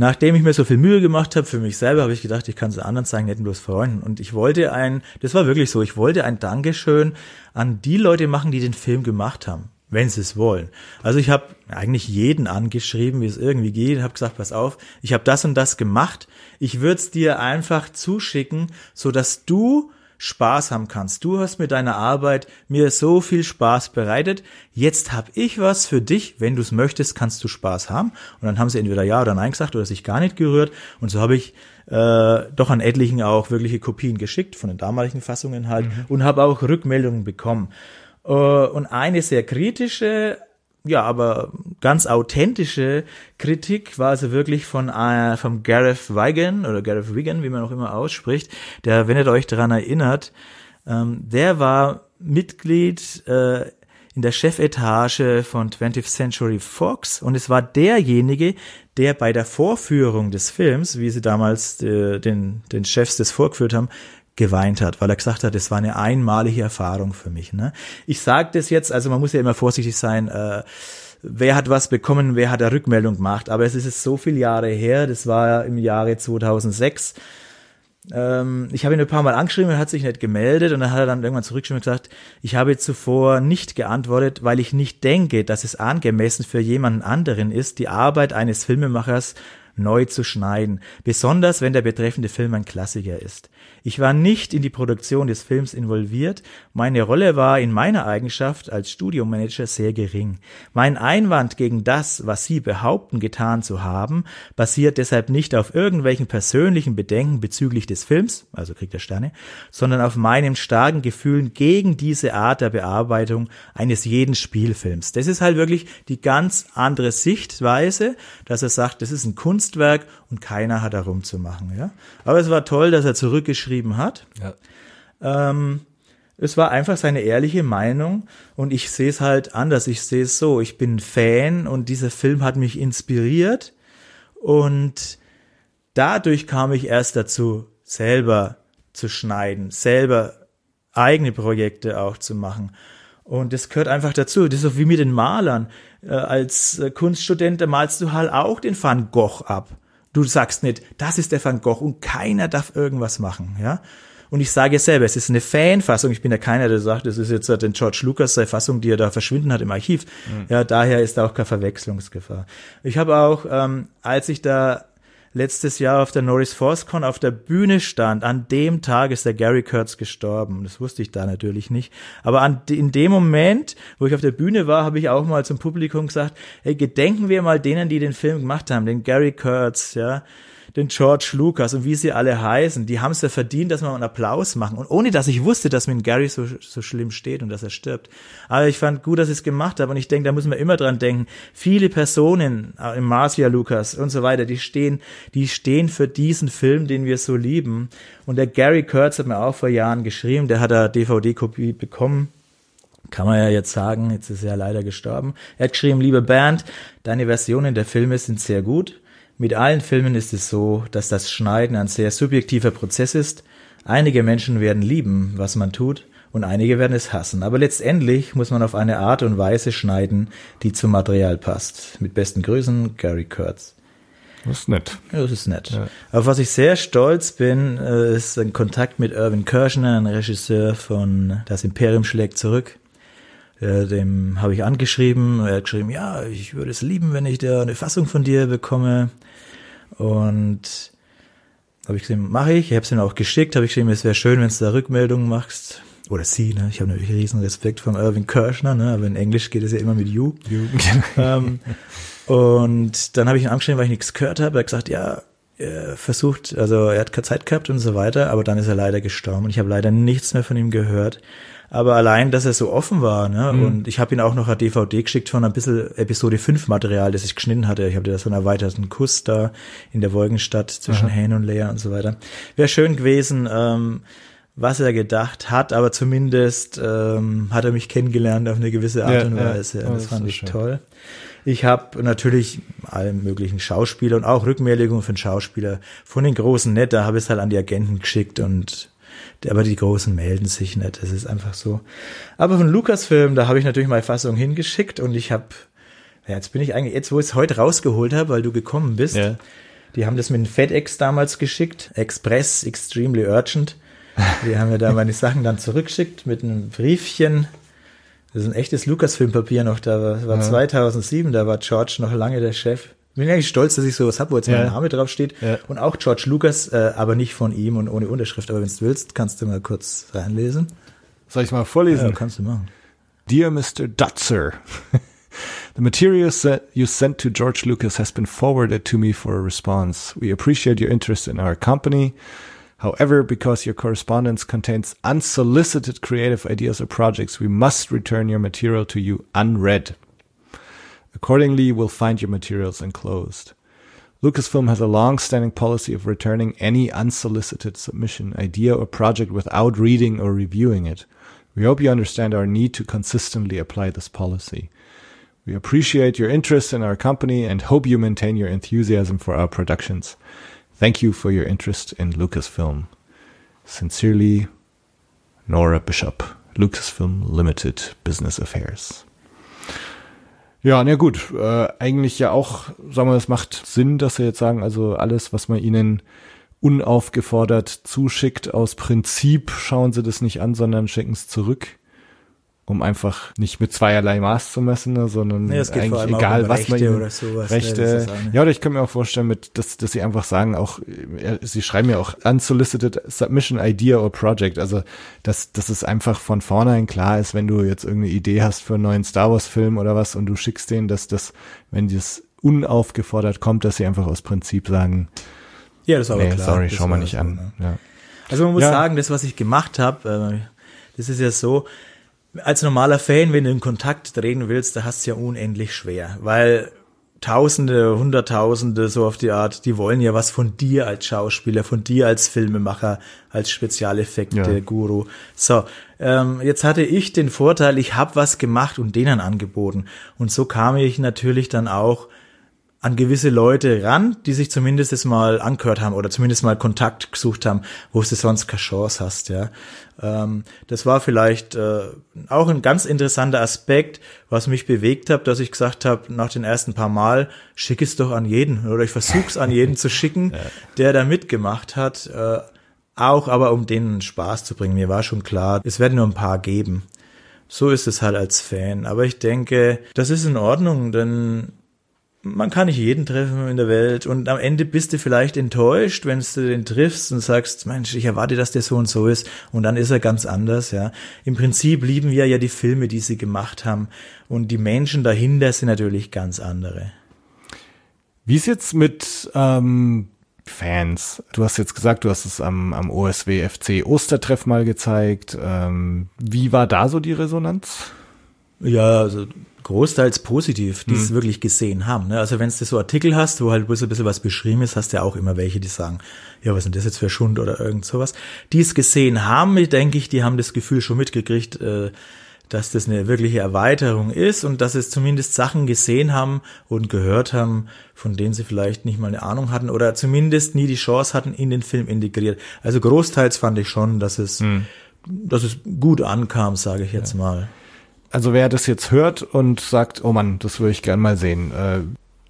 Nachdem ich mir so viel Mühe gemacht habe für mich selber, habe ich gedacht, ich kann es anderen zeigen, nicht bloß Freunden. Und ich wollte ein, das war wirklich so, ich wollte ein Dankeschön an die Leute machen, die den Film gemacht haben, wenn sie es wollen. Also ich habe eigentlich jeden angeschrieben, wie es irgendwie geht, habe gesagt, pass auf, ich habe das und das gemacht. Ich würde es dir einfach zuschicken, so dass du Spaß haben kannst. Du hast mit deiner Arbeit mir so viel Spaß bereitet. Jetzt habe ich was für dich. Wenn du es möchtest, kannst du Spaß haben. Und dann haben sie entweder ja oder nein gesagt oder sich gar nicht gerührt. Und so habe ich äh, doch an etlichen auch wirkliche Kopien geschickt von den damaligen Fassungen halt mhm. und habe auch Rückmeldungen bekommen. Äh, und eine sehr kritische ja, aber ganz authentische Kritik war also wirklich von äh, vom Gareth Wigan oder Gareth Wigan, wie man auch immer ausspricht, der, wenn ihr euch daran erinnert, ähm, der war Mitglied äh, in der Chefetage von 20th Century Fox und es war derjenige, der bei der Vorführung des Films, wie sie damals äh, den, den Chefs das vorgeführt haben, geweint hat, weil er gesagt hat, es war eine einmalige Erfahrung für mich. Ne? Ich sage das jetzt, also man muss ja immer vorsichtig sein, äh, wer hat was bekommen, wer hat eine Rückmeldung gemacht, aber es ist so viele Jahre her, das war im Jahre 2006. Ähm, ich habe ihn ein paar Mal angeschrieben, er hat sich nicht gemeldet und dann hat er dann irgendwann zurückgeschrieben und gesagt, ich habe zuvor nicht geantwortet, weil ich nicht denke, dass es angemessen für jemanden anderen ist, die Arbeit eines Filmemachers neu zu schneiden, besonders wenn der betreffende Film ein Klassiker ist. Ich war nicht in die Produktion des Films involviert, meine Rolle war in meiner Eigenschaft als Studiomanager sehr gering. Mein Einwand gegen das, was Sie behaupten getan zu haben, basiert deshalb nicht auf irgendwelchen persönlichen Bedenken bezüglich des Films, also Krieg der Sterne, sondern auf meinem starken Gefühlen gegen diese Art der Bearbeitung eines jeden Spielfilms. Das ist halt wirklich die ganz andere Sichtweise, dass er sagt, das ist ein Kunstwerk und keiner hat darum zu machen. Ja? Aber es war toll, dass er zurückgeschrieben hat. Ja. Ähm, es war einfach seine ehrliche Meinung und ich sehe es halt anders. Ich sehe es so, ich bin Fan und dieser Film hat mich inspiriert und dadurch kam ich erst dazu, selber zu schneiden, selber eigene Projekte auch zu machen. Und das gehört einfach dazu. Das ist so wie mit den Malern. Äh, als Kunststudent, da malst du halt auch den Van Gogh ab. Du sagst nicht, das ist der Van Gogh und keiner darf irgendwas machen, ja. Und ich sage selber, es ist eine Fanfassung. Ich bin ja keiner, der sagt, es ist jetzt den George Lucas seine Fassung, die er da verschwinden hat im Archiv. Mhm. Ja, daher ist da auch keine Verwechslungsgefahr. Ich habe auch, ähm, als ich da letztes Jahr auf der Norris ForceCon auf der Bühne stand, an dem Tag ist der Gary Kurtz gestorben. Das wusste ich da natürlich nicht. Aber an, in dem Moment, wo ich auf der Bühne war, habe ich auch mal zum Publikum gesagt, hey, gedenken wir mal denen, die den Film gemacht haben, den Gary Kurtz, ja, den George Lucas und wie sie alle heißen, die haben es ja verdient, dass wir einen Applaus machen. Und ohne dass ich wusste, dass mit Gary so, so schlimm steht und dass er stirbt. Aber ich fand gut, dass ich es gemacht habe. Und ich denke, da muss man immer dran denken. Viele Personen, äh, im Marcia Lucas und so weiter, die stehen, die stehen für diesen Film, den wir so lieben. Und der Gary Kurtz hat mir auch vor Jahren geschrieben, der hat da DVD-Kopie bekommen kann man ja jetzt sagen, jetzt ist er leider gestorben. Er hat geschrieben, liebe Band, deine Versionen der Filme sind sehr gut. Mit allen Filmen ist es so, dass das Schneiden ein sehr subjektiver Prozess ist. Einige Menschen werden lieben, was man tut, und einige werden es hassen. Aber letztendlich muss man auf eine Art und Weise schneiden, die zum Material passt. Mit besten Grüßen, Gary Kurtz. Das ist nett. Das ist nett. Ja. Auf was ich sehr stolz bin, äh, ist ein Kontakt mit Irvin Kirschner, ein Regisseur von Das Imperium schlägt zurück. Ja, dem habe ich angeschrieben. Er hat geschrieben, ja, ich würde es lieben, wenn ich da eine Fassung von dir bekomme. Und habe ich gesagt, mache ich. Ich habe es ihm auch geschickt. Habe ich geschrieben, es wäre schön, wenn du da Rückmeldungen machst. Oder sie, ne? Ich habe natürlich riesen Respekt vom Irving Kirschner, ne? Aber in Englisch geht es ja immer mit you. you. <laughs> ähm, und dann habe ich ihn angeschrieben, weil ich nichts gehört habe. Er hat gesagt, ja, er versucht, also er hat keine Zeit gehabt und so weiter, aber dann ist er leider gestorben und ich habe leider nichts mehr von ihm gehört. Aber allein, dass er so offen war, ne? Mhm. Und ich habe ihn auch noch eine DVD geschickt von ein bisschen Episode 5 Material, das ich geschnitten hatte. Ich habe da so einen erweiterten Kuss da in der Wolkenstadt zwischen Hane und Lea und so weiter. Wäre schön gewesen, ähm, was er gedacht hat, aber zumindest ähm, hat er mich kennengelernt auf eine gewisse Art ja, und Weise. Ja, das, das fand ich schön. toll. Ich habe natürlich alle möglichen Schauspieler und auch Rückmeldungen von Schauspieler von den großen Net, da habe ich es halt an die Agenten geschickt und aber die Großen melden sich nicht. Das ist einfach so. Aber von Lukas-Film, da habe ich natürlich meine Fassung hingeschickt und ich habe, ja, jetzt bin ich eigentlich, jetzt wo ich es heute rausgeholt habe, weil du gekommen bist, ja. die haben das mit dem FedEx damals geschickt, Express, extremely urgent. Die haben mir da meine Sachen dann zurückgeschickt mit einem Briefchen. Das ist ein echtes Lukas-Filmpapier noch, da war, war ja. 2007, da war George noch lange der Chef bin eigentlich stolz, dass ich sowas habe, wo jetzt ja. mein Name drauf steht. Ja. Und auch George Lucas, äh, aber nicht von ihm und ohne Unterschrift. Aber wenn du willst, kannst du mal kurz reinlesen. Soll ich mal vorlesen? Ja, kannst du machen. Dear Mr. Dutzer, <laughs> The material you sent to George Lucas has been forwarded to me for a response. We appreciate your interest in our company. However, because your correspondence contains unsolicited creative ideas or projects, we must return your material to you unread. Accordingly, we'll find your materials enclosed. Lucasfilm has a long standing policy of returning any unsolicited submission, idea, or project without reading or reviewing it. We hope you understand our need to consistently apply this policy. We appreciate your interest in our company and hope you maintain your enthusiasm for our productions. Thank you for your interest in Lucasfilm. Sincerely, Nora Bishop, Lucasfilm Limited Business Affairs. Ja, na gut, äh, eigentlich ja auch, sagen wir, es macht Sinn, dass sie jetzt sagen, also alles, was man ihnen unaufgefordert zuschickt, aus Prinzip schauen sie das nicht an, sondern schicken es zurück um einfach nicht mit zweierlei Maß zu messen, ne, sondern nee, eigentlich egal, um was man ihnen, oder sowas, Rechte. Ne, ja, oder ich kann mir auch vorstellen, mit, dass, dass sie einfach sagen, auch, sie schreiben ja auch unsolicited submission idea or project, also dass, dass es einfach von vornherein klar ist, wenn du jetzt irgendeine Idee hast für einen neuen Star Wars Film oder was und du schickst denen, dass das, wenn das unaufgefordert kommt, dass sie einfach aus Prinzip sagen, ja, das ist aber nee, klar. sorry, schau mal nicht so, an. Ne? Ja. Also man muss ja. sagen, das, was ich gemacht habe, äh, das ist ja so, als normaler Fan, wenn du in Kontakt treten willst, da hast du ja unendlich schwer, weil Tausende, Hunderttausende, so auf die Art, die wollen ja was von dir als Schauspieler, von dir als Filmemacher, als Spezialeffekte-Guru. Ja. So, ähm, jetzt hatte ich den Vorteil, ich habe was gemacht und denen angeboten. Und so kam ich natürlich dann auch an gewisse Leute ran, die sich zumindest jetzt mal angehört haben oder zumindest mal Kontakt gesucht haben, wo du sonst keine Chance hast, ja. Ähm, das war vielleicht äh, auch ein ganz interessanter Aspekt, was mich bewegt hat, dass ich gesagt habe, nach den ersten paar Mal, schick es doch an jeden oder ich versuch's an jeden zu schicken, <laughs> ja. der da mitgemacht hat, äh, auch aber um denen Spaß zu bringen. Mir war schon klar, es werden nur ein paar geben. So ist es halt als Fan. Aber ich denke, das ist in Ordnung, denn man kann nicht jeden treffen in der Welt und am Ende bist du vielleicht enttäuscht, wenn du den triffst und sagst, Mensch, ich erwarte, dass der so und so ist und dann ist er ganz anders, ja. Im Prinzip lieben wir ja die Filme, die sie gemacht haben und die Menschen dahinter sind natürlich ganz andere. Wie ist jetzt mit ähm, Fans. Du hast jetzt gesagt, du hast es am, am OSW FC Ostertreff mal gezeigt. Ähm, wie war da so die Resonanz? Ja, also großteils positiv, die es mhm. wirklich gesehen haben. Ne? Also wenn du so Artikel hast, wo halt bloß ein bisschen was beschrieben ist, hast du ja auch immer welche, die sagen, ja, was ist denn das jetzt für Schund oder irgend sowas. Die es gesehen haben, denke ich, die haben das Gefühl schon mitgekriegt, äh, dass das eine wirkliche Erweiterung ist und dass es zumindest Sachen gesehen haben und gehört haben, von denen sie vielleicht nicht mal eine Ahnung hatten oder zumindest nie die Chance hatten, in den Film integriert. Also großteils fand ich schon, dass es, hm. dass es gut ankam, sage ich jetzt ja. mal. Also wer das jetzt hört und sagt, oh Mann, das würde ich gern mal sehen, äh,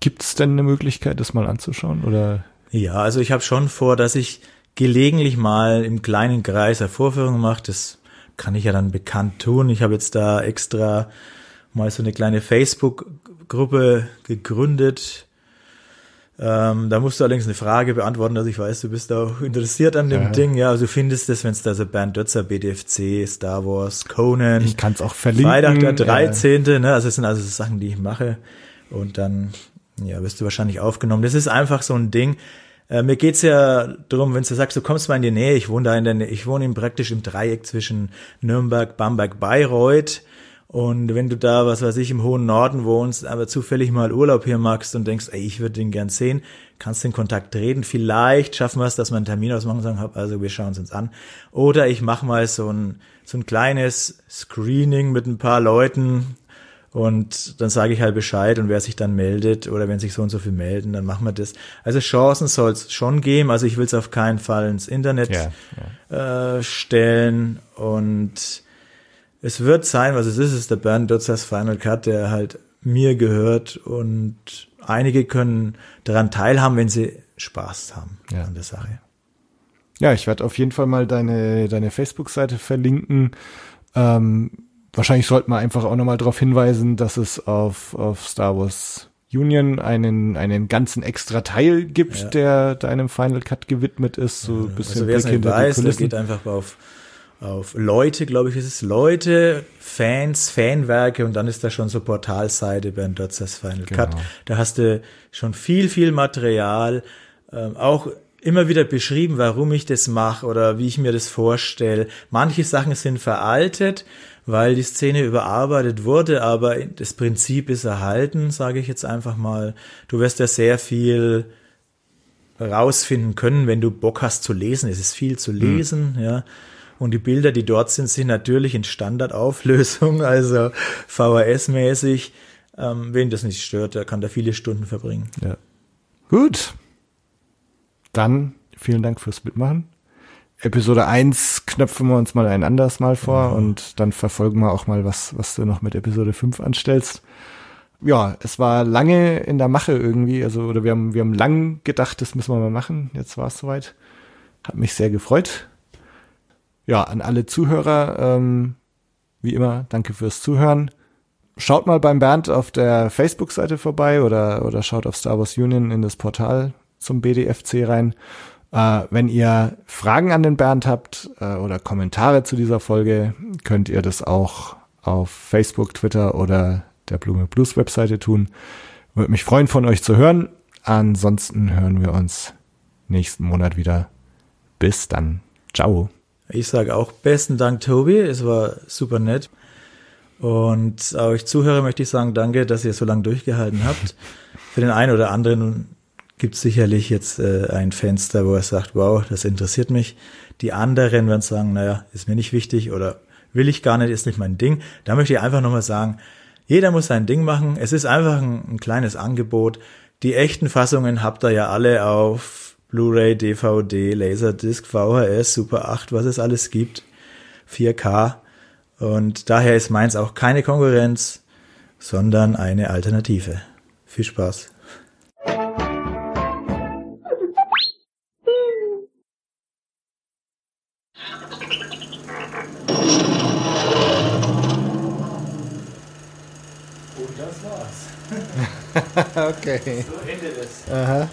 gibt es denn eine Möglichkeit, das mal anzuschauen oder? Ja, also ich habe schon vor, dass ich gelegentlich mal im kleinen Kreis eine Vorführung mache. Das kann ich ja dann bekannt tun. Ich habe jetzt da extra mal so eine kleine Facebook-Gruppe gegründet. Ähm, da musst du allerdings eine Frage beantworten, dass ich weiß, du bist auch interessiert an dem ja. Ding. Ja, also du findest es, wenn es da so Bernd Dötzer, BDFC, Star Wars, Conan. Ich kann es auch verlinken. Freitag der 13. Ja. Ne? Also das sind also so Sachen, die ich mache. Und dann, ja, wirst du wahrscheinlich aufgenommen. Das ist einfach so ein Ding. Äh, mir geht's ja darum, wenn du sagst, du kommst mal in die Nähe, ich wohne da in der Nähe, ich wohne praktisch im Dreieck zwischen Nürnberg, Bamberg, Bayreuth. Und wenn du da, was weiß ich, im hohen Norden wohnst, aber zufällig mal Urlaub hier magst und denkst, ey, ich würde den gern sehen, kannst den Kontakt reden. Vielleicht schaffen wir es, dass wir einen Termin ausmachen und sagen, also wir schauen es uns an. Oder ich mache mal so ein, so ein kleines Screening mit ein paar Leuten, und dann sage ich halt Bescheid und wer sich dann meldet oder wenn sich so und so viel melden, dann machen wir das. Also Chancen soll es schon geben. Also ich will es auf keinen Fall ins Internet ja, ja. Äh, stellen. Und es wird sein, was es ist, ist der Bernd Dutzers Final Cut, der halt mir gehört. Und einige können daran teilhaben, wenn sie Spaß haben ja. an der Sache. Ja, ich werde auf jeden Fall mal deine, deine Facebook-Seite verlinken. Ähm, wahrscheinlich sollte man einfach auch nochmal darauf hinweisen, dass es auf, auf Star Wars Union einen, einen ganzen extra Teil gibt, ja. der deinem Final Cut gewidmet ist. So ein bisschen also wer es nicht weiß, der geht einfach auf, auf Leute, glaube ich, ist es Leute, Fans, Fanwerke und dann ist da schon so Portalseite bei Dotzers Final genau. Cut. Da hast du schon viel, viel Material, ähm, auch immer wieder beschrieben, warum ich das mache oder wie ich mir das vorstelle. Manche Sachen sind veraltet, weil die Szene überarbeitet wurde, aber das Prinzip ist erhalten, sage ich jetzt einfach mal. Du wirst ja sehr viel rausfinden können, wenn du Bock hast zu lesen. Es ist viel zu hm. lesen, mhm. ja. Und die Bilder, die dort sind, sind natürlich in Standardauflösung, <laughs> also VHS-mäßig. Ähm, wen das nicht stört, der kann da viele Stunden verbringen. Ja. Gut. Dann vielen Dank fürs Mitmachen. Episode 1 knöpfen wir uns mal ein anderes Mal vor mhm. und dann verfolgen wir auch mal, was, was du noch mit Episode 5 anstellst. Ja, es war lange in der Mache irgendwie, also, oder wir haben, wir haben lang gedacht, das müssen wir mal machen. Jetzt war es soweit. Hat mich sehr gefreut. Ja, an alle Zuhörer, ähm, wie immer, danke fürs Zuhören. Schaut mal beim Bernd auf der Facebook-Seite vorbei oder, oder schaut auf Star Wars Union in das Portal zum BDFC rein. Äh, wenn ihr Fragen an den Bernd habt äh, oder Kommentare zu dieser Folge, könnt ihr das auch auf Facebook, Twitter oder der Blume Blues Webseite tun. Würde mich freuen, von euch zu hören. Ansonsten hören wir uns nächsten Monat wieder. Bis dann. Ciao. Ich sage auch besten Dank, Tobi. Es war super nett. Und euch Zuhörer möchte ich sagen, danke, dass ihr so lange durchgehalten habt. <laughs> Für den einen oder anderen gibt sicherlich jetzt äh, ein Fenster, wo er sagt, wow, das interessiert mich. Die anderen werden sagen, naja, ist mir nicht wichtig oder will ich gar nicht, ist nicht mein Ding. Da möchte ich einfach nochmal sagen, jeder muss sein Ding machen. Es ist einfach ein, ein kleines Angebot. Die echten Fassungen habt ihr ja alle auf Blu-ray, DVD, Laserdisc, VHS, Super 8, was es alles gibt. 4K. Und daher ist meins auch keine Konkurrenz, sondern eine Alternative. Viel Spaß. <laughs> okay. So endet es. Aha.